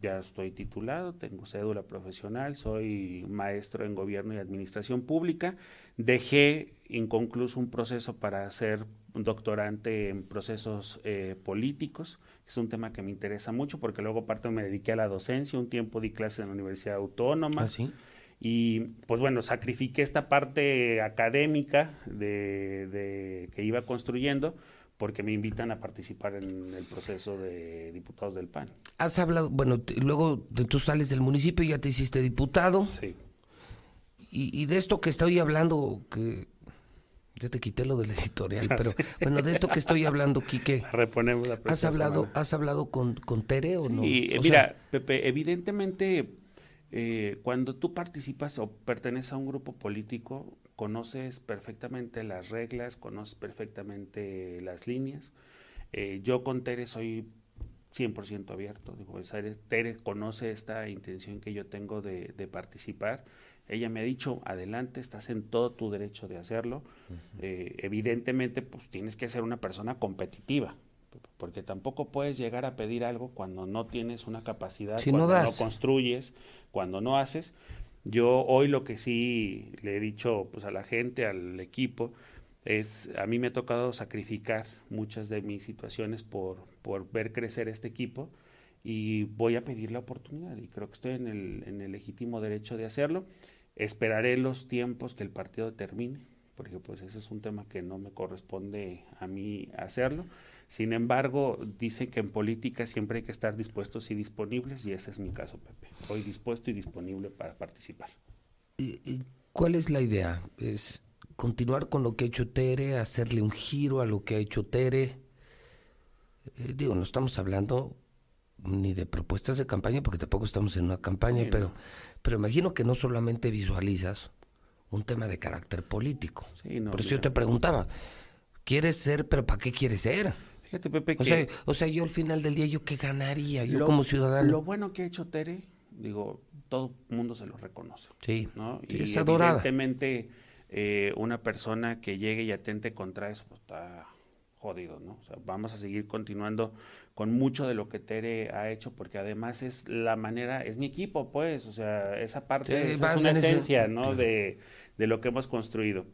Ya estoy titulado, tengo cédula profesional, soy maestro en gobierno y administración pública. Dejé inconcluso un proceso para ser doctorante en procesos eh, políticos, es un tema que me interesa mucho porque luego aparte me dediqué a la docencia, un tiempo di clases en la Universidad Autónoma. ¿Ah, sí? Y pues bueno, sacrifiqué esta parte académica de, de- que iba construyendo porque me invitan a participar en el proceso de diputados del PAN. Has hablado, bueno, te- luego tú sales del municipio y ya te hiciste diputado. Sí. Y, y de esto que estoy hablando, que ya te quité lo del editorial, pero bueno, de esto que estoy hablando, Quique. Reponemos la ¿Has hablado, semana. ¿Has hablado con, con Tere o no? Sí, mira, sea, Pepe, evidentemente eh, cuando tú participas o perteneces a un grupo político, conoces perfectamente las reglas, conoces perfectamente las líneas. Eh, yo con Tere soy 100% abierto. Digo, Tere conoce esta intención que yo tengo de, de participar. Ella me ha dicho, adelante, estás en todo tu derecho de hacerlo. Eh, evidentemente, pues tienes que ser una persona competitiva, porque tampoco puedes llegar a pedir algo cuando no tienes una capacidad, Si cuando no no, das. construyes, cuando no haces. Yo hoy lo que sí le he dicho pues, a la gente, al equipo, es a mí me ha tocado sacrificar muchas de mis situaciones por, por ver crecer este equipo y voy a pedir la oportunidad y creo que estoy en el, en el legítimo derecho de hacerlo. Esperaré los tiempos que el partido termine, porque pues ese es un tema que no me corresponde a mí hacerlo. Sin embargo, dicen que en política siempre hay que estar dispuestos y disponibles y ese es mi caso, Pepe. Hoy dispuesto y disponible para participar. ¿Y- ¿Cuál es la idea? ¿Es continuar con lo que ha hecho Tere, hacerle un giro a lo que ha hecho Tere? Eh, digo, no estamos hablando ni de propuestas de campaña, porque tampoco estamos en una campaña, Sí, pero, no. pero imagino que no solamente visualizas un tema de carácter político. Sí, no, Por eso yo te preguntaba, ¿quieres ser, pero para qué quieres ser? Fíjate, Pepe, O sea, o sea, yo al final del día, ¿yo qué ganaría? Yo lo- como ciudadano. Lo bueno que ha hecho Tere, digo, todo el mundo se lo reconoce. Sí, ¿no? y es adorada. evidentemente eh, una persona que llegue y atente contra eso pues, está jodido, ¿no? O sea, vamos a seguir continuando con mucho de lo que Tere ha hecho porque además es la manera, es mi equipo, pues, o sea, esa parte Sí, esa vas es una en ese- esencia, ¿no? Claro. De, de lo que hemos construido.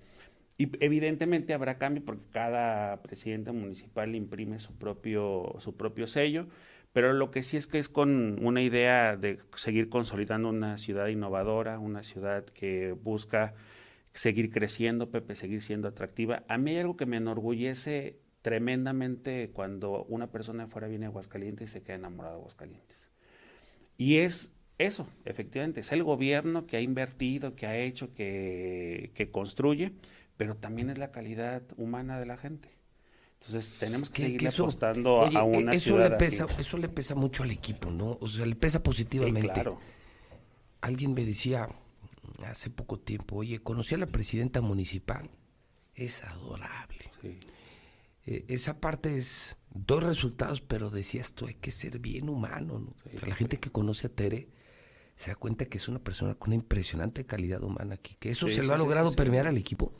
Y evidentemente habrá cambio porque cada presidente municipal imprime su propio, su propio sello, pero lo que sí es que es con una idea de seguir consolidando una ciudad innovadora, una ciudad que busca seguir creciendo, Pepe, seguir siendo atractiva. A mí hay algo que me enorgullece tremendamente cuando una persona de fuera viene a Aguascalientes y se queda enamorado de Aguascalientes. Y es eso, efectivamente, es el gobierno que ha invertido, que ha hecho, que, que construye, pero también es la calidad humana de la gente. Entonces tenemos que, seguir apostando oye, a e- una eso ciudad le pesa, así. Eso le pesa mucho al equipo, ¿no? O sea, le pesa positivamente. claro. Alguien me decía hace poco tiempo, oye, conocí a la presidenta municipal. Es adorable. Eh, esa parte es dos resultados, pero decías tú, hay que ser bien humano, ¿no? O sea, la gente que conoce a Tere se da cuenta que es una persona con una impresionante calidad humana aquí, que eso Sí, se sí, lo ha sí, logrado sí, sí. permear al equipo.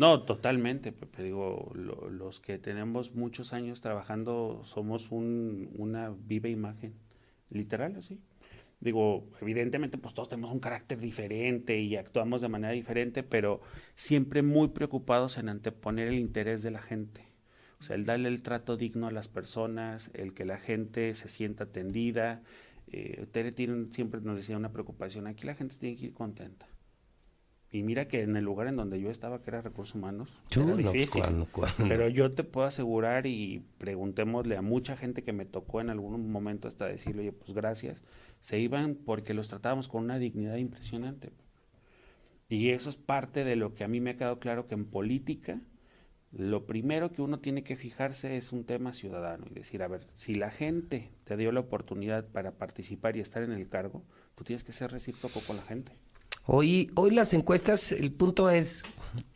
No, totalmente, Pepe. Digo, lo- los que tenemos muchos años trabajando somos un- una viva imagen, literal, así. Digo, evidentemente, pues todos tenemos un carácter diferente y actuamos de manera diferente, pero siempre muy preocupados en anteponer el interés de la gente. O sea, el darle el trato digno a las personas, el que la gente se sienta atendida. Eh, Tere tiene, siempre nos decía una preocupación, aquí la gente tiene que ir contenta. Y mira que en el lugar en donde yo estaba, que era recursos humanos, era pues, difícil. ¿cuándo, cuándo? Pero yo te puedo asegurar y preguntémosle a mucha gente que me tocó en algún momento hasta decirle, oye, pues gracias, se iban porque los tratábamos con una dignidad impresionante. Y eso es parte de lo que a mí me ha quedado claro que en política lo primero que uno tiene que fijarse es un tema ciudadano y decir, a ver, si la gente te dio la oportunidad para participar y estar en el cargo, tú tienes que ser recíproco con la gente. Hoy, hoy las encuestas, el punto es,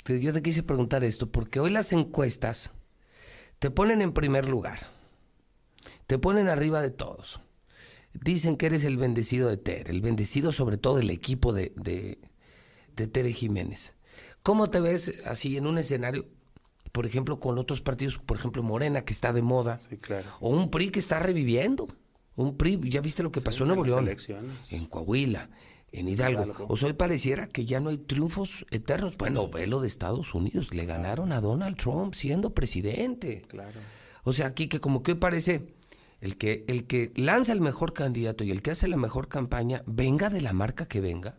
que yo te quise preguntar esto, porque hoy las encuestas te ponen en primer lugar, te ponen arriba de todos. Dicen que eres el bendecido de Tere, el bendecido sobre todo del equipo de, de, de Tere Jiménez. ¿Cómo te ves así en un escenario, por ejemplo, con otros partidos, por ejemplo Morena, que está de moda, Sí, claro. o un PRI que está reviviendo? Un PRI, ya viste lo que pasó en Nuevo León, en Coahuila, en Hidalgo. O sea, hoy pareciera que ya no hay triunfos eternos. Bueno, ve lo de Estados Unidos, le ganaron a Donald Trump siendo presidente. Claro. O sea, aquí que como que hoy parece el que el que lanza el mejor candidato y el que hace la mejor campaña, venga de la marca que venga,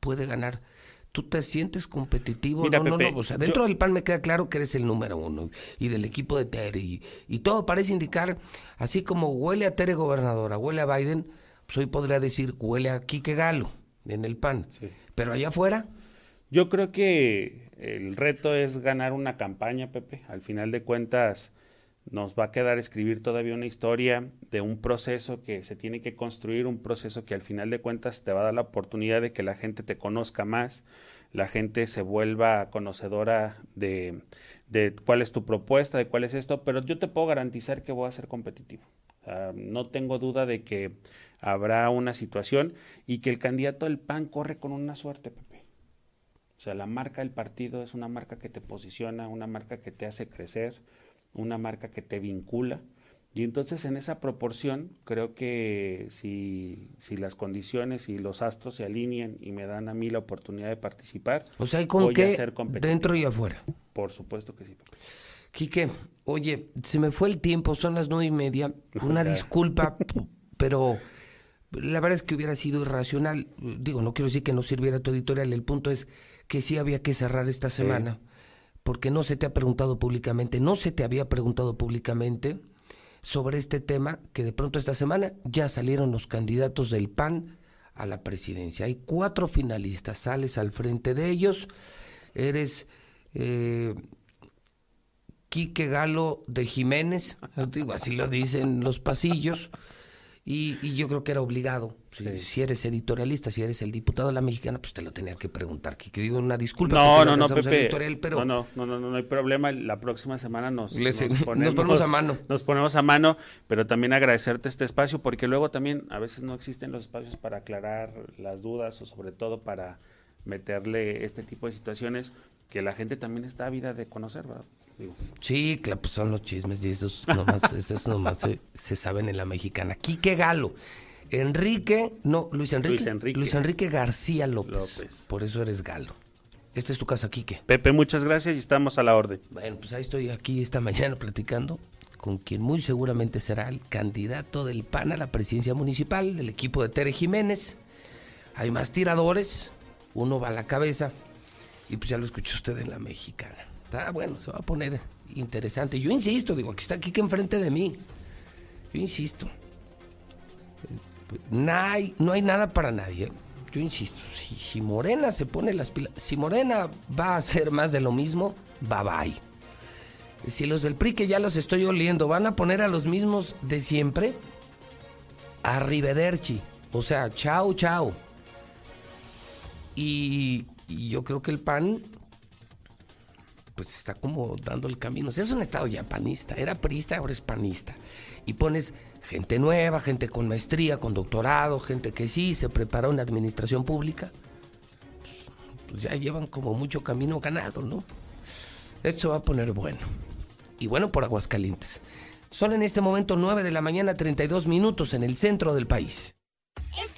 puede ganar. ¿Tú te sientes competitivo? Mira, no, no, no. O sea, dentro yo- del PAN me queda claro que eres el número uno y del equipo de Tere. Y, y todo parece indicar, así como huele a Tere gobernadora, huele a Biden, pues hoy podría decir huele a Quique Galo en el PAN. Pero allá afuera, Yo creo que el reto es ganar una campaña, Pepe. Al final de cuentas, nos va a quedar escribir todavía una historia de un proceso que se tiene que construir, un proceso que al final de cuentas te va a dar la oportunidad de que la gente te conozca más, la gente se vuelva conocedora de, de cuál es tu propuesta, de cuál es esto, pero yo te puedo garantizar que voy a ser competitivo. Sea, no tengo duda de que habrá una situación y que el candidato del PAN corre con una suerte, Pepe. O sea, la marca del partido es una marca que te posiciona, una marca que te hace crecer, una marca que te vincula. Y entonces en esa proporción creo que si, si las condiciones y los astros se alinean y me dan a mí la oportunidad de participar, O sea, ¿y con voy qué a ser dentro y afuera? Por supuesto que sí. Pepe. Quique, oye, se me fue el tiempo, son las nueve y media. Una disculpa, pero la verdad es que hubiera sido irracional. Digo, no quiero decir que no sirviera tu editorial. El punto es que sí había que cerrar esta semana, porque no se te ha preguntado públicamente, no se te había preguntado públicamente sobre este tema, que de pronto esta semana ya salieron los candidatos del PAN a la presidencia. Hay cuatro finalistas, sales al frente de ellos, eres... eh, Quique Galo de Jiménez, digo, así lo dicen los pasillos, y, y yo creo que era obligado. Si, si eres editorialista, si eres el diputado de la mexicana, pues te lo tenía que preguntar. Quique, digo una disculpa. No, no, no, Pepe. pero No, no, no, no, no hay problema. La próxima semana nos, Les- nos, nos ponemos, ponemos a mano. Nos ponemos a mano, pero también agradecerte este espacio, porque luego también a veces no existen los espacios para aclarar las dudas o sobre todo para meterle este tipo de situaciones que la gente también está ávida de conocer, ¿verdad? Digo, Sí, claro, pues son los chismes y esos nomás, esos nomás se, se saben en la mexicana. Quique Galo. Enrique, no, Luis Enrique. Luis Enrique. Luis Enrique García López. López. Por eso eres Galo. Esta es tu casa, Quique. Pepe, muchas gracias y estamos a la orden. Bueno, pues ahí estoy aquí esta mañana platicando con quien muy seguramente será el candidato del PAN a la presidencia municipal del equipo de Tere Jiménez. Hay más tiradores, uno va a la cabeza y pues ya lo escuchó usted en la mexicana. Está bueno, se va a poner interesante. Yo insisto, digo, aquí está Kike enfrente de mí. Yo insisto. No hay, no hay nada para nadie. Yo insisto, si, Morena se pone las pilas, si Morena va a hacer más de lo mismo, bye bye. Si los del PRI que ya los estoy oliendo van a poner a los mismos de siempre, arrivederci. O sea, chao, chao. Y yo creo que el PAN pues está como dando el camino. O es un estado ya panista. Era priista, ahora es panista. Y pones gente nueva, gente con maestría, con doctorado, gente que sí se preparó en administración pública. Pues ya llevan como mucho camino ganado, ¿no? Esto va a poner bueno. Y bueno por Aguascalientes. Son en este momento 9 de la mañana 32 minutos en el centro del país. ¡Estamos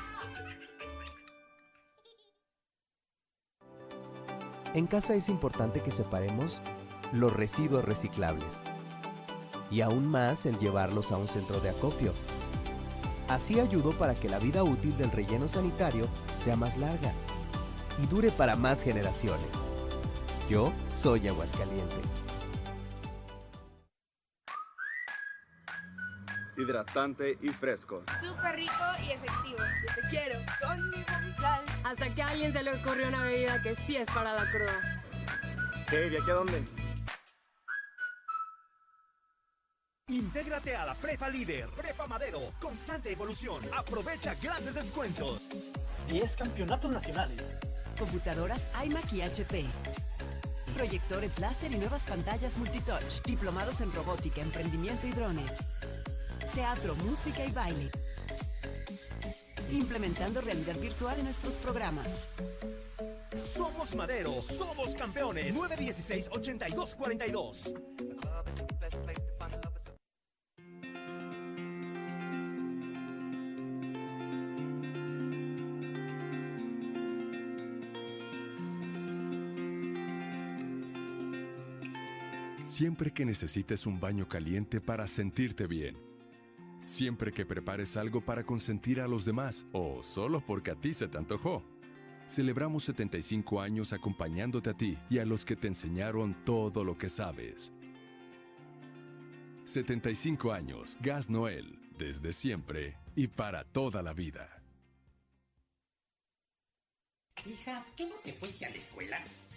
En casa es importante que separemos los residuos reciclables y aún más el llevarlos a un centro de acopio. Así ayudo para que la vida útil del relleno sanitario sea más larga y dure para más generaciones. Yo soy Aguascalientes. Hidratante y fresco. Súper rico y efectivo. Yo te quiero con y sal. Hasta que a alguien se le ocurrió una bebida que sí es para la cruda. ¿Qué? ¿De aquí a dónde? Intégrate a la Prepa Líder, Prepa Madero, constante evolución. Aprovecha grandes descuentos. 10 campeonatos nacionales. Computadoras iMac y HP. Proyectores láser y nuevas pantallas multitouch. Diplomados en robótica, emprendimiento y drone. Teatro, música y baile. Implementando realidad virtual en nuestros programas. Somos Madero, somos campeones. 916-8242. Siempre que necesites un baño caliente para sentirte bien. Siempre que prepares algo para consentir a los demás o solo porque a ti se te antojó. Celebramos 75 años acompañándote a ti y a los que te enseñaron todo lo que sabes. 75 años, Gas Noel, desde siempre y para toda la vida. Hija, ¿qué no te fuiste a la escuela?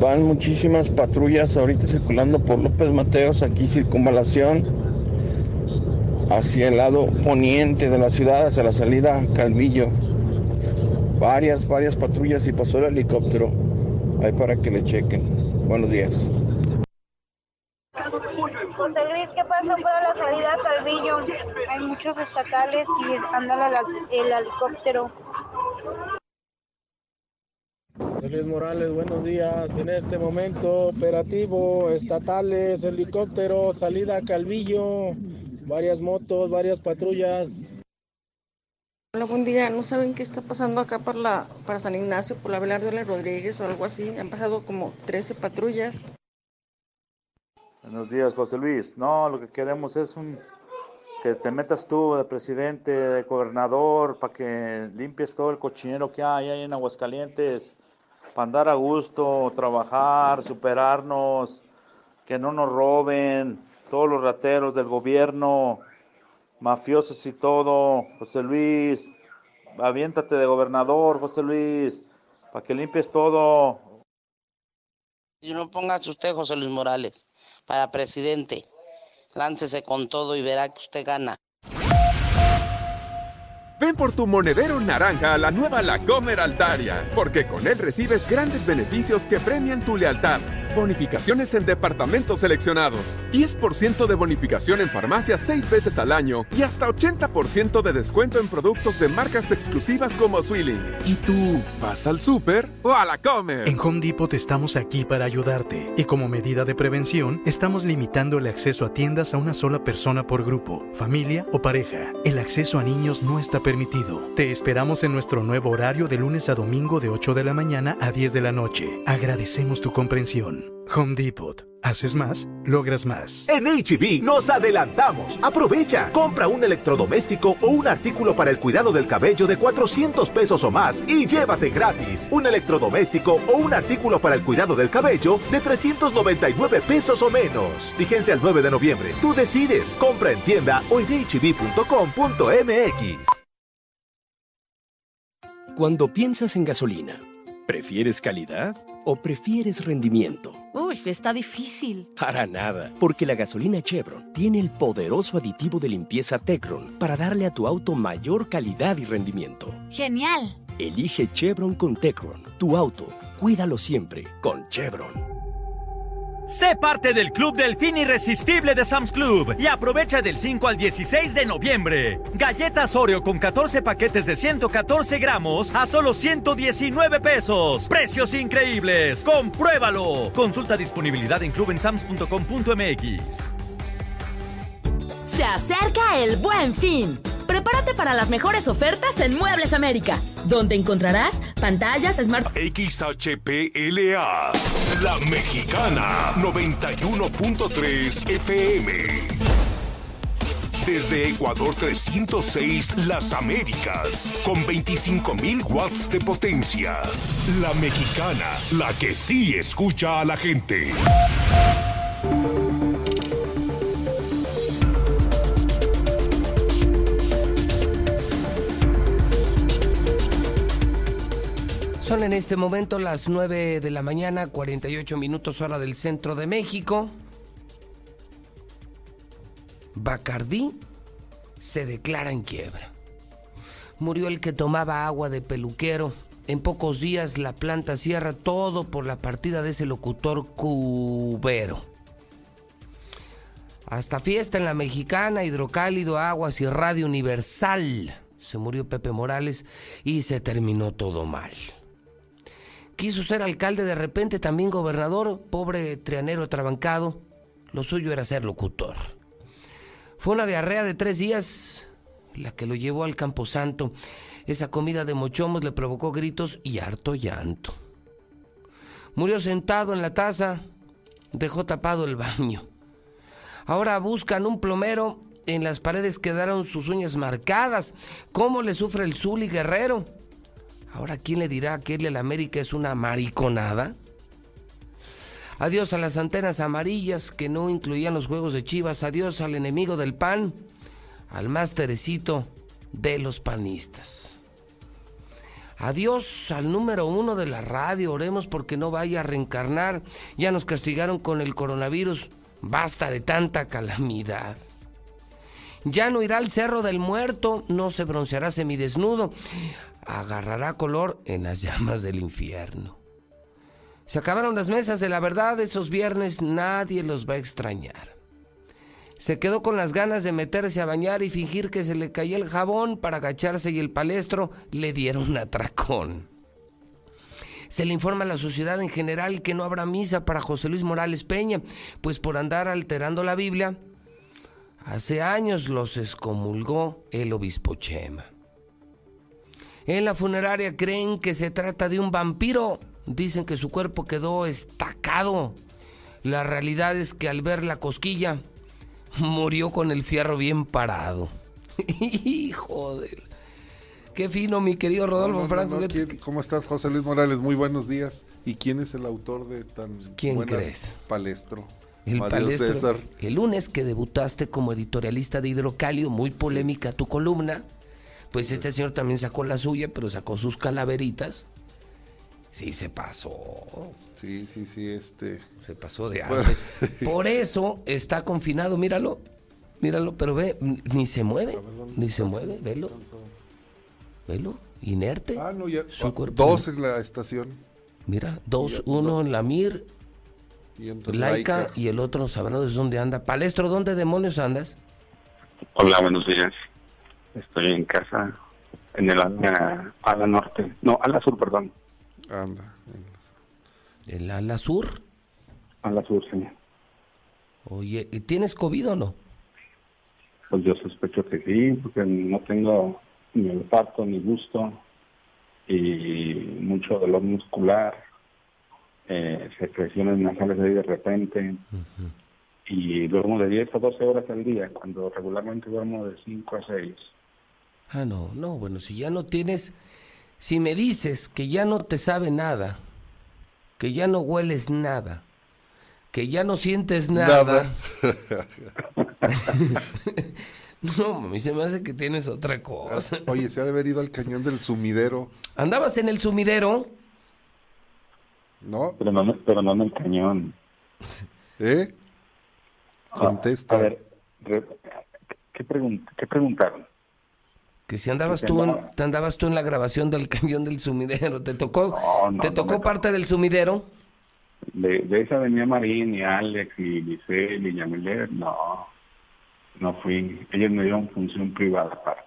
Van muchísimas patrullas ahorita circulando por López Mateos, aquí circunvalación, hacia el lado poniente de la ciudad, hacia la salida Calvillo. Varias, varias patrullas y pasó el helicóptero. Ahí para que le chequen. Buenos días. José Luis, ¿qué pasó para la salida a Calvillo? Hay muchos estatales y anda la- el helicóptero. José Luis Morales, buenos días. En este momento, operativo, estatales, helicóptero, salida a Calvillo, varias motos, varias patrullas. Hola, buen día. ¿No saben qué está pasando acá para, la, para San Ignacio, por la Velarde de Rodríguez o algo así? Han pasado como 13 patrullas. Buenos días, José Luis. No, lo que queremos es un que te metas tú de presidente, de gobernador, para que limpies todo el cochinero que hay ahí en Aguascalientes, para andar a gusto, trabajar, superarnos, que no nos roben, todos los rateros del gobierno, mafiosos y todo. José Luis, aviéntate de gobernador, José Luis, para que limpies todo. Y no pongas usted, José Luis Morales, para presidente. Láncese con todo y verá que usted gana. Ven por tu monedero naranja a la nueva La Comer Altaria, porque con él recibes grandes beneficios que premian tu lealtad. Bonificaciones en departamentos seleccionados, 10% de bonificación en farmacias seis veces al año y hasta 80% de descuento en productos de marcas exclusivas como Swilling. ¿Y tú vas al súper o a la Comer? En Home Depot estamos aquí para ayudarte y como medida de prevención estamos limitando el acceso a tiendas a una sola persona por grupo, familia o pareja. El acceso a niños no está permitido. Te esperamos en nuestro nuevo horario de lunes a domingo de 8 de la mañana a 10 de la noche. Agradecemos tu comprensión. Home Depot. Haces más, logras más. En HB nos adelantamos. Aprovecha. Compra un electrodoméstico o un artículo para el cuidado del cabello de 400 pesos o más y llévate gratis un electrodoméstico o un artículo para el cuidado del cabello de 399 pesos o menos. Vigencia el 9 de noviembre. Tú decides. Compra en tienda o en hb.com.mx. Cuando piensas en gasolina, ¿prefieres calidad o prefieres rendimiento? Uy, está difícil. Para nada, porque la gasolina Chevron tiene el poderoso aditivo de limpieza Tecron para darle a tu auto mayor calidad y rendimiento. Genial. Elige Chevron con Tecron, tu auto. Cuídalo siempre con Chevron. Sé parte del Club del Fin Irresistible de Sam's Club y aprovecha del 5 al 16 de noviembre. Galletas Oreo con 14 paquetes de 114 gramos a solo 119 pesos. Precios increíbles. Compruébalo. Consulta disponibilidad en clubensams.com.mx. Se acerca el buen fin. Prepárate para las mejores ofertas en Muebles América, donde encontrarás pantallas, smart... XHPLA, La Mexicana, 91.3 FM. Desde Ecuador 306, Las Américas, con 25.000 watts de potencia. La Mexicana, la que sí escucha a la gente. Son en este momento las 9 de la mañana, 48 minutos hora del centro de México. Bacardí se declara en quiebra. Murió el que tomaba agua de peluquero. En pocos días la planta cierra todo por la partida de ese locutor cubero. Hasta fiesta en la mexicana, hidrocálido, aguas y radio universal. Se murió Pepe Morales y se terminó todo mal. Quiso ser alcalde de repente, también gobernador, pobre trianero trabancado. Lo suyo era ser locutor. Fue una diarrea de tres días la que lo llevó al Camposanto. Esa comida de mochomos le provocó gritos y harto llanto. Murió sentado en la taza, dejó tapado el baño. Ahora buscan un plomero, en las paredes quedaron sus uñas marcadas. ¿Cómo le sufre el Zuli Guerrero? Ahora, ¿quién le dirá que irle a la América es una mariconada? Adiós a las antenas amarillas que no incluían los juegos de Chivas. Adiós al enemigo del pan, al más terecito de los panistas. Adiós al número uno de la radio. Oremos porque no vaya a reencarnar. Ya nos castigaron con el coronavirus. Basta de tanta calamidad. Ya no irá al cerro del muerto, no se bronceará semidesnudo, agarrará color en las llamas del infierno. Se acabaron las mesas de la verdad, esos viernes nadie los va a extrañar. Se quedó con las ganas de meterse a bañar y fingir que se le caía el jabón para agacharse y el palestro le dieron un atracón. Se le informa a la sociedad en general que no habrá misa para José Luis Morales Peña, pues por andar alterando la Biblia, hace años los excomulgó el obispo Chema. En la funeraria creen que se trata de un vampiro. Dicen que su cuerpo quedó estacado. La realidad es que al ver la cosquilla, murió con el fierro bien parado. Hijo de... Qué fino, mi querido Rodolfo No, no, Franco. no, ¿Qué- ¿quién- ¿Cómo estás, José Luis Morales? Muy buenos días. ¿Y quién es el autor de tan ¿Quién buena crees? palestro? El Mario palestro. César. El lunes que debutaste como editorialista de Hidrocalio, muy polémica tu columna, pues este señor también sacó la suya, pero sacó sus calaveritas. Sí, se pasó. Sí, sí, sí, este. Se pasó de Bueno. hambre. Por eso está confinado, míralo. Míralo, pero ve, ni se mueve. Ni se mueve, velo. Velo, inerte. Ah, no, ya. Su cuerpo Dos en la estación. Mira, dos, uno en la Mir, Y laica, laica. y el otro sabrá de dónde anda. Palestro, ¿dónde demonios andas? Hola, buenos días. Estoy en casa, en el ala, ala norte, no, ala sur, perdón. Anda. ¿El ala sur? Ala sur, sí. Oye, ¿y ¿tienes COVID o no? Pues yo sospecho que sí, porque no tengo ni olfato ni gusto y mucho dolor muscular, eh, secreciones nasales ahí de repente y duermo de 10 a 12 horas al día, cuando regularmente duermo de 5 a 6. Ah, no, no, bueno, si ya no tienes, si me dices que ya no te sabe nada, que ya no hueles nada, que ya no sientes nada, no, a mí se me hace que tienes otra cosa. Oye, se ha de haber ido al cañón del sumidero. ¿Andabas en el sumidero? ¿No? Pero no, pero no en el cañón. ¿Eh? Contesta. A ver, ¿qué, pregun- ¿qué preguntaron? Que si andabas Que tú, en, andaba- te andabas tú en la grabación del cañón del sumidero, ¿te tocó, no, te no tocó me parte del sumidero? De, de esa venía Marín y Alex y Giselle y Yamilet. No, no fui. Ellos me dieron función privada aparte.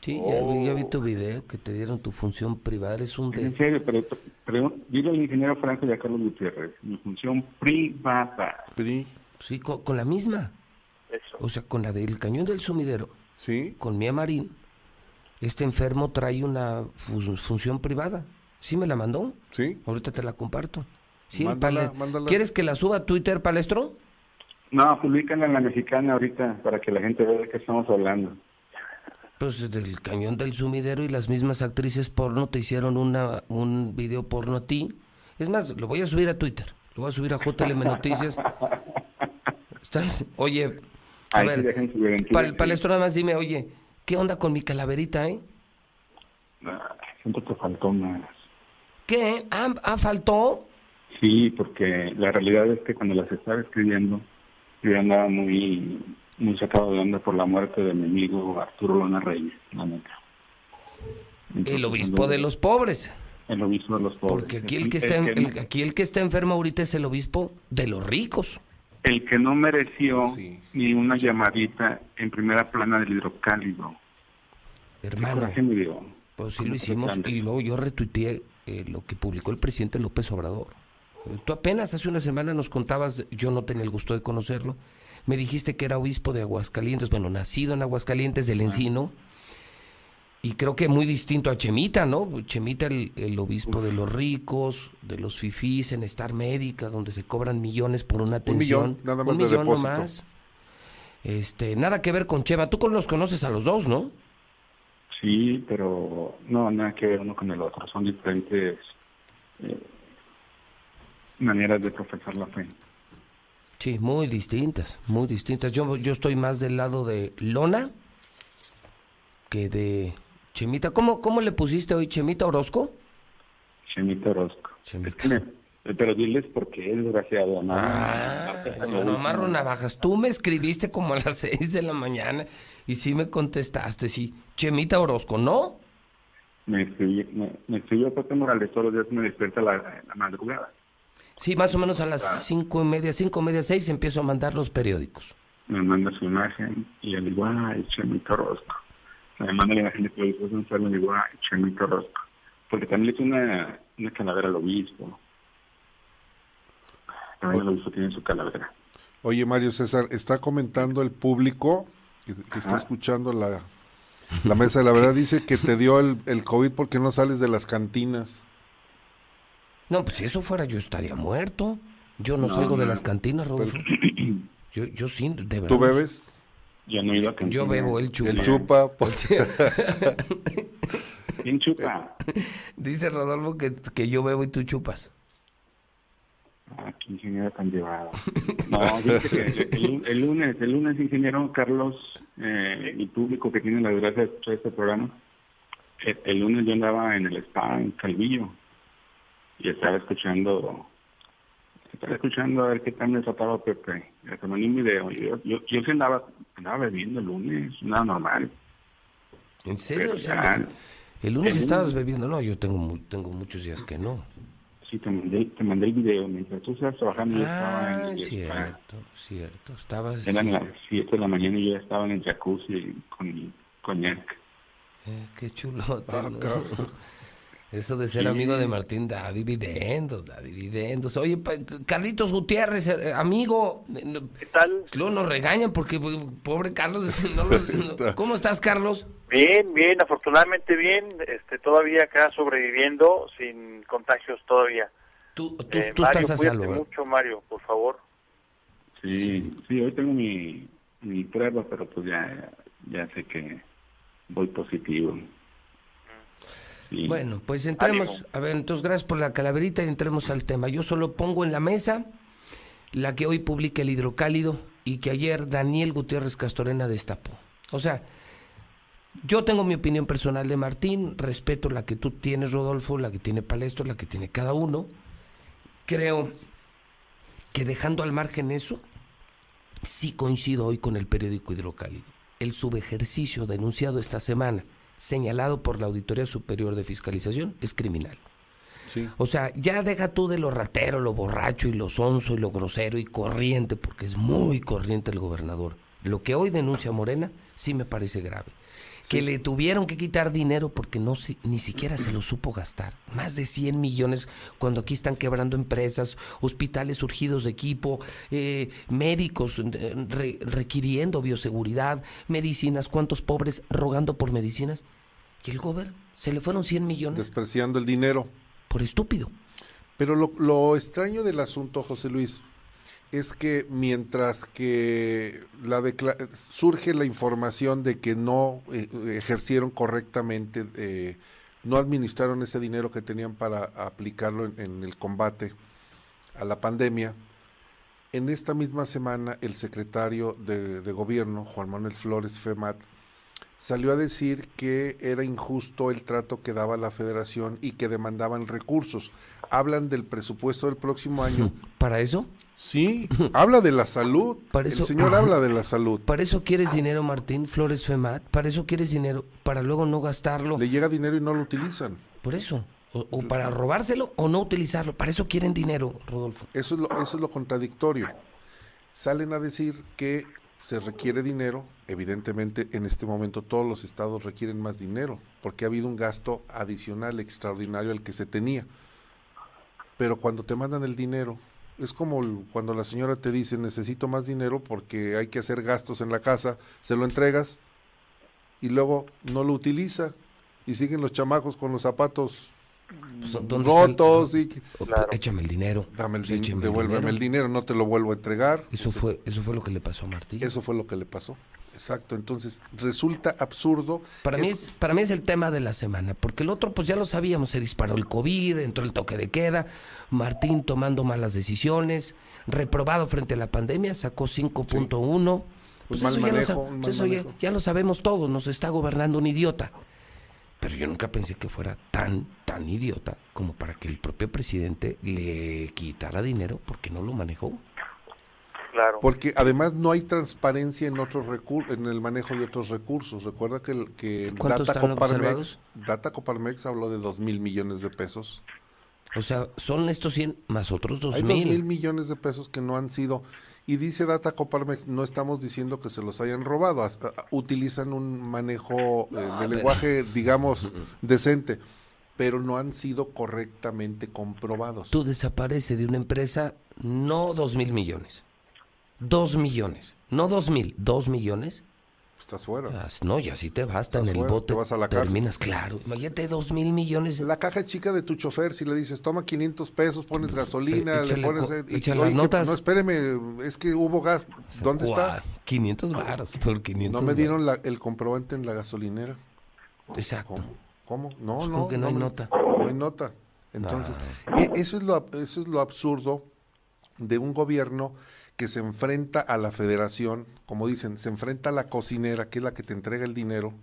Sí, ya, vi, ya vi tu video, que te dieron tu función privada, eres un de... En serio, pero, pero dile al ingeniero Franco y a Carlos Gutiérrez. Mi función privada. Sí, con, con la misma. Eso. O sea, con la del cañón del sumidero. Sí. Con Mía Marín. Este enfermo trae una fu- función privada. ¿Sí me la mandó? Sí. Ahorita te la comparto. Sí, Mándala, Pale- mándala. ¿Quieres que la suba a Twitter, Palestro? No, publican en la mexicana ahorita para que la gente vea de qué estamos hablando. Pues del cañón del sumidero y las mismas actrices porno te hicieron una, un video porno a ti. Es más, lo voy a subir a Twitter. Lo voy a subir a JLM Noticias. ¿Estás? Oye, a Ahí ver, Pal- Palestro, nada más dime, oye, ¿qué onda con mi calaverita, eh? Ah, Siento que faltó más. ¿Qué? ¿Ah, ah, faltó? Sí, porque la realidad es que cuando las estaba escribiendo, yo andaba muy, muy sacado de onda por la muerte de mi amigo Arturo Lona Reyes, la neta. El obispo de los pobres. El obispo de los pobres. Porque aquí el que está, el- aquí el que está enfermo ahorita es el obispo de los ricos. El que no mereció ni una llamadita en primera plana del hidrocálido. Hermano, Coraje me dio. pues sí lo hicimos y luego yo retuiteé eh, lo que publicó el presidente López Obrador. Tú apenas hace una semana nos contabas, yo no tenía el gusto de conocerlo, me dijiste que era obispo de Aguascalientes, bueno, nacido en Aguascalientes del Encino, y creo que muy distinto a Chemita, ¿no? Chemita, el, el obispo de los ricos, de los fifís, en Star Médica, donde se cobran millones por una atención. millón, nada más Un de millón depósito. nomás. Este, nada que ver con Cheva. Tú con- los conoces a los dos, ¿no? Sí, pero no, nada que ver uno con el otro. Son diferentes eh, maneras de profesar la fe. Sí, muy distintas, muy distintas. Yo, yo estoy más del lado de Lona que de Chemita. ¿Cómo, cómo le pusiste hoy Chemita Orozco? Chemita Orozco. Es que me- pero diles por qué, desgraciado. No, Ah, yo no amarro navajas. Tú me escribiste como a las seis de la mañana y sí me contestaste, sí. Chemita Orozco, ¿no? Me escribió, me, me escribió Pepe Morales todos los días me despierta la, la madrugada. Sí, más o menos a las cinco y media, cinco y media, seis empiezo a mandar los periódicos. Me manda su imagen y digo, ay, Chemita Orozco. Me la imagen de que es un enfermo y le digo, ay, Chemita Orozco. Porque también le hizo una, una calavera al obispo. También el obispo tiene su calavera. Oye, Mario César, está comentando el público que, que está escuchando la, la mesa de la verdad. Dice que te dio el, el COVID porque no sales de las cantinas. No, pues si eso fuera yo estaría muerto. Yo no, No, salgo de no. las cantinas, Rodolfo. Yo, yo sí, de verdad. ¿Tú bebes? Yo no he ido a cantina. Yo bebo, él chupa. El chupa. pues. ¿Quién chupa? Dice Rodolfo que, que yo bebo y tú chupas. Ah, qué ingeniero tan llevado. No, fíjate que el, el lunes, el lunes, ingeniero Carlos, eh, y público que tiene la gracia de escuchar este programa, el, el lunes yo andaba en el spa en Calvillo y estaba escuchando, estaba escuchando a ver qué tal me trataba Pepe. Le tomé un video. Yo, yo, yo sí andaba, andaba bebiendo el lunes, nada normal. ¿En serio? O sea, el lunes el estabas lunes- bebiendo. No, yo tengo, mu- tengo muchos días que no. Sí, te mandé, te mandé el video. Mientras tú estabas trabajando, yo estaba en Ah, cierto, cierto. Estabas... Eran las 7 de la mañana y yo ya estaba en el jacuzzi con mi coñac. Eh, qué chulote. Ah, ¿no? Eso de ser Sí. amigo de Martín da dividendos, da dividendos. Oye, Carlitos Gutiérrez, eh, amigo, ¿qué tal? Luego nos regañan porque eh, pobre Carlos, no lo- no- ¿cómo estás, Carlos? Bien, bien, afortunadamente bien, este, todavía acá sobreviviendo sin contagios todavía. Tú, tú, tú Mario, estás a salvo, ¿verdad? mucho, Mario, por favor. Sí, sí, hoy tengo mi, mi prueba, pero pues ya, ya sé que voy positivo. Bueno, pues entremos, Ánimo. a ver, entonces gracias por la calaverita y entremos al tema. Yo solo pongo en la mesa la que hoy publica el hidrocálido y que ayer Daniel Gutiérrez Castorena destapó. O sea, yo tengo mi opinión personal de Martín, respeto la que tú tienes, Rodolfo, la que tiene Palestro, la que tiene cada uno. Creo que dejando al margen eso, sí coincido hoy con el periódico Hidrocálido. El subejercicio denunciado esta semana, señalado por la Auditoría Superior de Fiscalización, es criminal. Sí. O sea, ya deja tú de lo ratero, lo borracho y lo sonso y lo grosero y corriente, porque es muy corriente el gobernador. Lo que hoy denuncia Morena sí me parece grave. Que le tuvieron que quitar dinero porque no ni siquiera se lo supo gastar. Más de 100 millones cuando aquí están quebrando empresas, hospitales surgidos de equipo, eh, médicos eh, re- requiriendo bioseguridad, medicinas, cuántos pobres rogando por medicinas. Y el gobierno se le fueron 100 millones Despreciando el dinero. por estúpido. Pero lo, lo extraño del asunto, José Luis, es que mientras que la surge la información de que no eh, ejercieron correctamente, eh, no administraron ese dinero que tenían para aplicarlo en, en el combate a la pandemia, en esta misma semana el secretario de, de gobierno, Juan Manuel Flores Femat, salió a decir que era injusto el trato que daba la federación y que demandaban recursos. Hablan del presupuesto del próximo año. ¿Para eso? Sí, habla de la salud. Para el señor habla de la salud. ¿Para eso quieres dinero, Martín Flores Femat? ¿Para eso quieres dinero? ¿Para luego no gastarlo? Le llega dinero y no lo utilizan. Por eso. O, o para robárselo o no utilizarlo. Para eso quieren dinero, Rodolfo. Eso es lo, eso es lo contradictorio. salen a decir que se requiere dinero, evidentemente en este momento todos los estados requieren más dinero, porque ha habido un gasto adicional extraordinario al que se tenía. Pero cuando te mandan el dinero, es como cuando la señora te dice necesito más dinero porque hay que hacer gastos en la casa, se lo entregas y luego no lo utiliza y siguen los chamacos con los zapatos Pues, ¿dónde está el- rotos y O- Échame el dinero. dame el din- Échame el devuélveme dinero. el dinero, no te lo vuelvo a entregar. Eso fue, eso fue lo que le pasó a Martí. Eso fue lo que le pasó. Exacto, entonces resulta absurdo. Para mí, Es- es, para mí es el tema de la semana, porque el otro pues ya lo sabíamos, se disparó el COVID, entró el toque de queda, Martín tomando malas decisiones, reprobado frente a la pandemia, sacó 5.1. Pues Un mal eso, ya, lo, manejo, sa- un pues mal eso ya- manejo. ya lo sabemos todos, nos está gobernando un idiota. Pero yo nunca pensé que fuera tan, tan idiota como para que el propio presidente le quitara dinero porque no lo manejó. Claro. Porque además no hay transparencia en otros recur- en el manejo de otros recursos. Recuerda que, el- que en ¿Cuántos Data Coparmex? Data Coparmex habló de dos mil millones de pesos. O sea, son estos 100 más otros dos Hay dos mil mil. millones de pesos que no han sido. Y dice Data Coparmex, no estamos diciendo que se los hayan robado. hasta- utilizan un manejo eh, de pero- lenguaje, digamos, decente, pero no han sido correctamente comprobados. Tú desaparece de una empresa no dos mil millones, dos millones, no dos mil, dos millones. Estás fuera. Ah, No, y así te basta en el fuera, bote. te vas a la cárcel. terminas, claro. Imagínate dos mil millones. La caja chica de tu chofer, si le dices, toma 500 pesos, pones gasolina, Eh, échale le pones... y- oye, las que- notas. No, espéreme, es que hubo gas. ¿Dónde está? Guau, 500 varos por 500 No me dieron la- el comprobante en la gasolinera. Exacto. ¿Cómo? ¿Cómo? No, Pues no. que no hay me- nota. No hay nota. Entonces, e- eso, es lo, eso es lo absurdo de un gobierno que se enfrenta a la federación, como dicen, se enfrenta a la cocinera, que es la que te entrega el dinero.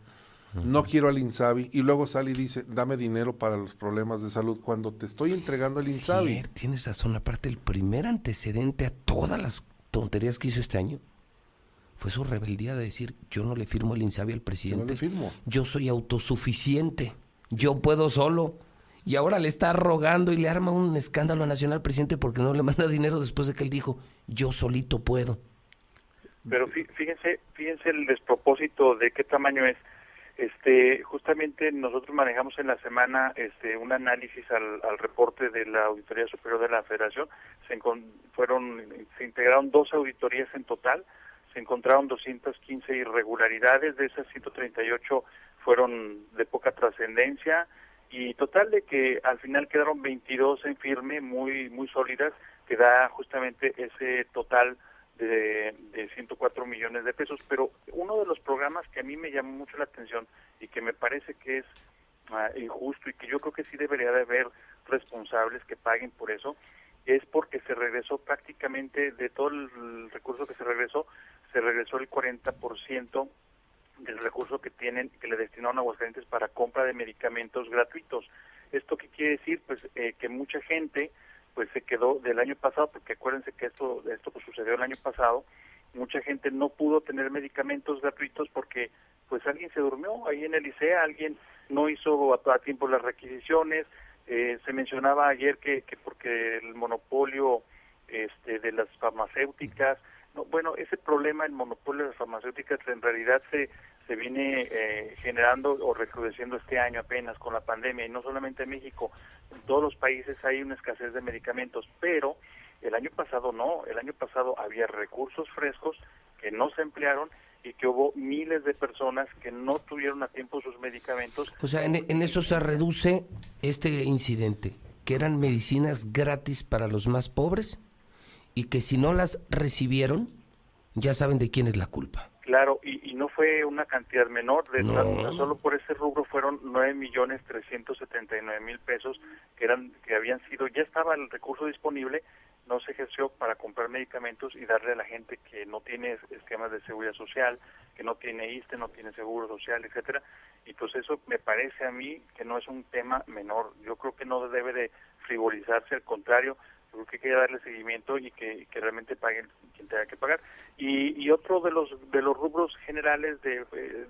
No quiero al Insabi y luego sale y dice, dame dinero para los problemas de salud cuando te estoy entregando el Insabi. Sí, tienes razón. Aparte, el primer antecedente a todas las tonterías que hizo este año fue su rebeldía de decir, yo no le firmo el insabi al presidente. le firmo. Yo soy autosuficiente. Yo puedo solo. Y ahora le está rogando y le arma un escándalo nacional al presidente porque no le manda dinero después de que él dijo, yo solito puedo. Pero fí- fíjense, fíjense el despropósito de qué tamaño es. Este, justamente nosotros manejamos en la semana este un análisis al, reporte de la Auditoría Superior de la Federación. Se fueron se integraron dos auditorías en total. Se encontraron 215 irregularidades, de esas 138 fueron de poca trascendencia y total de que al final quedaron 22 en firme, muy muy sólidas, que da justamente ese total de, de 104 millones de pesos. Pero uno de los programas que a mí me llamó mucho la atención y que me parece que es ah, injusto y que yo creo que sí debería de haber responsables que paguen por eso, es porque se regresó prácticamente de todo el recurso que se regresó, se regresó el 40% del recurso que tienen, que le destinaron a Aguascalientes para compra de medicamentos gratuitos. ¿Esto qué quiere decir? Pues eh, que mucha gente pues se quedó del año pasado, porque acuérdense que esto, esto pues, sucedió el año pasado, mucha gente no pudo tener medicamentos gratuitos porque pues alguien se durmió ahí en el ICEA, alguien no hizo a, a tiempo las requisiciones, eh, se mencionaba ayer que, que porque el monopolio este, de las farmacéuticas, no, bueno, ese problema, el monopolio de las farmacéuticas, en realidad se, se viene eh, generando o recrudeciendo este año apenas con la pandemia, y no solamente en México, en todos los países hay una escasez de medicamentos, pero el año pasado no, el año pasado había recursos frescos que no se emplearon y que hubo miles de personas que no tuvieron a tiempo sus medicamentos. O sea, en, en eso se reduce este incidente, que eran medicinas gratis para los más pobres y que si no las recibieron, ya saben de quién es la culpa. Claro, y, y no fue una cantidad menor, de No. tan- solo por ese rubro fueron nueve millones trescientos setenta y nueve mil pesos que eran que habían sido ya estaba el recurso disponible, no se ejerció para comprar medicamentos y darle a la gente que no tiene es- esquemas de seguridad social, que no tiene ISTE, no tiene seguro social, etcétera, y pues eso me parece a mí que no es un tema menor. Yo creo que no debe de frivolizarse, al contrario, creo que hay darle seguimiento y que, que realmente paguen quien tenga que pagar. Y, y otro de los de los rubros generales de,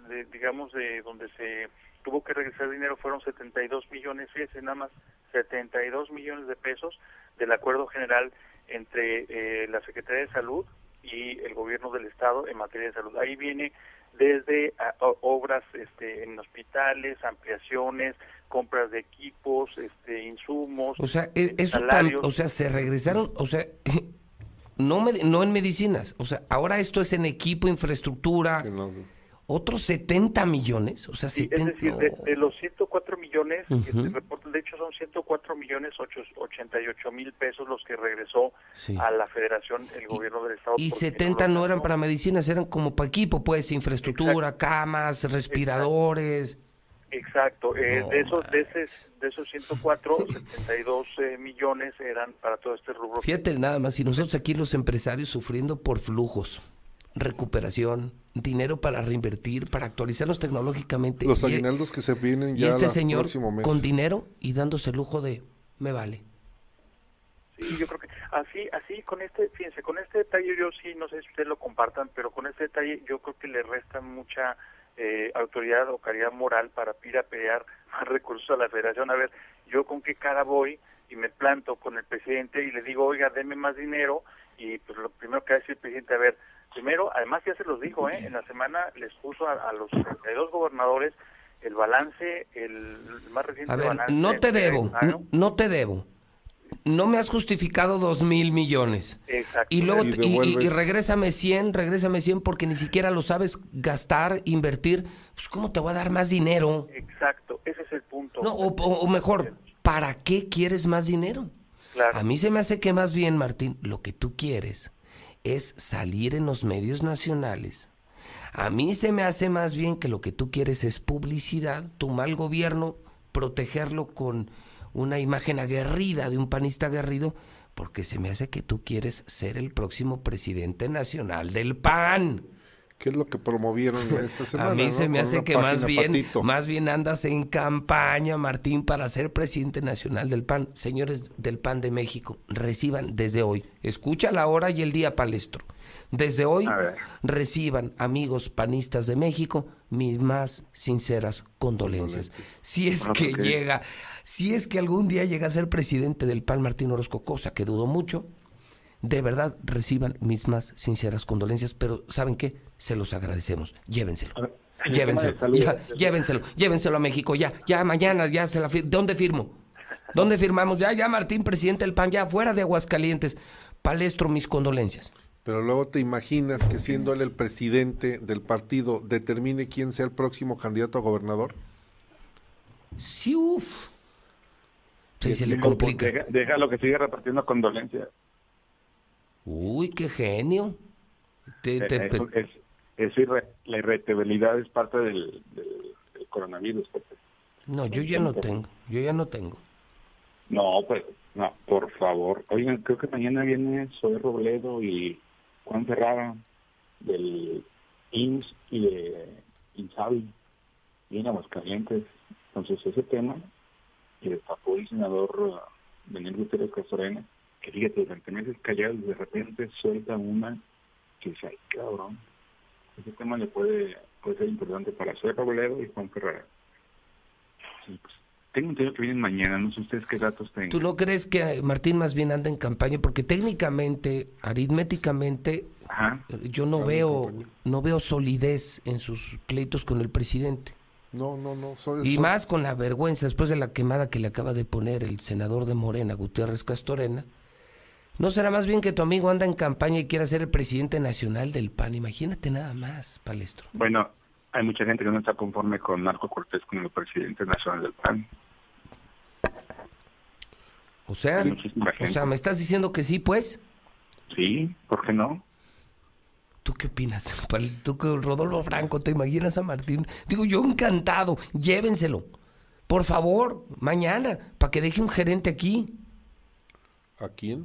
de, digamos de donde se tuvo que regresar dinero fueron 72 millones, fíjense nada más 72 millones de pesos del acuerdo general entre eh, la Secretaría de Salud y el gobierno del estado en materia de salud. Ahí viene desde a- o- obras este, en hospitales, ampliaciones, compras de equipos, este, insumos, O sea, e- eso tam- o sea, se regresaron, o sea, no, me- no en medicinas, o sea, ahora esto es en equipo, infraestructura, otros 70 millones, o sea, Sí, es 70, decir, de, de los 104 millones, que Ujú. se reportan, de hecho son 104 millones ocho- 88 mil pesos los que regresó Sí. a la federación el gobierno del estado. y porque 70 lo no eran para medicinas, eran como para equipo, pues, infraestructura, camas, respiradores. Exacto, eh, No, de esos de, ese- de esos 104, 72 eh, millones eran para todo este rubro. Fíjate nada más, y nosotros aquí los empresarios sufriendo por flujos, recuperación, dinero para reinvertir, para actualizarnos tecnológicamente. Los Y- aguinaldos que se vienen Y ya este el señor próximo mes. con dinero y dándose el lujo de, me vale. Sí, yo creo que así, así con este, fíjense, con este detalle yo sí, no sé si ustedes lo compartan, pero con este detalle yo creo que le resta mucha eh, autoridad o calidad moral para ir a pelear más recursos a la federación. A ver, yo con qué cara voy y me planto con el presidente y le digo, oiga, deme más dinero y pues lo primero que decir el presidente, a ver, primero, además ya se los dijo, ¿eh? en la semana les puso a, a los 32 gobernadores el balance, el más reciente A ver, balance. no te de debo, no te debo. No me has justificado dos mil millones. Exacto. Y luego, Y y, y- regrésame 100, regrésame 100 porque ni siquiera lo sabes gastar, invertir. Pues, ¿cómo te voy a dar más dinero? Exacto, ese es el punto. No, o, o- o mejor, ¿para qué quieres más dinero? Claro. A mí se me hace que más bien, Martín, lo que tú quieres es salir en los medios nacionales. A mí se me hace más bien que lo que tú quieres es publicidad, tu mal gobierno, protegerlo con una imagen aguerrida de un panista aguerrido, porque se me hace que tú quieres ser el próximo presidente nacional del PAN. ¿Qué es lo que promovieron esta semana? A mí no? se me Con hace que más bien, patito. más bien andas en campaña, Martín, para ser presidente nacional del PAN. Señores del PAN de México, reciban desde hoy, escucha la hora y el día palestro. Desde hoy reciban, amigos panistas de México, mis más sinceras condolencias. Si es Ah, que llega, si es que algún día llega a ser presidente del PAN Martín Orozco, cosa que dudo mucho, de verdad reciban mis más sinceras condolencias, pero ¿saben qué? Se los agradecemos. Llévenselo. Llévenselo, salud, ya, llévenselo, llévenselo a México, ya, ya, mañana, ya se la fir- ¿Dónde firmo? ¿Dónde firmamos? Ya, ya, Martín, presidente del PAN, ya, fuera de Aguascalientes. Palestro, mis condolencias. Pero luego te imaginas que siendo él el presidente del partido determine quién sea el próximo candidato a gobernador. Sí, uff. Sí, se le Sí, complica. Deja, déjalo que siga repartiendo condolencias. Uy, qué genio. Te- te- Eh, eso es, irre- la irretabilidad es parte del, del- del coronavirus. pues. no, yo ya no tengo, yo ya no tengo. No, pues, no, por favor. Oigan, creo que mañana viene Zoe Robledo y Juan Ferrara del IMSS y de INSABI, y en Aguascalientes. Entonces, ese tema que destapó el senador uh, Daniel Gutiérrez Castorena, que fíjate, durante meses callados, de repente suelta una que dice, ay, cabrón. Ese tema le puede, puede ser importante para Zoe Robledo y Juan Ferrara. Sí, pues, tengo entendido que vienen mañana, no sé ustedes qué datos tengan. ¿Tú no crees que eh, Martín más bien anda en campaña? Porque técnicamente, aritméticamente, eh, yo no veo, no veo solidez en sus pleitos con el presidente. No, no, no. soy- Y soy- más con la vergüenza después de la quemada que le acaba de poner el senador de Morena, Gutiérrez Castorena. ¿No será más bien que tu amigo anda en campaña y quiera ser el presidente nacional del PAN? Imagínate nada más, Palestro. Bueno, hay mucha gente que no está conforme con Marco Cortés como el presidente nacional del PAN. O sea, Sí, o sea, ¿me estás diciendo que sí, pues? Sí, ¿por qué no? ¿Tú qué opinas? Tú con Rodolfo Franco, ¿te imaginas a Martín? Digo, yo encantado, llévenselo. Por favor, mañana, para que deje un gerente aquí. ¿A quién?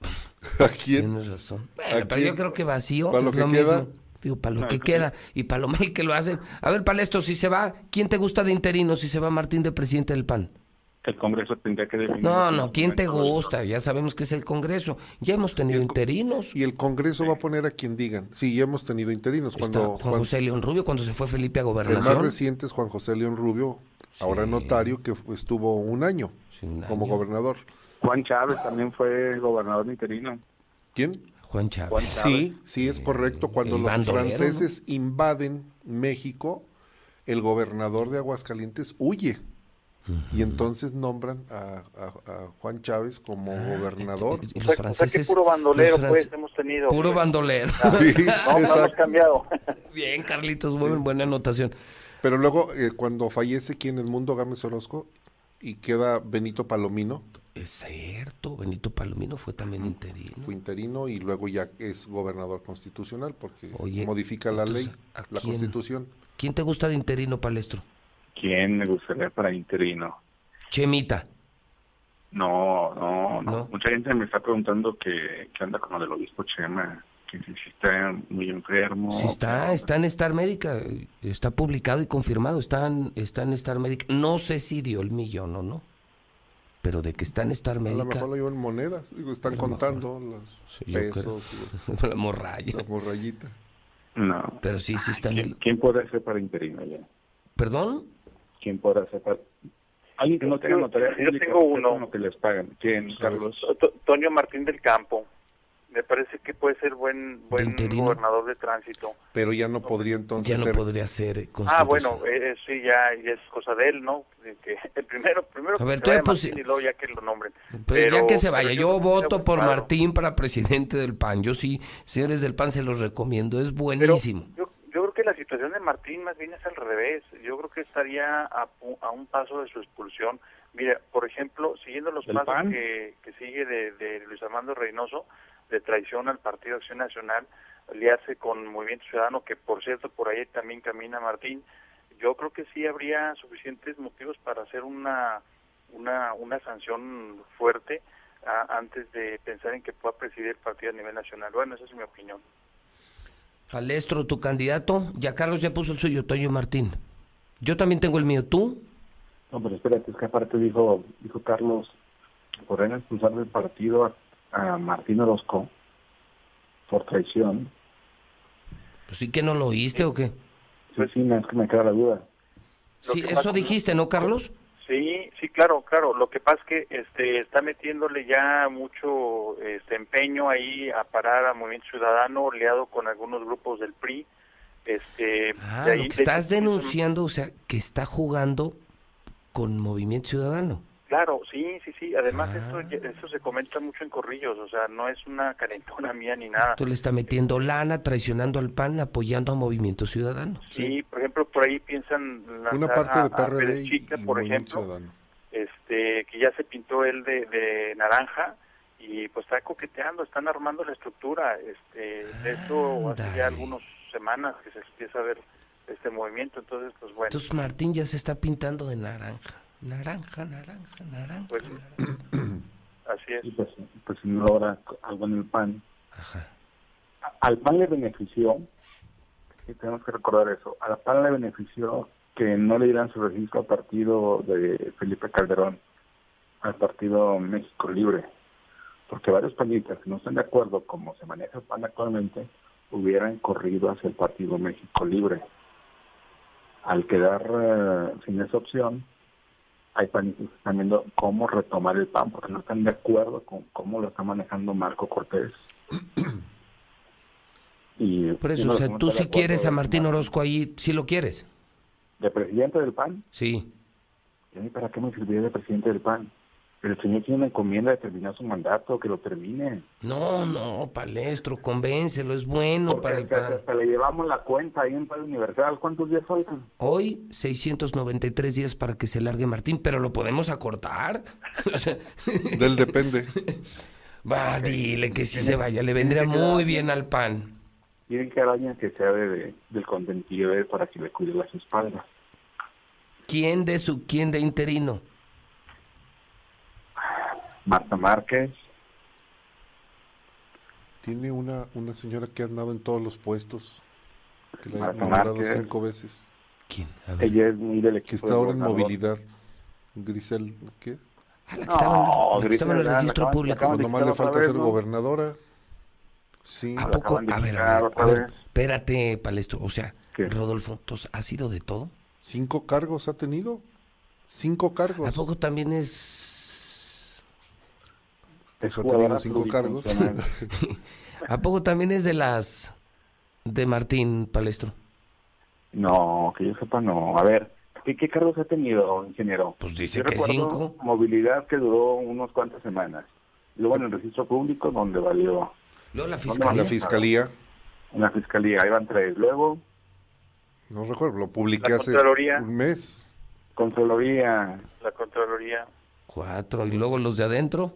¿A quién? Tienes razón. ¿A Bueno, pero quién? yo creo que vacío. ¿Para lo que queda? mismo. Digo, para lo que queda y para lo mal que lo hacen. A ver, Palestro, si se va, ¿quién te gusta de interino si se va Martín de presidente del PAN? El Congreso tendría que definir. No, no, ¿quién te gusta? Ya sabemos que es el Congreso. Ya hemos tenido interinos. Y el Congreso va a poner a quien digan. Sí, ya hemos tenido interinos. Está Cuando Juan Juan- José León Rubio cuando se fue Felipe a el más reciente es Juan José León Rubio, ahora notario, que estuvo un año como año. gobernador. Juan Chávez también fue gobernador interino. ¿Quién? Juan Chávez. Sí, sí, es correcto. Cuando el los bandolero, franceses invaden México, el gobernador de Aguascalientes huye. Y entonces nombran a, a- a Juan Chávez como gobernador. y los franceses- puro bandolero, los fran- pues, hemos tenido. Puro pues. bandolero. Sí, No, no hemos cambiado. Bien, Carlitos, buen- buena anotación. Pero luego, eh, cuando fallece quien es Mundo Gámez Orozco y queda Benito Palomino, Es cierto, Benito Palomino fue también interino. fue interino y luego ya es gobernador constitucional porque Oye, modifica la ley, entonces, ¿a la quién? constitución. ¿Quién te gusta de interino, Palestro? ¿Quién me gustaría para interino? Chemita. No, no, no. ¿No? Mucha gente me está preguntando que, que anda con lo del obispo Chema, que si si está muy enfermo. Sí está, está en Star Médica, está publicado y confirmado, está en, está en Star Médica. No sé si dio el millón o no, pero de que está en Star A lo Médica, mejor lo llevan monedas, digo, están mejor. contando los Sí, yo creo. pesos, los- la morralla. la morrayita. No. Pero sí, sí está en ¿Quién, quién podrá ser para interino ya? ¿Perdón? ¿Quién podrá? Alguien que no tenga Yo- notaría yo tengo uno. que les pagan. ¿Quién, Carlos? To- Toño Martín del Campo. Me parece que puede ser buen buen interino. gobernador de tránsito. Pero ya no podría entonces Ya no ser podría ser Ah, bueno, eh, sí, ya, ya es cosa de él, ¿no? Que el primero, primero A ver, que tú se ya vaya pusi- Martín y luego ya que lo nombren. Pues ya Pero- que se pero vaya, yo yo voto por claro. Martín para presidente del PAN. Yo sí, señores del PAN, se los recomiendo, es Pero buenísimo. yo, yo creo que la situación de Martín más bien es al revés. Yo creo que estaría a, a un paso de su expulsión. Mira, por ejemplo, siguiendo los ¿Del pasos PAN? que, que sigue de, de Luis Armando Reynoso, de traición al Partido Acción Nacional, aliarse con Movimiento Ciudadano, que por cierto por ahí también camina Martín, yo creo que sí habría suficientes motivos para hacer una, una, una sanción fuerte a- antes de pensar en que pueda presidir el partido a nivel nacional. Bueno, esa es mi opinión. Palestro, tu candidato, ya Carlos ya puso el suyo, Toño Martín. Yo también tengo el mío, ¿tú? No, pero espérate, es que aparte dijo, dijo Carlos, podrían expulsar del partido a, a Martín Orozco por traición. Pues sí que no lo oíste o qué. Sí, sí, es que me queda la duda. Lo Sí, que eso dijiste, ¿no, Carlos? Sí, claro, claro. Lo que pasa es que este, está metiéndole ya mucho este, empeño ahí a parar a Movimiento Ciudadano, aliado con algunos grupos del PRI. Este, Ah, de ahí- lo que estás denunciando, o sea, que está jugando con Movimiento Ciudadano. Claro, sí, sí, sí. Además, Ah. esto, esto se comenta mucho en corrillos, o sea, no es una calentona mía ni nada. Tú le está metiendo lana, traicionando al PAN, apoyando a Movimiento Ciudadano. Sí, por ejemplo, por ahí piensan lanzar Una parte a- de a Pérez y, Chica, y por Movimiento ejemplo, Ciudadano. Este, que ya se pintó él de, de naranja y pues está coqueteando, están armando la estructura. Este, de esto hace ya algunas semanas que se empieza a ver este movimiento, entonces pues bueno, Entonces Martín ya se está pintando de naranja. Naranja, naranja, naranja. pues así es. Y pues, pues si no logra algo en el PAN. Ajá. A- Al PAN le benefició, y tenemos que recordar eso, al PAN le benefició que no le dieran su registro al partido de Felipe Calderón, al partido México Libre, porque varios panistas que no están de acuerdo como se maneja el PAN actualmente, hubieran corrido hacia el partido México Libre. Al quedar eh, sin esa opción, hay panistas que están viendo cómo retomar el PAN, porque no están de acuerdo con cómo lo está manejando Marco Cortés. y Por eso, si o sea, tú si acuerdo quieres a Martín Orozco ahí, sí lo quieres. ¿De presidente del PAN? Sí. ¿Y a mí para qué me serviría de presidente del PAN? El señor tiene una encomienda de terminar su mandato, que lo termine. No, no, Palestro, convéncelo, es bueno Porque para el PAN. hasta le llevamos la cuenta ahí en Radio Universal. ¿Cuántos días faltan? Hoy 693 días para que se largue Martín, pero lo podemos acortar. Del depende. Va, dile que sí se vaya, le vendría muy bien al PAN. Tienen que alguien que sea de, de- del contentivo de él para que le cuide las espaldas. ¿Quién de su, quién de interino? Marta Márquez, Tiene una, una señora que ha andado en todos los puestos, que la ha nombrado Márquez. cinco veces, ¿Quién? ella es muy del equipo que está ahora en movilidad. Grisel, ¿qué? Ah, la que estaba en- No, la que estaba en el registro público. Cuando más le falta ser vez, ¿no? gobernadora. Sí. ¿A poco? A ver, a quitar ver, otra a ver, vez. espérate, Palestro. O sea, ¿Qué? Rodolfo, ¿ha sido de todo? Cinco cargos ha tenido. Cinco cargos. ¿A poco también es... Pues ha tenido cinco cargos. ¿A poco también es de las de Martín Palestro? No, que yo sepa, no. A ver, ¿qué, qué cargos ha tenido, ingeniero? Pues dice Yo que recuerdo cinco. Movilidad que duró unos cuantas semanas. Luego en el registro público, donde valió. Luego la ¿Dónde fiscalía. La fiscalía, En la fiscalía, ahí van tres. Luego, no recuerdo, lo publiqué hace un mes. Contraloría. La Contraloría. Cuatro. ¿Y luego los de adentro?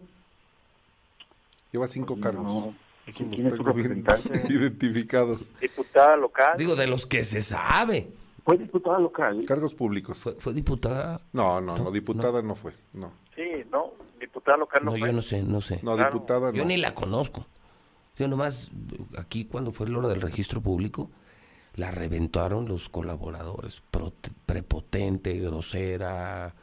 Lleva cinco cargos. No. ¿Quién tengo bien identificados. Diputada local. Digo, de los que se sabe. Fue diputada local. Cargos públicos. ¿Fue, fue diputada? No, no, no, diputada no fue. No, Sí, no. Diputada local no, No, fue. yo no sé, no sé. no Claro. diputada Yo no. ni la conozco. Yo nomás, aquí cuando fue lo del registro público, la reventaron los colaboradores. Prote- prepotente, grosera,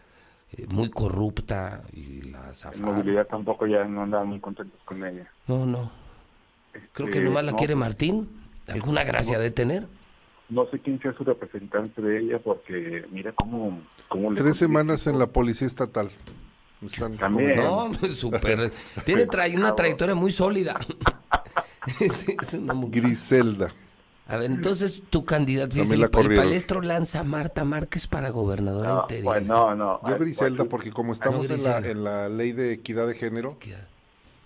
eh, muy corrupta y la En zafaron. movilidad tampoco ya no andaban muy contentos con ella. No, no. Creo que Este, nomás la no, quiere Martín. ¿Alguna gracia de tener? No sé quién sea su representante de ella porque mira cómo, cómo le Tres consigue semanas en la policía estatal. Están También. No, no, súper. Tiene tra- una trayectoria muy sólida. Es- es una mujer. Griselda. A ver, entonces tu candidato, la el, el palestro lanza a Marta Márquez para gobernadora No, interina. pues no, no. Yo Griselda, pues, porque como estamos en la, en la ley de equidad de género,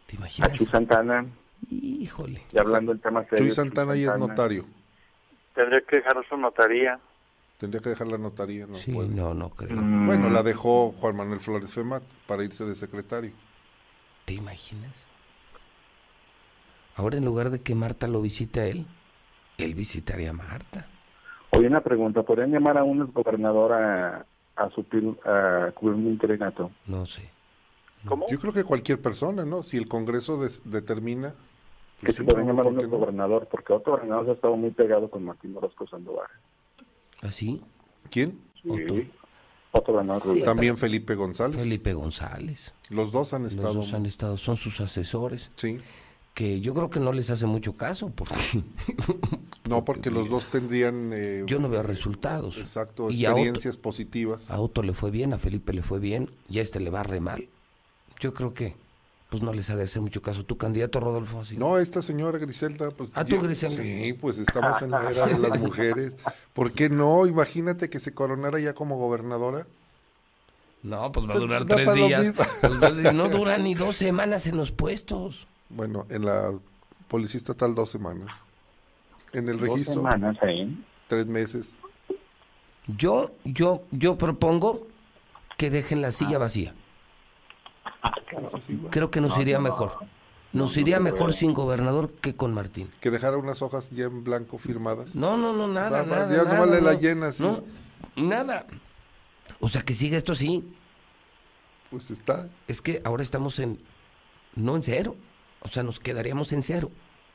¿Te imaginas? A Chuy Santana, Híjole. y hablando en temas serios. Chuy Santana es Santana. notario. Tendría que dejar su notaría. Tendría que dejar la notaría, no Sí, puede. no, no creo. Mm, Bueno, la dejó Juan Manuel Flores Femat para irse de secretario. ¿Te imaginas? Ahora en lugar de que Marta lo visite a él, él visitaría a Marta. Oye, una pregunta. ¿Podrían llamar a un exgobernador a, a, suplir, a cubrir un interinato? No sé. ¿Cómo? Yo creo que cualquier persona, ¿no? Si el Congreso des- determina. Que pues se sí, podrían no, llamar a ¿por un no? exgobernador, porque otro gobernador se ha estado muy pegado con Martín Orozco Sandoval. ¿Así? ¿Quién? Otto. Sí. También Felipe González. Felipe González. Los dos han Los estado. dos han estado, son sus asesores. Sí. Que yo creo que no les hace mucho caso, porque No, porque los dos tendrían. eh, yo no veo resultados. Exacto, Y a Otto- experiencias positivas. A Otto le fue bien, a Felipe le fue bien, y a este le va re mal. Yo creo que pues no les ha de hacer mucho caso. Tu candidato, Rodolfo, así. No, esta señora Griselda, pues. Ah, tú, Griselda. Sí, pues estamos en la era de las mujeres. ¿Por qué no? Imagínate que se coronara ya como gobernadora. No, pues va a Pues, durar tres días. Pues, a no dura ni dos semanas en los puestos. Bueno, en la policía estatal dos semanas. En el Dos registro, semanas ahí. tres meses. Yo, yo, yo propongo que dejen la Ah. silla vacía. Creo que nos iría mejor. Nos iría mejor sin gobernador que con Martín. Que dejara unas hojas ya en blanco firmadas. No, no, no, nada, va, nada. ya nada, la no. llenas, sí. No, nada. O sea, que siga esto así. Pues está. Es que ahora estamos en, no en cero. O sea, nos quedaríamos en cero.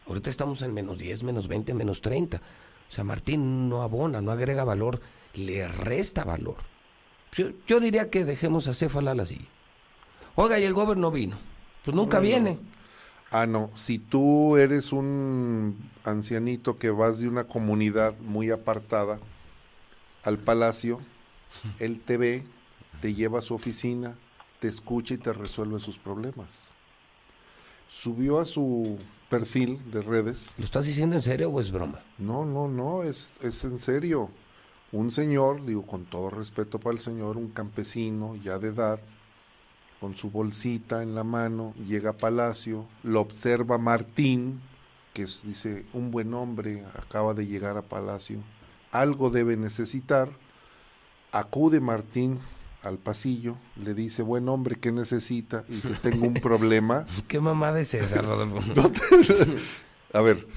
Ahorita estamos en menos 10, menos 20, menos 30. O sea, Martín no abona, no agrega valor, le resta valor. Yo, yo diría que dejemos a Céfala la silla. Oiga, y el gobierno vino. Pues nunca No, no. viene. Ah, no. Si tú eres un ancianito que vas de una comunidad muy apartada al palacio, él te ve, te lleva a su oficina, te escucha y te resuelve sus problemas. Subió a su perfil de redes. ¿Lo estás diciendo en serio o es broma? No, no, no, es, es en serio. Un señor, digo con todo respeto para el señor, un campesino ya de edad, con su bolsita en la mano, llega a Palacio, lo observa Martín, que es, dice, un buen hombre, acaba de llegar a Palacio, algo debe necesitar, acude Martín al pasillo, le dice, buen hombre, ¿qué necesita? Y dice, tengo un problema. ¿Qué mamada es esa, Rodolfo? No te- a ver.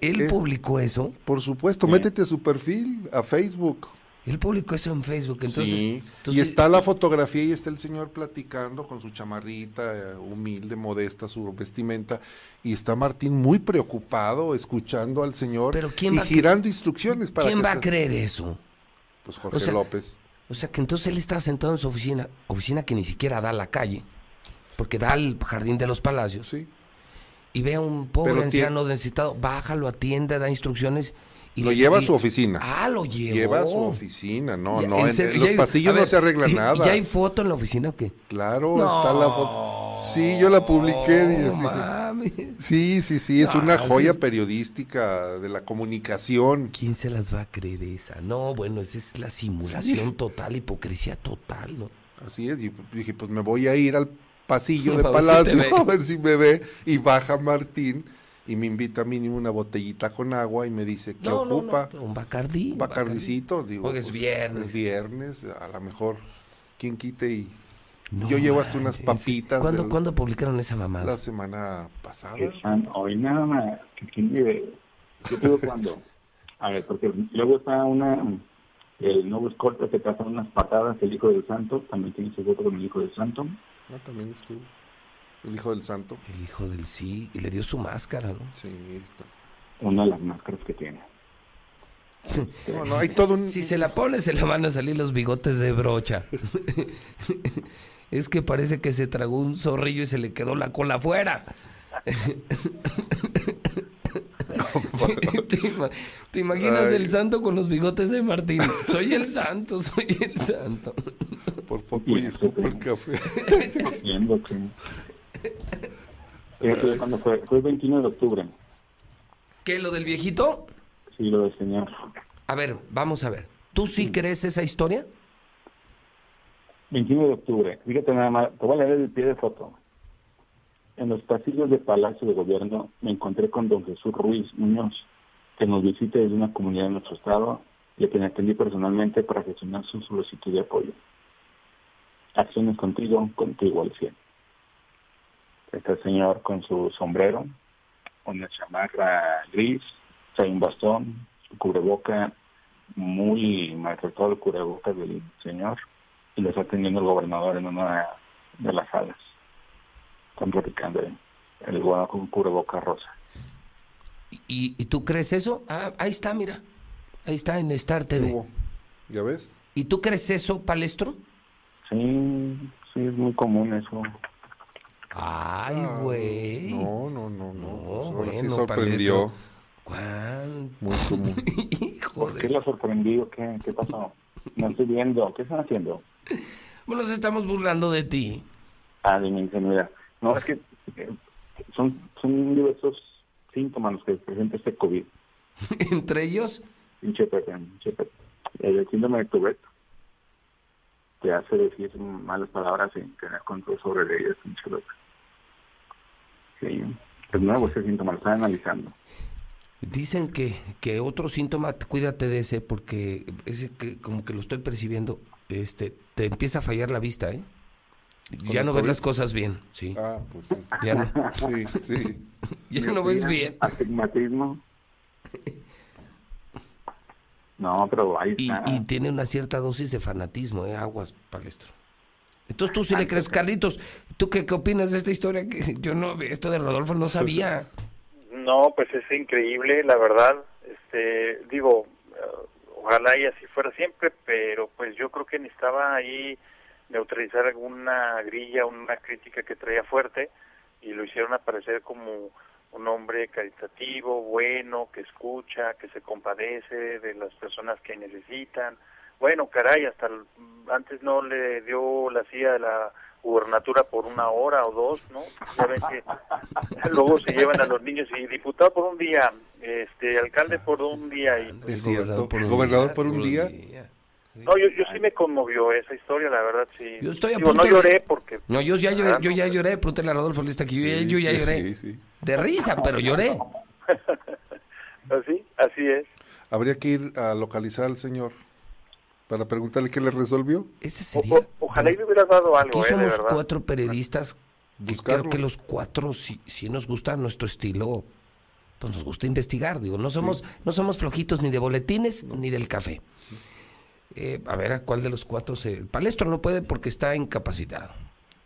¿Él es- publicó eso? Por supuesto, métete a su perfil, a Facebook. Él publicó eso en Facebook, entonces... sí, y está la fotografía y está el señor platicando con su chamarrita eh, humilde, modesta, su vestimenta, y está Martín muy preocupado escuchando al señor Pero ¿quién y va girando instrucciones para ¿Quién que va a creer eso? Pues Jorge O sea, López. O sea, que entonces él está sentado en su oficina, oficina que ni siquiera da a la calle, porque da al jardín de los palacios. Sí. Y ve a un pobre Pero anciano necesitado, bájalo, atiende, da instrucciones. Y Lo le- lleva a y- su oficina. Ah, lo llevó. Lleva a su oficina, no, Ya, no, en en, en los hay- pasillos a no ver, se arregla ¿y- nada. ¿Ya hay foto en la oficina o qué? Claro, No. está la foto. Sí, yo la publiqué. No mames. Sí, sí, sí, es No, una ese joya es- periodística de la comunicación. ¿Quién se las va a creer esa? No, bueno, esa es la simulación total, hipocresía total, ¿no? Así es, y dije, pues me voy a ir al pasillo de A ver Palacio a ver si me ve. Y baja Martín y me invita mínimo una botellita con agua y me dice, ¿qué No, no, ocupa? no, un bacardí. Un bacardicito, digo. Hoy es viernes. Es viernes, a lo mejor, ¿quién quite? Y No yo llevo hasta unas papitas. ¿Cuándo, del- ¿Cuándo publicaron esa mamada? La semana pasada. Hoy nada más. quién vive. Yo digo cuándo. A ver, porque luego está una. El nuevo escolta que pasa unas patadas, el hijo del santo. También tiene su foto con el hijo del santo. Ah, también estuvo. El hijo del santo. El hijo del sí, y le dio su máscara, ¿no? Sí, está. Una de las máscaras que tiene. No, no, hay todo un... Si se la pone, se le van a salir los bigotes de brocha. es que parece que se tragó un zorrillo y se le quedó la cola afuera. ¿Te, te imaginas Ay. el santo con los bigotes de Martín? Soy el santo, soy el santo. Por poco y escupo el café. Cuándo fue. Fue el 21 de octubre. ¿Qué, lo del viejito? Sí, lo del señor. A ver, vamos a ver. ¿Tú sí crees esa historia? 21 de octubre. Fíjate nada más. Te voy a leer el pie de foto. En los pasillos del Palacio de Gobierno me encontré con don Jesús Ruiz Muñoz, que nos visita desde una comunidad de nuestro estado y a quien atendí personalmente para gestionar su solicitud de apoyo. Acciones contigo, contigo al 100. Está el señor con su sombrero, una chamarra gris, trae un bastón, su cubreboca, muy maltratado el cubreboca del señor, y lo está atendiendo el gobernador en una de las salas. Están platicando el gobernador con un cubreboca rosa. ¿Y, y tú crees eso? Ah, ahí está, mira. Ahí está en Star TV. ¿Ya ves? ¿Y tú crees eso, Palestro? Sí, sí, es muy común eso. Ay, Ah, güey. No, no, no, no. Pues ahora sí bueno, sorprendió. ¿Cuán? Muy común. ¿Por qué lo sorprendió? ¿Qué, ¿Qué pasó? No estoy viendo. ¿Qué están haciendo? Bueno, nos estamos burlando de ti. Ah, de mi ingenuidad. No, es que eh, son, son diversos síntomas los que presenta este COVID. ¿Entre ellos? Pinche. El síndrome de Tourette te hace decir malas palabras sin tener control sobre ellas. Sí, es nuevo ese síntoma, lo están analizando. Dicen que, que otro síntoma, cuídate de ese, porque ese que como que lo estoy percibiendo, este, te empieza a fallar la vista, ¿eh? Ya no ves las cosas bien, sí. Ah, pues sí. Ya no. Sí, sí. Ya no ves bien. Astigmatismo. No, pero ahí Y, está. y tiene una cierta dosis de fanatismo, ¿eh? Aguas, palestro. Entonces tú sí le crees, Carlitos, ¿tú qué, qué opinas de esta historia? Yo no, esto de Rodolfo no sabía. No, pues es increíble, la verdad. Este, digo, eh, ojalá y así fuera siempre, pero pues yo creo que necesitaba ahí neutralizar alguna grilla, una crítica que traía fuerte y lo hicieron aparecer como un hombre caritativo, bueno, que escucha, que se compadece de las personas que necesitan. Bueno, caray, hasta el- antes no le dio la silla de la gubernatura por una hora o dos, ¿no? Ya ven que luego se llevan a los niños y diputado por un día, este alcalde por un día y Es cierto. por un Gobernador día, por un día. no, yo, yo sí me conmovió esa historia, la verdad, sí. Yo estoy a Digo, punto no de- lloré porque... No, yo ya lloré, Ah, yo ya lloré, pregúntale a Rodolfo Lista que yo, Sí, yo ya sí, lloré. sí, sí. De risa, pero lloré. Así, así es. Habría que ir a localizar al señor para preguntarle qué le resolvió. Ese sería. o- ojalá y le hubieras dado Aquí algo, eh, de somos cuatro periodistas. que creo que los cuatro, si, si nos gusta nuestro estilo, pues nos gusta investigar. Digo, no somos, no somos flojitos ni de boletines ni del café. Eh, a ver a cuál de los cuatro se. El palestro no puede porque está incapacitado.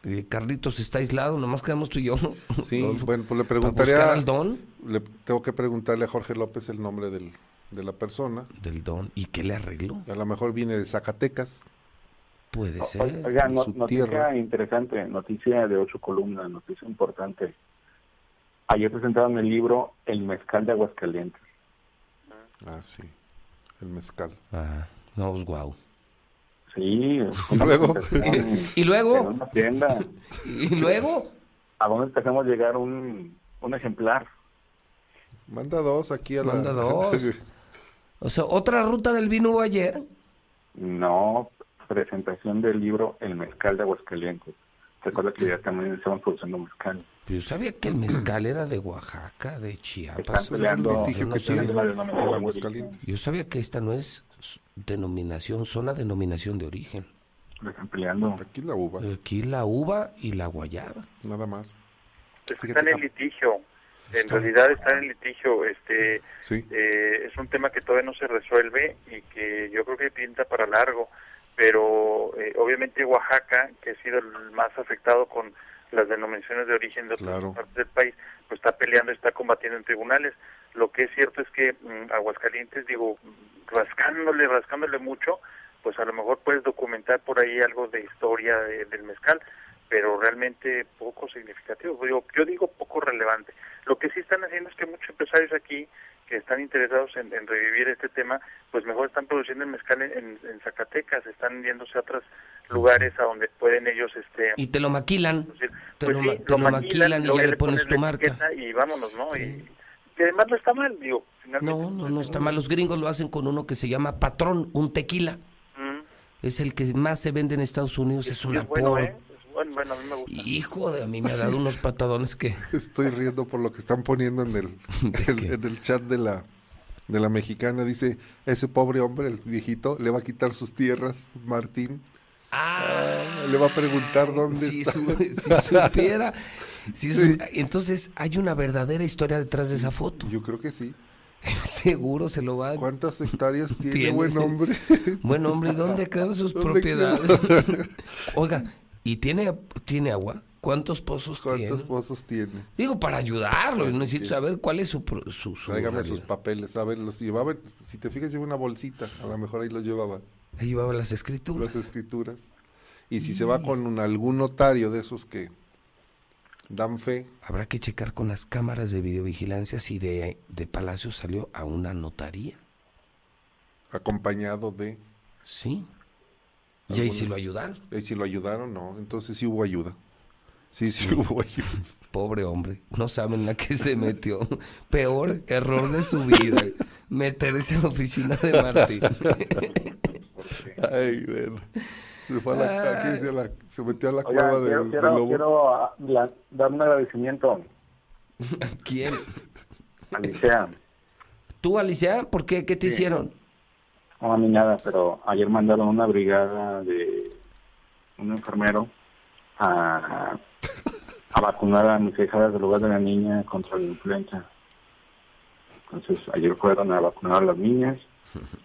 Eh, Carlitos está aislado, nomás quedamos tú y yo. ¿no? Sí, bueno, pues le para preguntaré buscar a, al don. le tengo que preguntarle a Jorge López el nombre del, de la persona. Del don. ¿Y qué le arregló? A lo mejor viene de Zacatecas. Puede O- ser. Oiga, no- noticia tierra. interesante, noticia de ocho columnas, noticia importante. Ayer presentaron el libro El Mezcal de Aguascalientes. Ah, sí. El mezcal. Ah, no, pues guau. Sí, es una Luego. Y luego, en una tienda. y luego, ¿A dónde empezamos a llegar un, un ejemplar. Manda dos aquí a la... Manda dos. O sea, ¿otra ruta del vino hubo ayer? No, presentación del libro El Mezcal de Aguascalientes. Recuerda que ya también estamos produciendo mezcal. Yo sabía que el mezcal era de Oaxaca, de Chiapas. Están peleando- Yo no que sabía. Aguascalientes. Yo sabía que esta no es denominación, zona denominación de origen. Están peleando. Aquí la uva. Aquí la uva y la guayaba. Nada más. Es que está en litigio. En realidad está en litigio. Este, Sí. eh, es un tema que todavía no se resuelve y que yo creo que pinta para largo. Pero eh, obviamente Oaxaca, que ha sido el más afectado con las denominaciones de origen de otras partes del país, pues está peleando, está combatiendo en tribunales. Lo que es cierto es que mm, Aguascalientes, digo, rascándole, rascándole mucho, pues a lo mejor puedes documentar por ahí algo de historia de- del mezcal, pero realmente poco significativo. Digo, yo digo poco relevante. Lo que sí están haciendo es que muchos empresarios aquí que están interesados en, en revivir este tema, pues mejor están produciendo el mezcal en, en- en Zacatecas, están yéndose a otros lugares a donde pueden ellos este Y te lo maquilan. Te pues lo, sí, ma- te lo maquilan y ya le pones pones tu marca. y vámonos, ¿no? Y, que además no está mal, digo. No, no, no está mal. Los gringos lo hacen con uno que se llama Patrón, un tequila. Mm. Es el que más se vende en Estados Unidos. Es una es bueno, por... ¿eh? Bueno, bueno, a mí me gusta. Hijo de a mí me ha dado unos patadones que... Estoy riendo por lo que están poniendo en el, el- en el chat de la, de la mexicana. Dice, ese pobre hombre, el viejito, le va a quitar sus tierras, Martín. Ah, le va a preguntar dónde si, está. su- si supiera. si su- Entonces hay una verdadera historia detrás de esa foto. Yo creo que sí. Seguro se lo va a... ¿Cuántas hectáreas tiene, buen hombre? Buen hombre, ¿y dónde quedan sus ¿Dónde propiedades? Oiga, ¿y tiene, tiene agua? ¿Cuántos pozos ¿Cuántos tiene? pozos tiene? Digo, para ayudarlo, Pues, necesito sí. saber cuál es su... su, su Tráigame sus papeles, a ver, los llevaba, si te fijas lleva una bolsita, a lo mejor ahí los llevaba. Ahí llevaba las escrituras. Las escrituras. Y si se va con un- algún notario de esos que dan fe, Habrá que checar con las cámaras de videovigilancia si de, de Palacio salió a una notaría. acompañado de... Sí. Y ahí sí lo ayudaron. Ahí sí lo ayudaron, no, entonces sí hubo ayuda. Sí, sí hubo ayuda. Pobre hombre, no saben la que se metió. Peor error de su vida. Meterse en la oficina de Martín. Ay, bueno. Se, fue a la, aquí dice la- se metió a la Oiga, cueva quiero, del, quiero, del lobo. quiero, ah, la- dar un agradecimiento ¿Quién? a Licea. ¿Tú, Alicia? ¿Por qué? ¿Qué te Sí. hicieron? No, a mí nada, pero ayer mandaron una brigada de un enfermero a, a vacunar a mis hijadas del lugar de la niña contra la influenza. Entonces, ayer fueron a vacunar a las niñas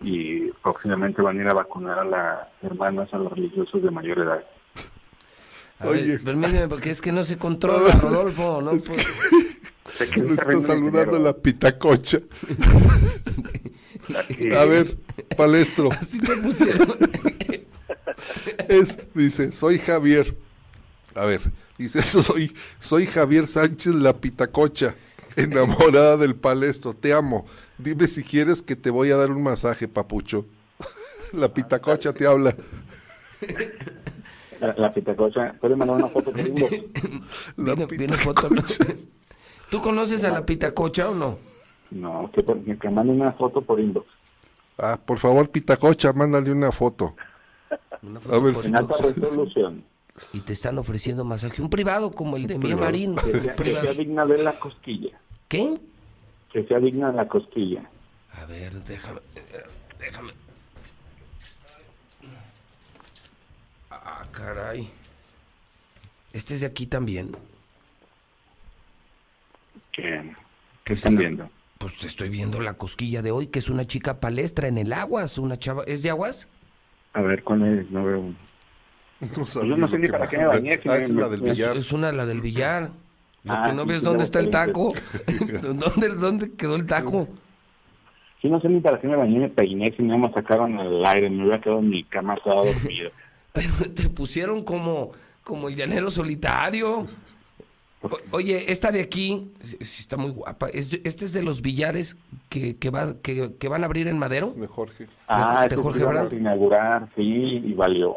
y próximamente van a ir a vacunar a las hermanas, a los religiosos de mayor edad. A ver, permíteme, porque es que no se controla, Rodolfo. No, pues. Lo está saludando la pitacocha. A ver, palestro. Así te pusieron. Es, dice, soy Javier. A ver, dice, soy, soy Javier Sánchez la pitacocha, enamorada del palestro. Te amo. Dime si quieres que te voy a dar un masaje, papucho. La pitacocha te habla. La, la pitacocha, ¿puedes mandar una foto por inbox? Viene, viene. ¿Tú conoces a la pitacocha o no? No, que, por- que mande una foto por inbox. Ah, por favor, pitacocha, mándale una foto. Una A ver por si- En alta resolución. Y te están ofreciendo masaje. Un privado como el de Mía. Marín. Que sea, que sea digna de la cosquilla. ¿Qué? Que sea digna de la cosquilla. A ver, déjame. eh, Déjame. Ah, caray. Este es de aquí también. ¿Qué, qué Pues están la- viendo? Pues te estoy viendo la cosquilla de hoy, que es una chica palestra en el Aguas, una chava. ¿Es de Aguas? A ver, ¿cuál es? No veo. No sabía yo no sé ni para qué me bañé. si Ah, me- es la del me- Es, billar. es una, la del billar. Lo Ah, que no sí, ves, sí, ¿dónde está el taco? ¿Dónde, ¿Dónde quedó el taco? Sí, no sé ni para qué me bañé, me peiné, si no me sacaron al aire, me hubiera quedado en mi cama estaba dormido. Pero te pusieron como, como el llanero solitario. O- oye, esta de aquí, está muy guapa. Es, este es de los billares que, que, va, que, que van a abrir en Madero. De Jorge. Ah, de ese Jorge a inaugurar, sí, y valió.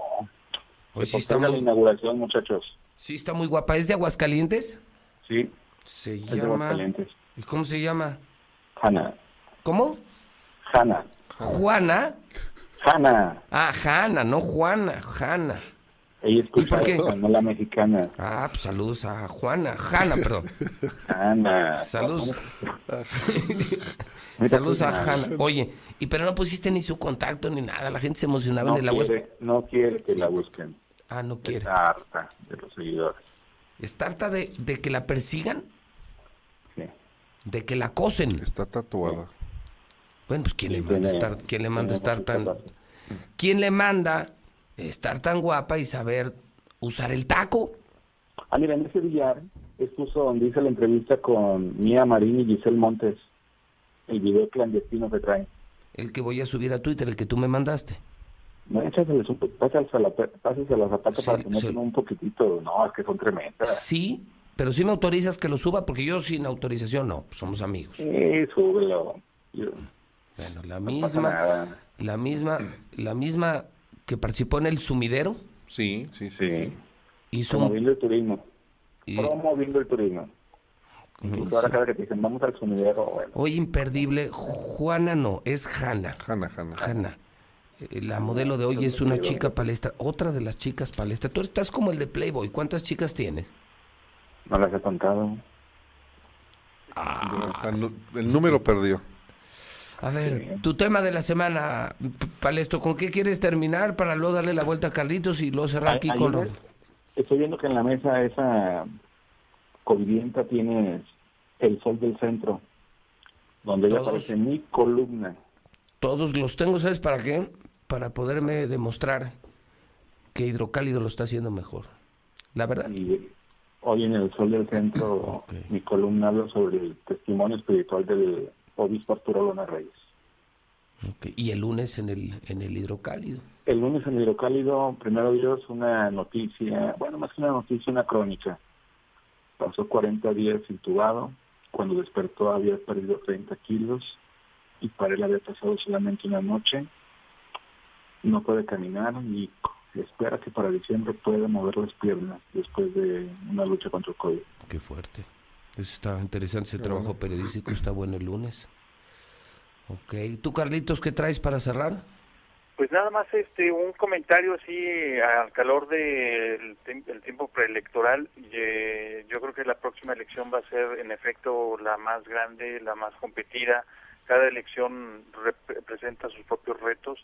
Se sí está posterga la muy, inauguración, muchachos. sí está muy guapa. ¿Es de Aguascalientes? Sí, Se Es de. Aguascalientes. ¿Y cómo se llama? Hanna. ¿Cómo? Hanna. ¿Juana? Hanna. Ah, Hanna, no Juana, Hanna. Ella escucha por qué? española mexicana. Ah, pues saludos a Juana, Hanna, perdón. Hanna. Saludos. Saludos pues, a. Hanna. Oye, y pero no pusiste ni su contacto ni nada, la gente se emocionaba No en el agua. no quiere que la busquen. Ah, no quiere. Está harta de los seguidores. ¿Está harta de, de que la persigan? Sí. De que la acosen. Está tatuada. Bueno, pues ¿quién le manda tiene- estar, quién le manda estar tan, quién le manda estar tan guapa y saber usar el taco? Ah, mira, en ese billar es justo donde hice la entrevista con Mía Marín y Giselle Montes. El video clandestino que traen. El que voy a subir a Twitter, el que tú me mandaste. No, échaseles un pásaseles a la, pásaseles a la zapata Sí, para que sí. un poquitito. No, es que son tremendas. Sí, pero sí me autorizas que lo suba porque yo sin autorización no, pues somos amigos. Sí, súbelo. Yo- Bueno, la misma, la misma, la misma que participó en el sumidero Sí, sí, sí. sí. hizo un, Promoviendo el turismo. y- Promoviendo el turismo. Incluso ahora cada que te dicen, vamos al sumidero, bueno. hoy imperdible, Juana no, es Hanna. Hanna, Hanna. Hanna. Eh, La modelo de hoy es una chica palestra, otra de las chicas palestra. Tú estás como el de Playboy. ¿Cuántas chicas tienes? No las he contado. Nu- el número perdió. A ver, tu tema de la semana, P- Palestro, ¿con qué quieres terminar para luego darle la vuelta a Carlitos y luego cerrar aquí con... ayer Estoy viendo que en la mesa esa covidienta tienes el sol del centro, donde ya aparece mi columna. Todos los tengo, ¿sabes para qué? Para poderme demostrar que Hidrocálido lo está haciendo mejor. La verdad. Y hoy en el sol del centro, mi columna habla sobre el testimonio espiritual del obispo Arturo Lona Reyes. Y el lunes en el, en el Hidrocálido. El lunes en Hidrocálido, primero Dios, una noticia, bueno, más que una noticia, una crónica. Pasó 40 días intubado, cuando despertó había perdido 30 kilos y para él había pasado solamente una noche. No puede caminar y espera que para diciembre pueda mover las piernas después de una lucha contra el COVID. Qué fuerte. Eso está interesante, ese trabajo periodístico está bueno el lunes. Ok, ¿tú Carlitos qué traes para cerrar? Pues nada más este un comentario así eh, al calor del el tiempo preelectoral. Eh, yo creo que la próxima elección va a ser en efecto la más grande, la más competida. Cada elección rep- presenta sus propios retos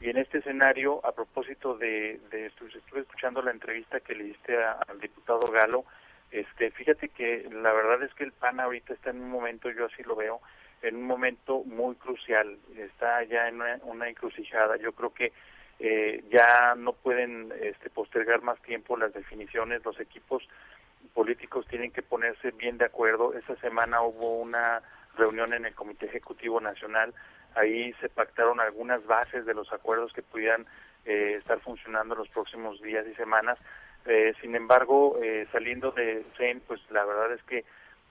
y en este escenario, a propósito de, de estu- estuve escuchando la entrevista que le diste a- al diputado Galo, este, fíjate que la verdad es que el PAN ahorita está en un momento, yo así lo veo, en un momento muy crucial, está ya en una, encrucijada. Yo creo que eh, ya no pueden este, postergar más tiempo las definiciones, los equipos políticos tienen que ponerse bien de acuerdo. Esta semana hubo una reunión en el Comité Ejecutivo Nacional, ahí se pactaron algunas bases de los acuerdos que pudieran eh, estar funcionando los próximos días y semanas. Eh, sin embargo, eh, saliendo de CEN, pues la verdad es que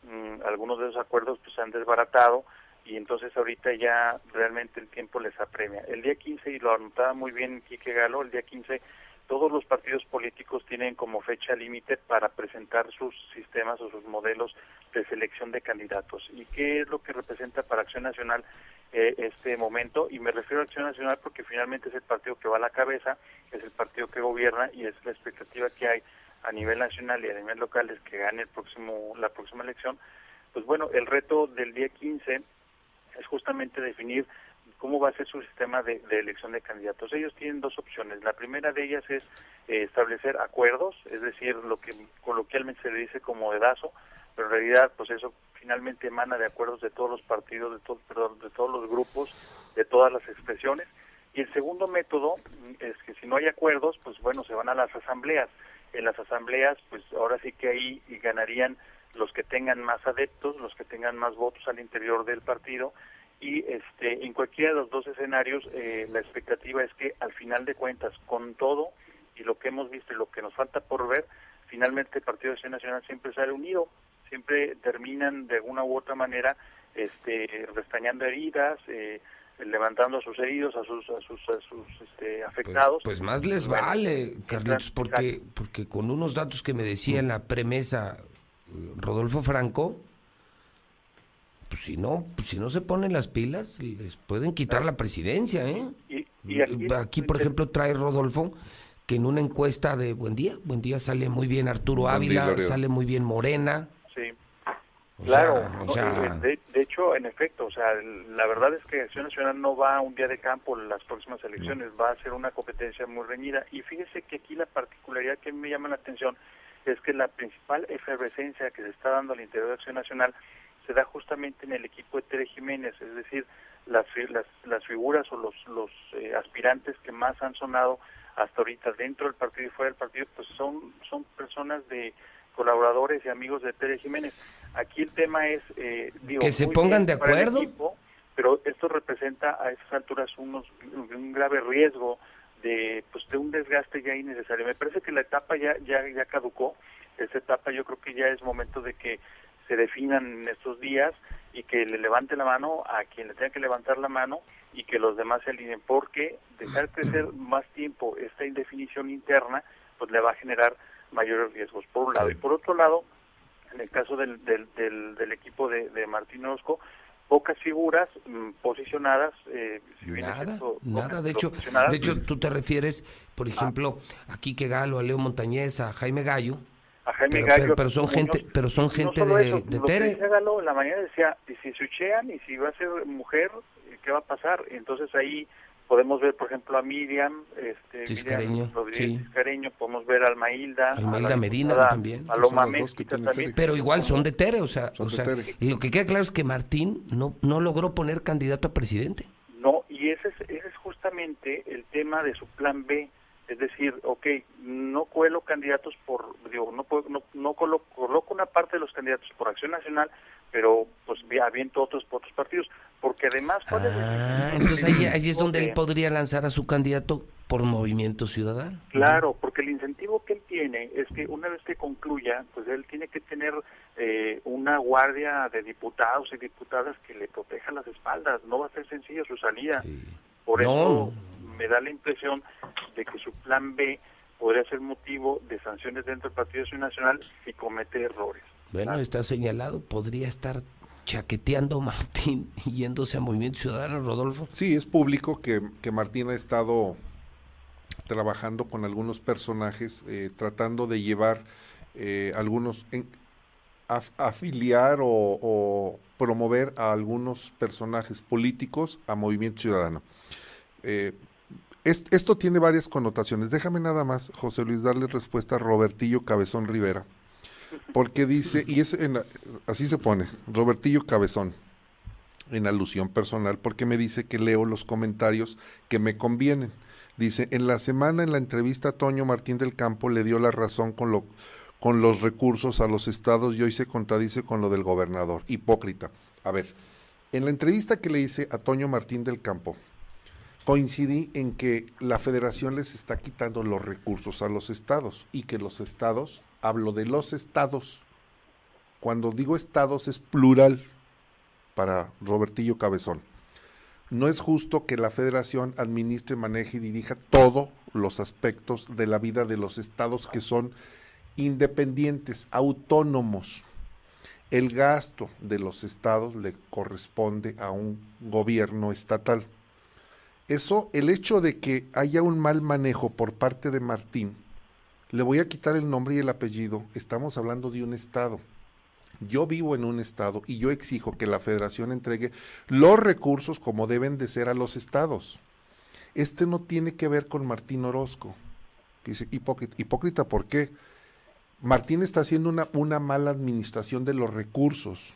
mm, algunos de esos acuerdos pues se han desbaratado y entonces ahorita ya realmente el tiempo les apremia. El día 15, y lo anotaba muy bien Quique Galo, el día 15 todos los partidos políticos tienen como fecha límite para presentar sus sistemas o sus modelos de selección de candidatos. ¿Y qué es lo que representa para Acción Nacional eh, este momento? Y me refiero a Acción Nacional porque finalmente es el partido que va a la cabeza, es el partido que gobierna y es la expectativa que hay a nivel nacional y a nivel local es que gane el próximo la próxima elección. Pues bueno, el reto del día 15 es justamente definir cómo va a ser su sistema de, de elección de candidatos. Ellos tienen dos opciones. La primera de ellas es eh, establecer acuerdos, es decir, lo que coloquialmente se le dice como dedazo, pero en realidad pues eso finalmente emana de acuerdos de todos los partidos, de, todo, perdón, de todos los grupos, de todas las expresiones. Y el segundo método mm, es que si no hay acuerdos, pues bueno, se van a las asambleas. En las asambleas, pues ahora sí que ahí ganarían los que tengan más adeptos, los que tengan más votos al interior del partido y este en cualquiera de los dos escenarios eh, la expectativa es que al final de cuentas con todo y lo que hemos visto y lo que nos falta por ver finalmente el Partido de Acción Nacional siempre sale unido siempre terminan de alguna u otra manera este restañando heridas eh, levantando a sus heridos a sus a sus, a sus este, afectados. Pues más les vale, Carlitos, porque, porque con unos datos que me decía en la premesa Rodolfo Franco, pues si no, pues si no se ponen las pilas, les pueden quitar la presidencia, ¿eh? Y, aquí, aquí, por ejemplo, trae Rodolfo que en una encuesta de Buen Día, Buen Día sale muy bien Arturo Ávila, sale muy bien Morena. Sí. claro, de, hecho, en efecto, o sea, la verdad es que Acción Nacional no va a un día de campo en las próximas elecciones, va a ser una competencia muy reñida. Y fíjese que aquí la particularidad que me llama la atención es que la principal efervescencia que se está dando al interior de Acción Nacional se da justamente en el equipo de Tere Jiménez, es decir, las, las, las figuras o los, los eh, aspirantes que más han sonado hasta ahorita dentro del partido y fuera del partido, pues son, son personas de colaboradores y amigos de Tere Jiménez. Aquí el tema es... Eh, que se pongan de acuerdo. pero esto representa a esas alturas unos, un grave riesgo de pues de un desgaste ya innecesario. Me parece que la etapa ya ya ya caducó. Esa etapa yo creo que ya es momento de que se definan en estos días y que le levante la mano a quien le tenga que levantar la mano y que los demás se alineen, porque dejar crecer más tiempo esta indefinición interna, pues le va a generar mayores riesgos, por un lado. Y por otro lado, en el caso del, del, del, equipo de, de Martín Orozco, pocas figuras mm, posicionadas. Eh, nada, nada. De hecho, de hecho, tú te refieres, por ejemplo, a Quique Galo, a Leo Montañez, a Jaime Gallo, a Jaime pero, pero, son gente, pero son gente de, de Tere. Galo, la mañana decía, y si se uchean y si va a ser mujer, ¿qué va a pasar? Entonces ahí podemos ver, por ejemplo, a Miriam, este, Ciscareño, sí. Ciscareño, podemos ver a Almailda, Almailda Medina también, a Loma también. Pero igual son de Tere, o sea, o sea y lo que queda claro es que Martín no, no logró poner candidato a presidente. No, y ese es, ese es justamente el tema de su plan B, es decir, ok, no cuelo candidatos por, digo, no, no, no coloco, coloco, una parte de los candidatos por Acción Nacional, pero pues aviento otros por otros partidos, porque además... ah, entonces ahí, ahí es donde él podría lanzar a su candidato por Movimiento Ciudadano. Claro, porque el incentivo que él tiene es que una vez que concluya, pues él tiene que tener eh, una guardia de diputados y diputadas que le proteja las espaldas, no va a ser sencilla su salida. Por eso me da la impresión de que su plan B podría ser motivo de sanciones dentro del Partido Nacional si comete errores. Bueno, está señalado, podría estar chaqueteando Martín y yéndose a Movimiento Ciudadano, Rodolfo. Sí, es público que, que Martín ha estado trabajando con algunos personajes, eh, tratando de llevar eh, algunos, en, afiliar o, o, promover a algunos personajes políticos a Movimiento Ciudadano. Eh, esto tiene varias connotaciones. Déjame nada más, José Luis, darle respuesta a Robertillo Cabezón Rivera. Porque dice, y es en así se pone, Robertillo Cabezón, en alusión personal, porque me dice que leo los comentarios que me convienen. Dice, en la semana en la entrevista Toño Martín del Campo le dio la razón con, lo, con los recursos a los estados y hoy se contradice con lo del gobernador. Hipócrita. A ver, en la entrevista que le hice a Toño Martín del Campo, coincidí en que la federación les está quitando los recursos a los estados y que los estados, hablo de los estados, cuando digo estados es plural para Robertillo Cabezón. No es justo que la federación administre, maneje y dirija todos los aspectos de la vida de los estados que son independientes, autónomos. El gasto de los estados le corresponde a un gobierno estatal eso, el hecho de que haya un mal manejo por parte de Martín, le voy a quitar el nombre y el apellido, estamos hablando de un Estado. Yo vivo en un Estado y yo exijo que la federación entregue los recursos como deben de ser a los estados. Este no tiene que ver con Martín Orozco. Dice, hipócrita, hipócrita, ¿por qué? Martín está haciendo una, una mala administración de los recursos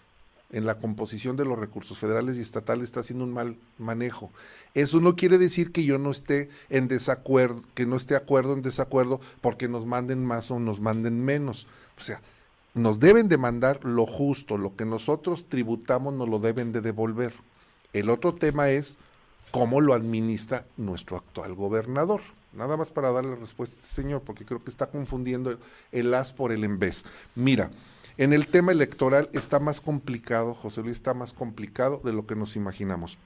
en la composición de los recursos federales y estatales está haciendo un mal manejo. Eso no quiere decir que yo no esté en desacuerdo, que no esté acuerdo en desacuerdo porque nos manden más o nos manden menos. O sea, nos deben de mandar lo justo, lo que nosotros tributamos nos lo deben de devolver. El otro tema es cómo lo administra nuestro actual gobernador. Nada más para darle respuesta a este señor, porque creo que está confundiendo el as por el en vez. Mira, en el tema electoral está más complicado, José Luis, está más complicado de lo que nos imaginamos.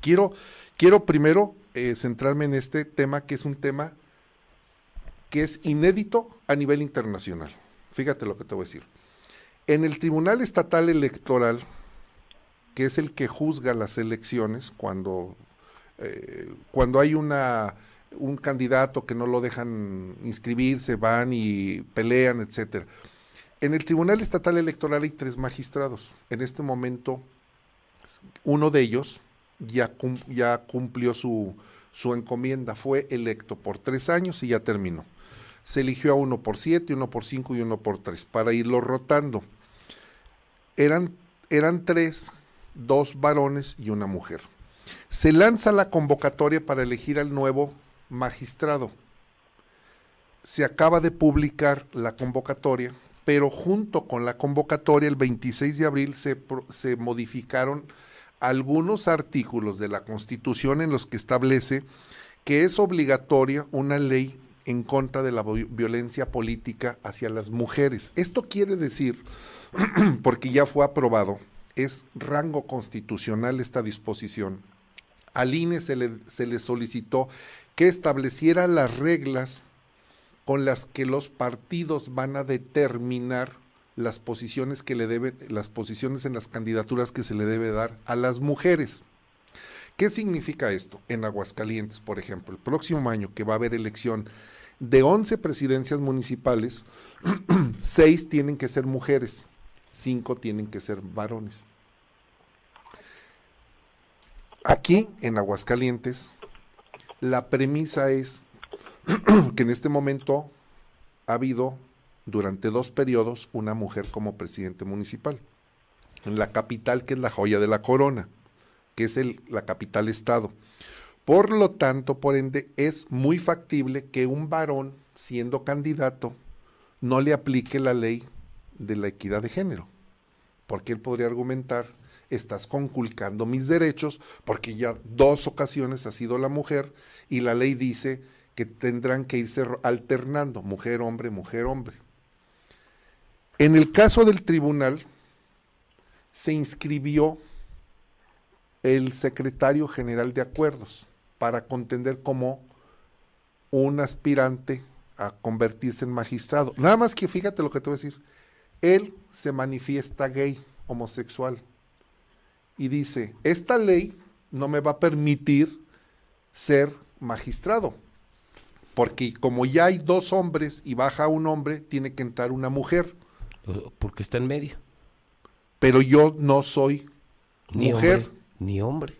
Quiero, quiero primero eh, centrarme en este tema que es un tema que es inédito a nivel internacional. Fíjate lo que te voy a decir. En el Tribunal Estatal Electoral, que es el que juzga las elecciones, cuando, eh, cuando hay una, un candidato que no lo dejan inscribirse, van y pelean, etcétera. En el Tribunal Estatal Electoral hay tres magistrados. En este momento, uno de ellos ya, cumplió su, su encomienda, fue electo por tres años y ya terminó. Se eligió a uno por siete, uno por cinco y uno por tres, para irlo rotando. Eran, eran tres, dos varones y una mujer. Se lanza la convocatoria para elegir al nuevo magistrado. Se acaba de publicar la convocatoria, pero junto con la convocatoria, el 26 de abril se, modificaron algunos artículos de la Constitución en los que establece que es obligatoria una ley en contra de la violencia política hacia las mujeres. Esto quiere decir, porque ya fue aprobado, es rango constitucional esta disposición. Al INE se le solicitó que estableciera las reglas con las que los partidos van a determinar las posiciones que le debe, las posiciones en las candidaturas que se le debe dar a las mujeres. ¿Qué significa esto? En Aguascalientes, por ejemplo, el próximo año que va a haber elección de 11 presidencias municipales, 6 tienen que ser mujeres, 5 tienen que ser varones. Aquí, en Aguascalientes, la premisa es que en este momento ha habido durante dos periodos una mujer como presidente municipal. En la capital, que es la joya de la corona, que es el, la capital estado. Por lo tanto, por ende, es muy factible que un varón, siendo candidato, no le aplique la ley de la equidad de género. Porque él podría argumentar, estás conculcando mis derechos, porque ya dos ocasiones ha sido la mujer y la ley dice que tendrán que irse alternando, mujer, hombre, mujer, hombre. En el caso del tribunal, se inscribió el secretario general de acuerdos para contender como un aspirante a convertirse en magistrado. Nada más que fíjate lo que te voy a decir. Él se manifiesta gay, homosexual, y dice, esta ley no me va a permitir ser magistrado, porque como ya hay dos hombres y baja un hombre, tiene que entrar una mujer. Porque está en medio. Pero yo no soy ni mujer. Hombre, ni hombre.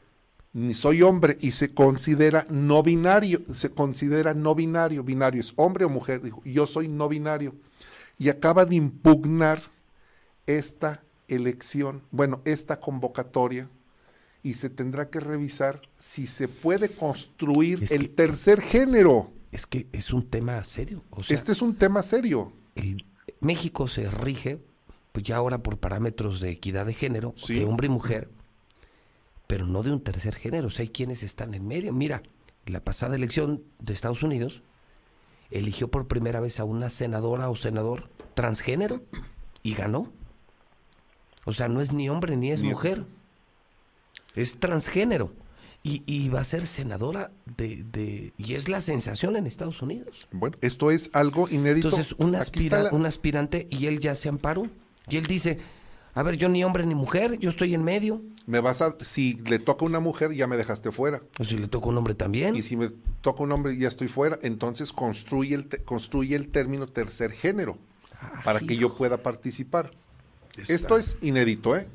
Ni soy hombre y se considera no binario, se considera no binario, binario es hombre o mujer, dijo, yo soy no binario. Y acaba de impugnar esta elección, bueno, esta convocatoria, y se tendrá que revisar si se puede construir el tercer género. Es que es un tema serio. este es un tema serio. El, México se rige, pues ya ahora por parámetros de equidad de género, de hombre y mujer, pero no de un tercer género. O sea, hay quienes están en medio. Mira, la pasada elección de Estados Unidos eligió por primera vez a una senadora o senador transgénero y ganó. O sea, no es ni hombre ni es mujer. Es transgénero. Y, va a ser senadora de, de, Y es la sensación en Estados Unidos. Bueno, esto es algo inédito. Entonces, un, un aspirante y él ya se amparó. Y él dice, a ver, yo ni hombre ni mujer, yo estoy en medio. Me vas a... Si le toca una mujer, ya me dejaste fuera. O si le toca un hombre también. Y si me toca un hombre, ya estoy fuera. Entonces construye el, construye el término tercer género para que yo pueda participar. Esto es inédito, ¿eh?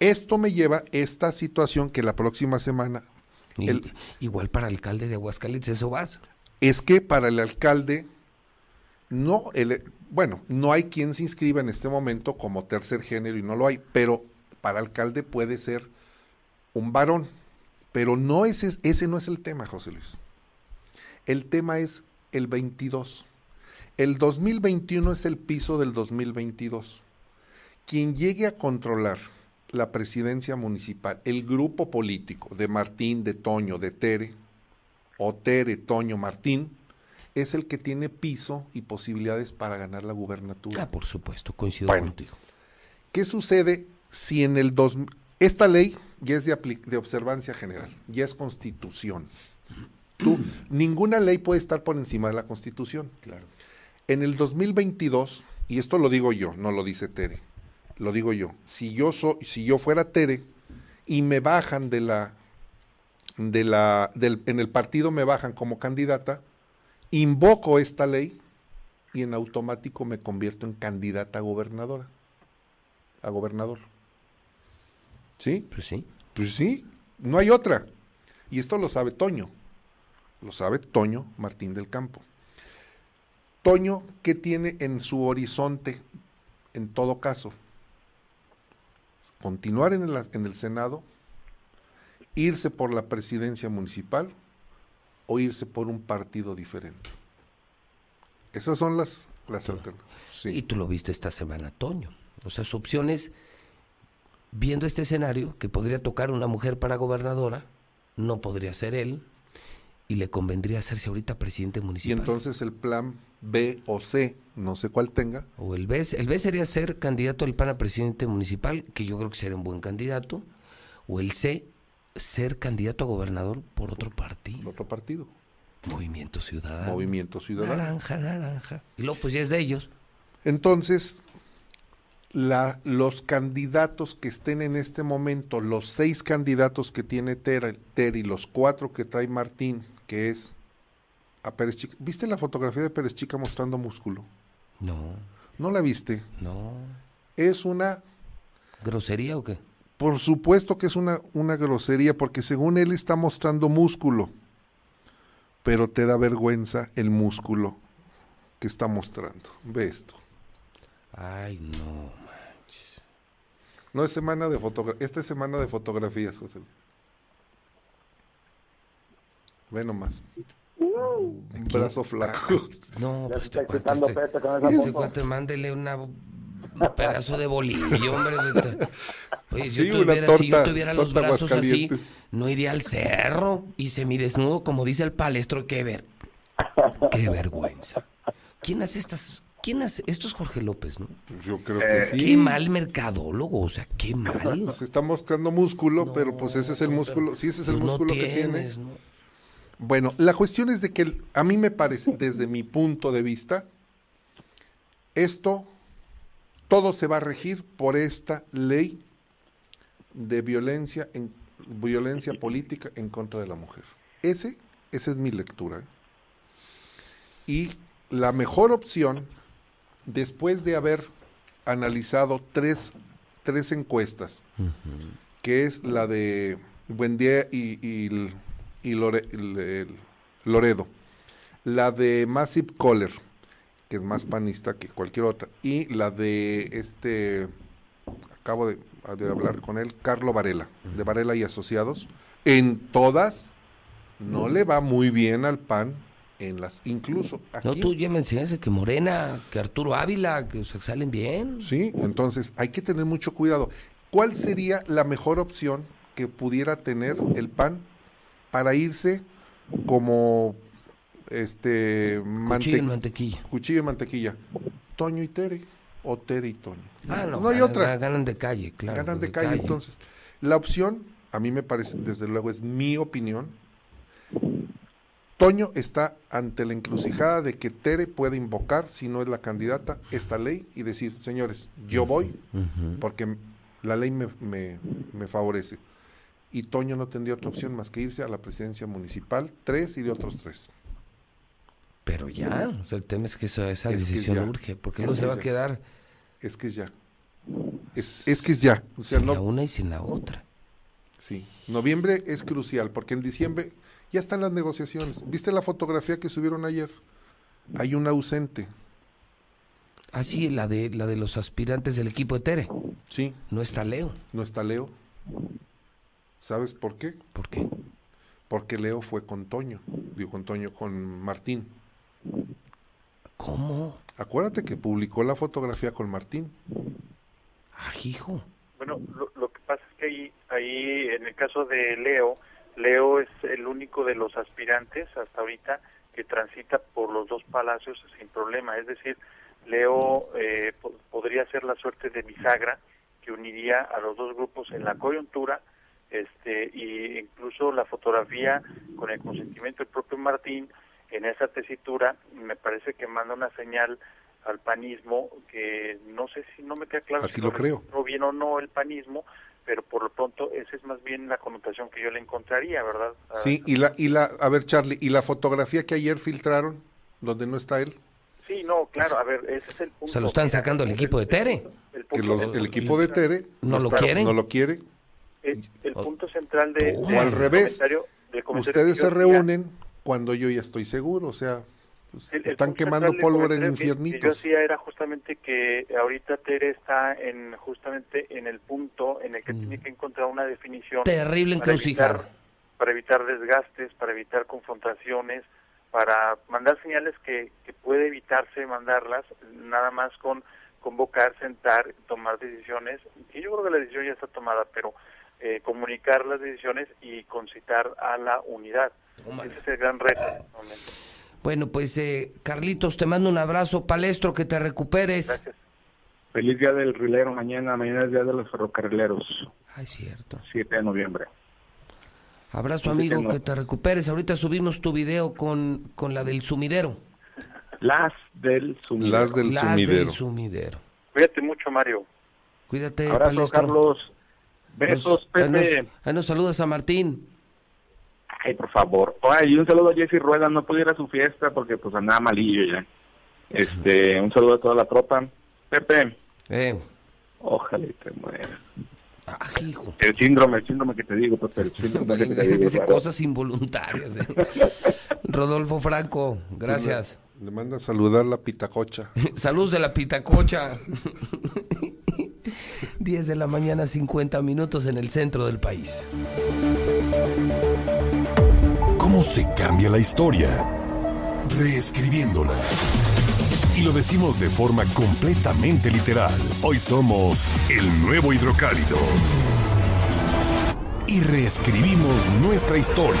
Esto me lleva a esta situación que la próxima semana... igual para el alcalde de Aguascalientes, eso vas. Es que para el alcalde, no, el, bueno, no hay quien se inscriba en este momento como tercer género y no lo hay, pero para alcalde puede ser un varón. Pero no ese, ese no es el tema, José Luis. El tema es el 22. El 2021 es el piso del 2022. Quien llegue a controlar la presidencia municipal, el grupo político de Martín, de Toño, de Tere, o Tere, Toño, Martín, es el que tiene piso y posibilidades para ganar la gubernatura. Ah, por supuesto, coincido contigo. ¿Qué sucede si en el dos, esta ley ya es de, de observancia general, ya es constitución? Tú, ninguna ley puede estar por encima de la constitución. Claro. En el 2022 y esto lo digo yo, no lo dice Tere, lo digo yo, si yo, so, si yo fuera Tere y me bajan de la, de la, del, en el partido me bajan como candidata, invoco esta ley y en automático me convierto en candidata a gobernadora, a gobernador. ¿Sí? Pues sí. Pues sí, no hay otra. Y esto lo sabe Toño, lo sabe Toño Martín del Campo. Toño, ¿qué tiene en su horizonte en todo caso? Continuar en el, en el Senado, irse por la presidencia municipal o irse por un partido diferente. Esas son las, las alternativas. Sí. Y tú lo viste esta semana, Toño. O sea, su opción es, viendo este escenario, que podría tocar una mujer para gobernadora, no podría ser él, y le convendría hacerse ahorita presidente municipal. Y entonces el plan B o C, no sé cuál tenga. O el B, el B sería ser candidato del PAN a presidente municipal, que yo creo que sería un buen candidato. O el C, ser candidato a gobernador por otro partido. Otro partido. Movimiento Ciudadano. Movimiento Ciudadano. Naranja, naranja. Y luego pues ya es de ellos. Entonces, la, los candidatos que estén en este momento, los seis candidatos que tiene Ter, Ter y los cuatro que trae Martín, que es a Pérez Chica. ¿Viste la fotografía de Pérez Chica mostrando músculo? No. ¿No la viste? No. Es una... ¿Grosería o qué? Por supuesto que es una, una grosería, porque según él está mostrando músculo, pero te da vergüenza el músculo que está mostrando. Ve esto. Ay, no manches. No es semana de fotografías, esta es semana de fotografías, José. Ve nomás. Un brazo flaco. No, pues este cuate, este, este cuate, mándele una, un pedazo de bolillo, hombre. Oye, si, Sí, yo tuviera, si yo torta- tuviera los torta brazos así, no iría al cerro y semidesnudo, como dice el palestro. Qué ver, qué vergüenza. ¿Quién hace estas? ¿Quién hace? Esto es Jorge López, ¿no? Pues yo creo que sí. Qué mal mercadólogo, o sea, qué mal. Se está mostrando músculo, pero pues ese es el músculo, sí, ese es el Pues no músculo que tiene. Bueno, la cuestión es de que a mí me parece, desde mi punto de vista, esto, todo se va a regir por esta ley de violencia, en, violencia política en contra de la mujer. Ese, esa es mi lectura. Y la mejor opción, después de haber analizado tres, tres encuestas, que es la de Buendía y, y, y Lore- el- Loredo, la de Massive Kohler, que es más panista que cualquier otra, y la de este, acabo de, de hablar con él, Carlo Varela, de Varela y Asociados, en todas no le va muy bien al PAN, en las, incluso No, tú ya me enseñaste que Morena, que Arturo Ávila, que o sea, salen bien. Sí, entonces hay que tener mucho cuidado. ¿Cuál sería la mejor opción que pudiera tener el PAN para irse como este Cuchillo mantequilla. Cuchillo en mantequilla. Toño y Tere o Tere y Toño. Ah, no, hay ganan- otra. Ganan de calle, claro. Ganan de calle. Entonces, la opción, a mí me parece, desde luego es mi opinión. Toño está ante la encrucijada de que Tere puede invocar, si no es la candidata, esta ley y decir, señores, yo voy porque la ley me, me- me favorece. Y Toño no tendría otra opción más que irse a la presidencia municipal, tres y de otros tres. Pero ya, o sea, el tema es que eso- esa Es que decisión urge, porque no se va a quedar Es que es ya. Es, es que es ya. O sea, sin no, la una y sin la otra. Sí, noviembre es crucial porque en diciembre ya están las negociaciones. ¿Viste la fotografía que subieron ayer? Hay un ausente. Ah, sí, la de, la de los aspirantes del equipo de Tere. Sí. No está Leo. No está Leo. ¿Sabes por qué? ¿Por qué? Porque Leo fue con Toño. Digo, con Toño, con Martín. ¿Cómo? Acuérdate que publicó la fotografía con Martín. Ah, hijo. Bueno, lo, lo que pasa es que ahí, ahí, en el caso de Leo, Leo es el único de los aspirantes hasta ahorita que transita por los dos palacios sin problema. Es decir, Leo eh, po- podría ser la suerte de bisagra que uniría a los dos grupos en la coyuntura este y incluso la fotografía con el consentimiento del propio Martín en esa tesitura me parece que manda una señal al panismo, que no sé si no me queda claro Así si lo creo. bien o no el panismo, pero por lo pronto esa es más bien la connotación que yo le encontraría, ¿verdad? Sí, y la, y la, a ver, Charlie, ¿y la fotografía que ayer filtraron, donde no está él? Sí, no, claro, a ver, ese es el punto. Se lo están sacando el equipo de Tere. el equipo de Tere ¿No lo está- quieren? no lo quiere. El, el punto central de, O de- al revés, comentario- del comentario ustedes se hacía, reúnen cuando yo ya estoy seguro, o sea, pues, el- están quemando pólvora en comentario que- Que yo infiernitos. hacía era justamente que ahorita Tere está en justamente en el punto en el que tiene que encontrar una definición. Terrible para encrucijada. evitar- Para evitar desgastes, para evitar confrontaciones, para mandar señales que, que puede evitarse mandarlas, nada más con convocar, sentar, tomar decisiones. Y yo creo que la decisión ya está tomada, pero eh, comunicar las decisiones y concitar a la unidad. Ese es el gran reto. en este momento. Bueno, pues eh, Carlitos, te mando un abrazo. Palestro, que te recuperes. Feliz día del rilero mañana, mañana es día de los ferrocarrileros. Ay, cierto. 7 de noviembre. Abrazo, amigo, que no. que te recuperes. Ahorita subimos tu video con, con la del sumidero. Las del sumidero. Las del Las sumidero. del sumidero. Cuídate mucho, Mario. Cuídate, Abrazo, Palestro. Carlos. Besos, Nos- ahí nos- Pepe. ahí nos saludas a Martín. Ay, por favor. Ay, y un saludo a Jesse Rueda, no pude ir a su fiesta porque pues andaba malillo ya. Este, un saludo a toda la tropa. Pepe. Eh. Ojalá y te mueras. Ah, hijo. El síndrome, el síndrome que te digo, Pepe, el síndrome que te digo. Dice claro. cosas involuntarias. eh. Rodolfo Franco, gracias. Le, le manda a saludar la pitacocha. Saludos de la Pitacocha. 10 de la mañana, 50 minutos en el centro del país. ¿Cómo se cambia la historia? Reescribiéndola. Y lo decimos de forma completamente literal. Hoy somos el nuevo hidrocálido. Y reescribimos nuestra historia.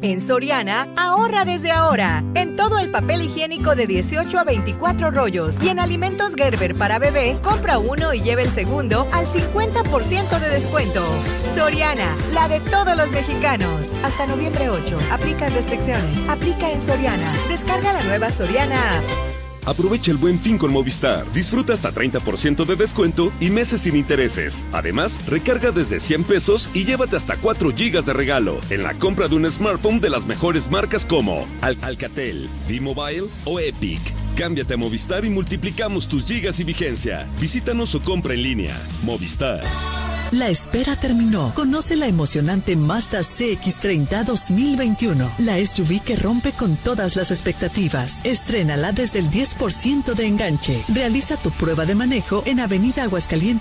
En Soriana, ahorra desde ahora. En todo el papel higiénico de 18 a 24 rollos y en alimentos Gerber para bebé, compra uno y lleve el segundo al 50% de descuento. Soriana, la de todos los mexicanos. Hasta noviembre 8. Aplica restricciones. Aplica en Soriana. Descarga la nueva Soriana app. Aprovecha el buen fin con Movistar. Disfruta hasta 30% de descuento y meses sin intereses. Además, recarga desde 100 pesos y llévate hasta 4 gigas de regalo en la compra de un smartphone de las mejores marcas como Al- Alcatel, B-Mobile o Epic. Cámbiate a Movistar y multiplicamos tus gigas y vigencia. Visítanos o compra en línea. Movistar. La espera terminó. Conoce la emocionante Mazda CX30 2021. La SUV que rompe con todas las expectativas. Estrénala desde el 10% de enganche. Realiza tu prueba de manejo en Avenida Aguascalientes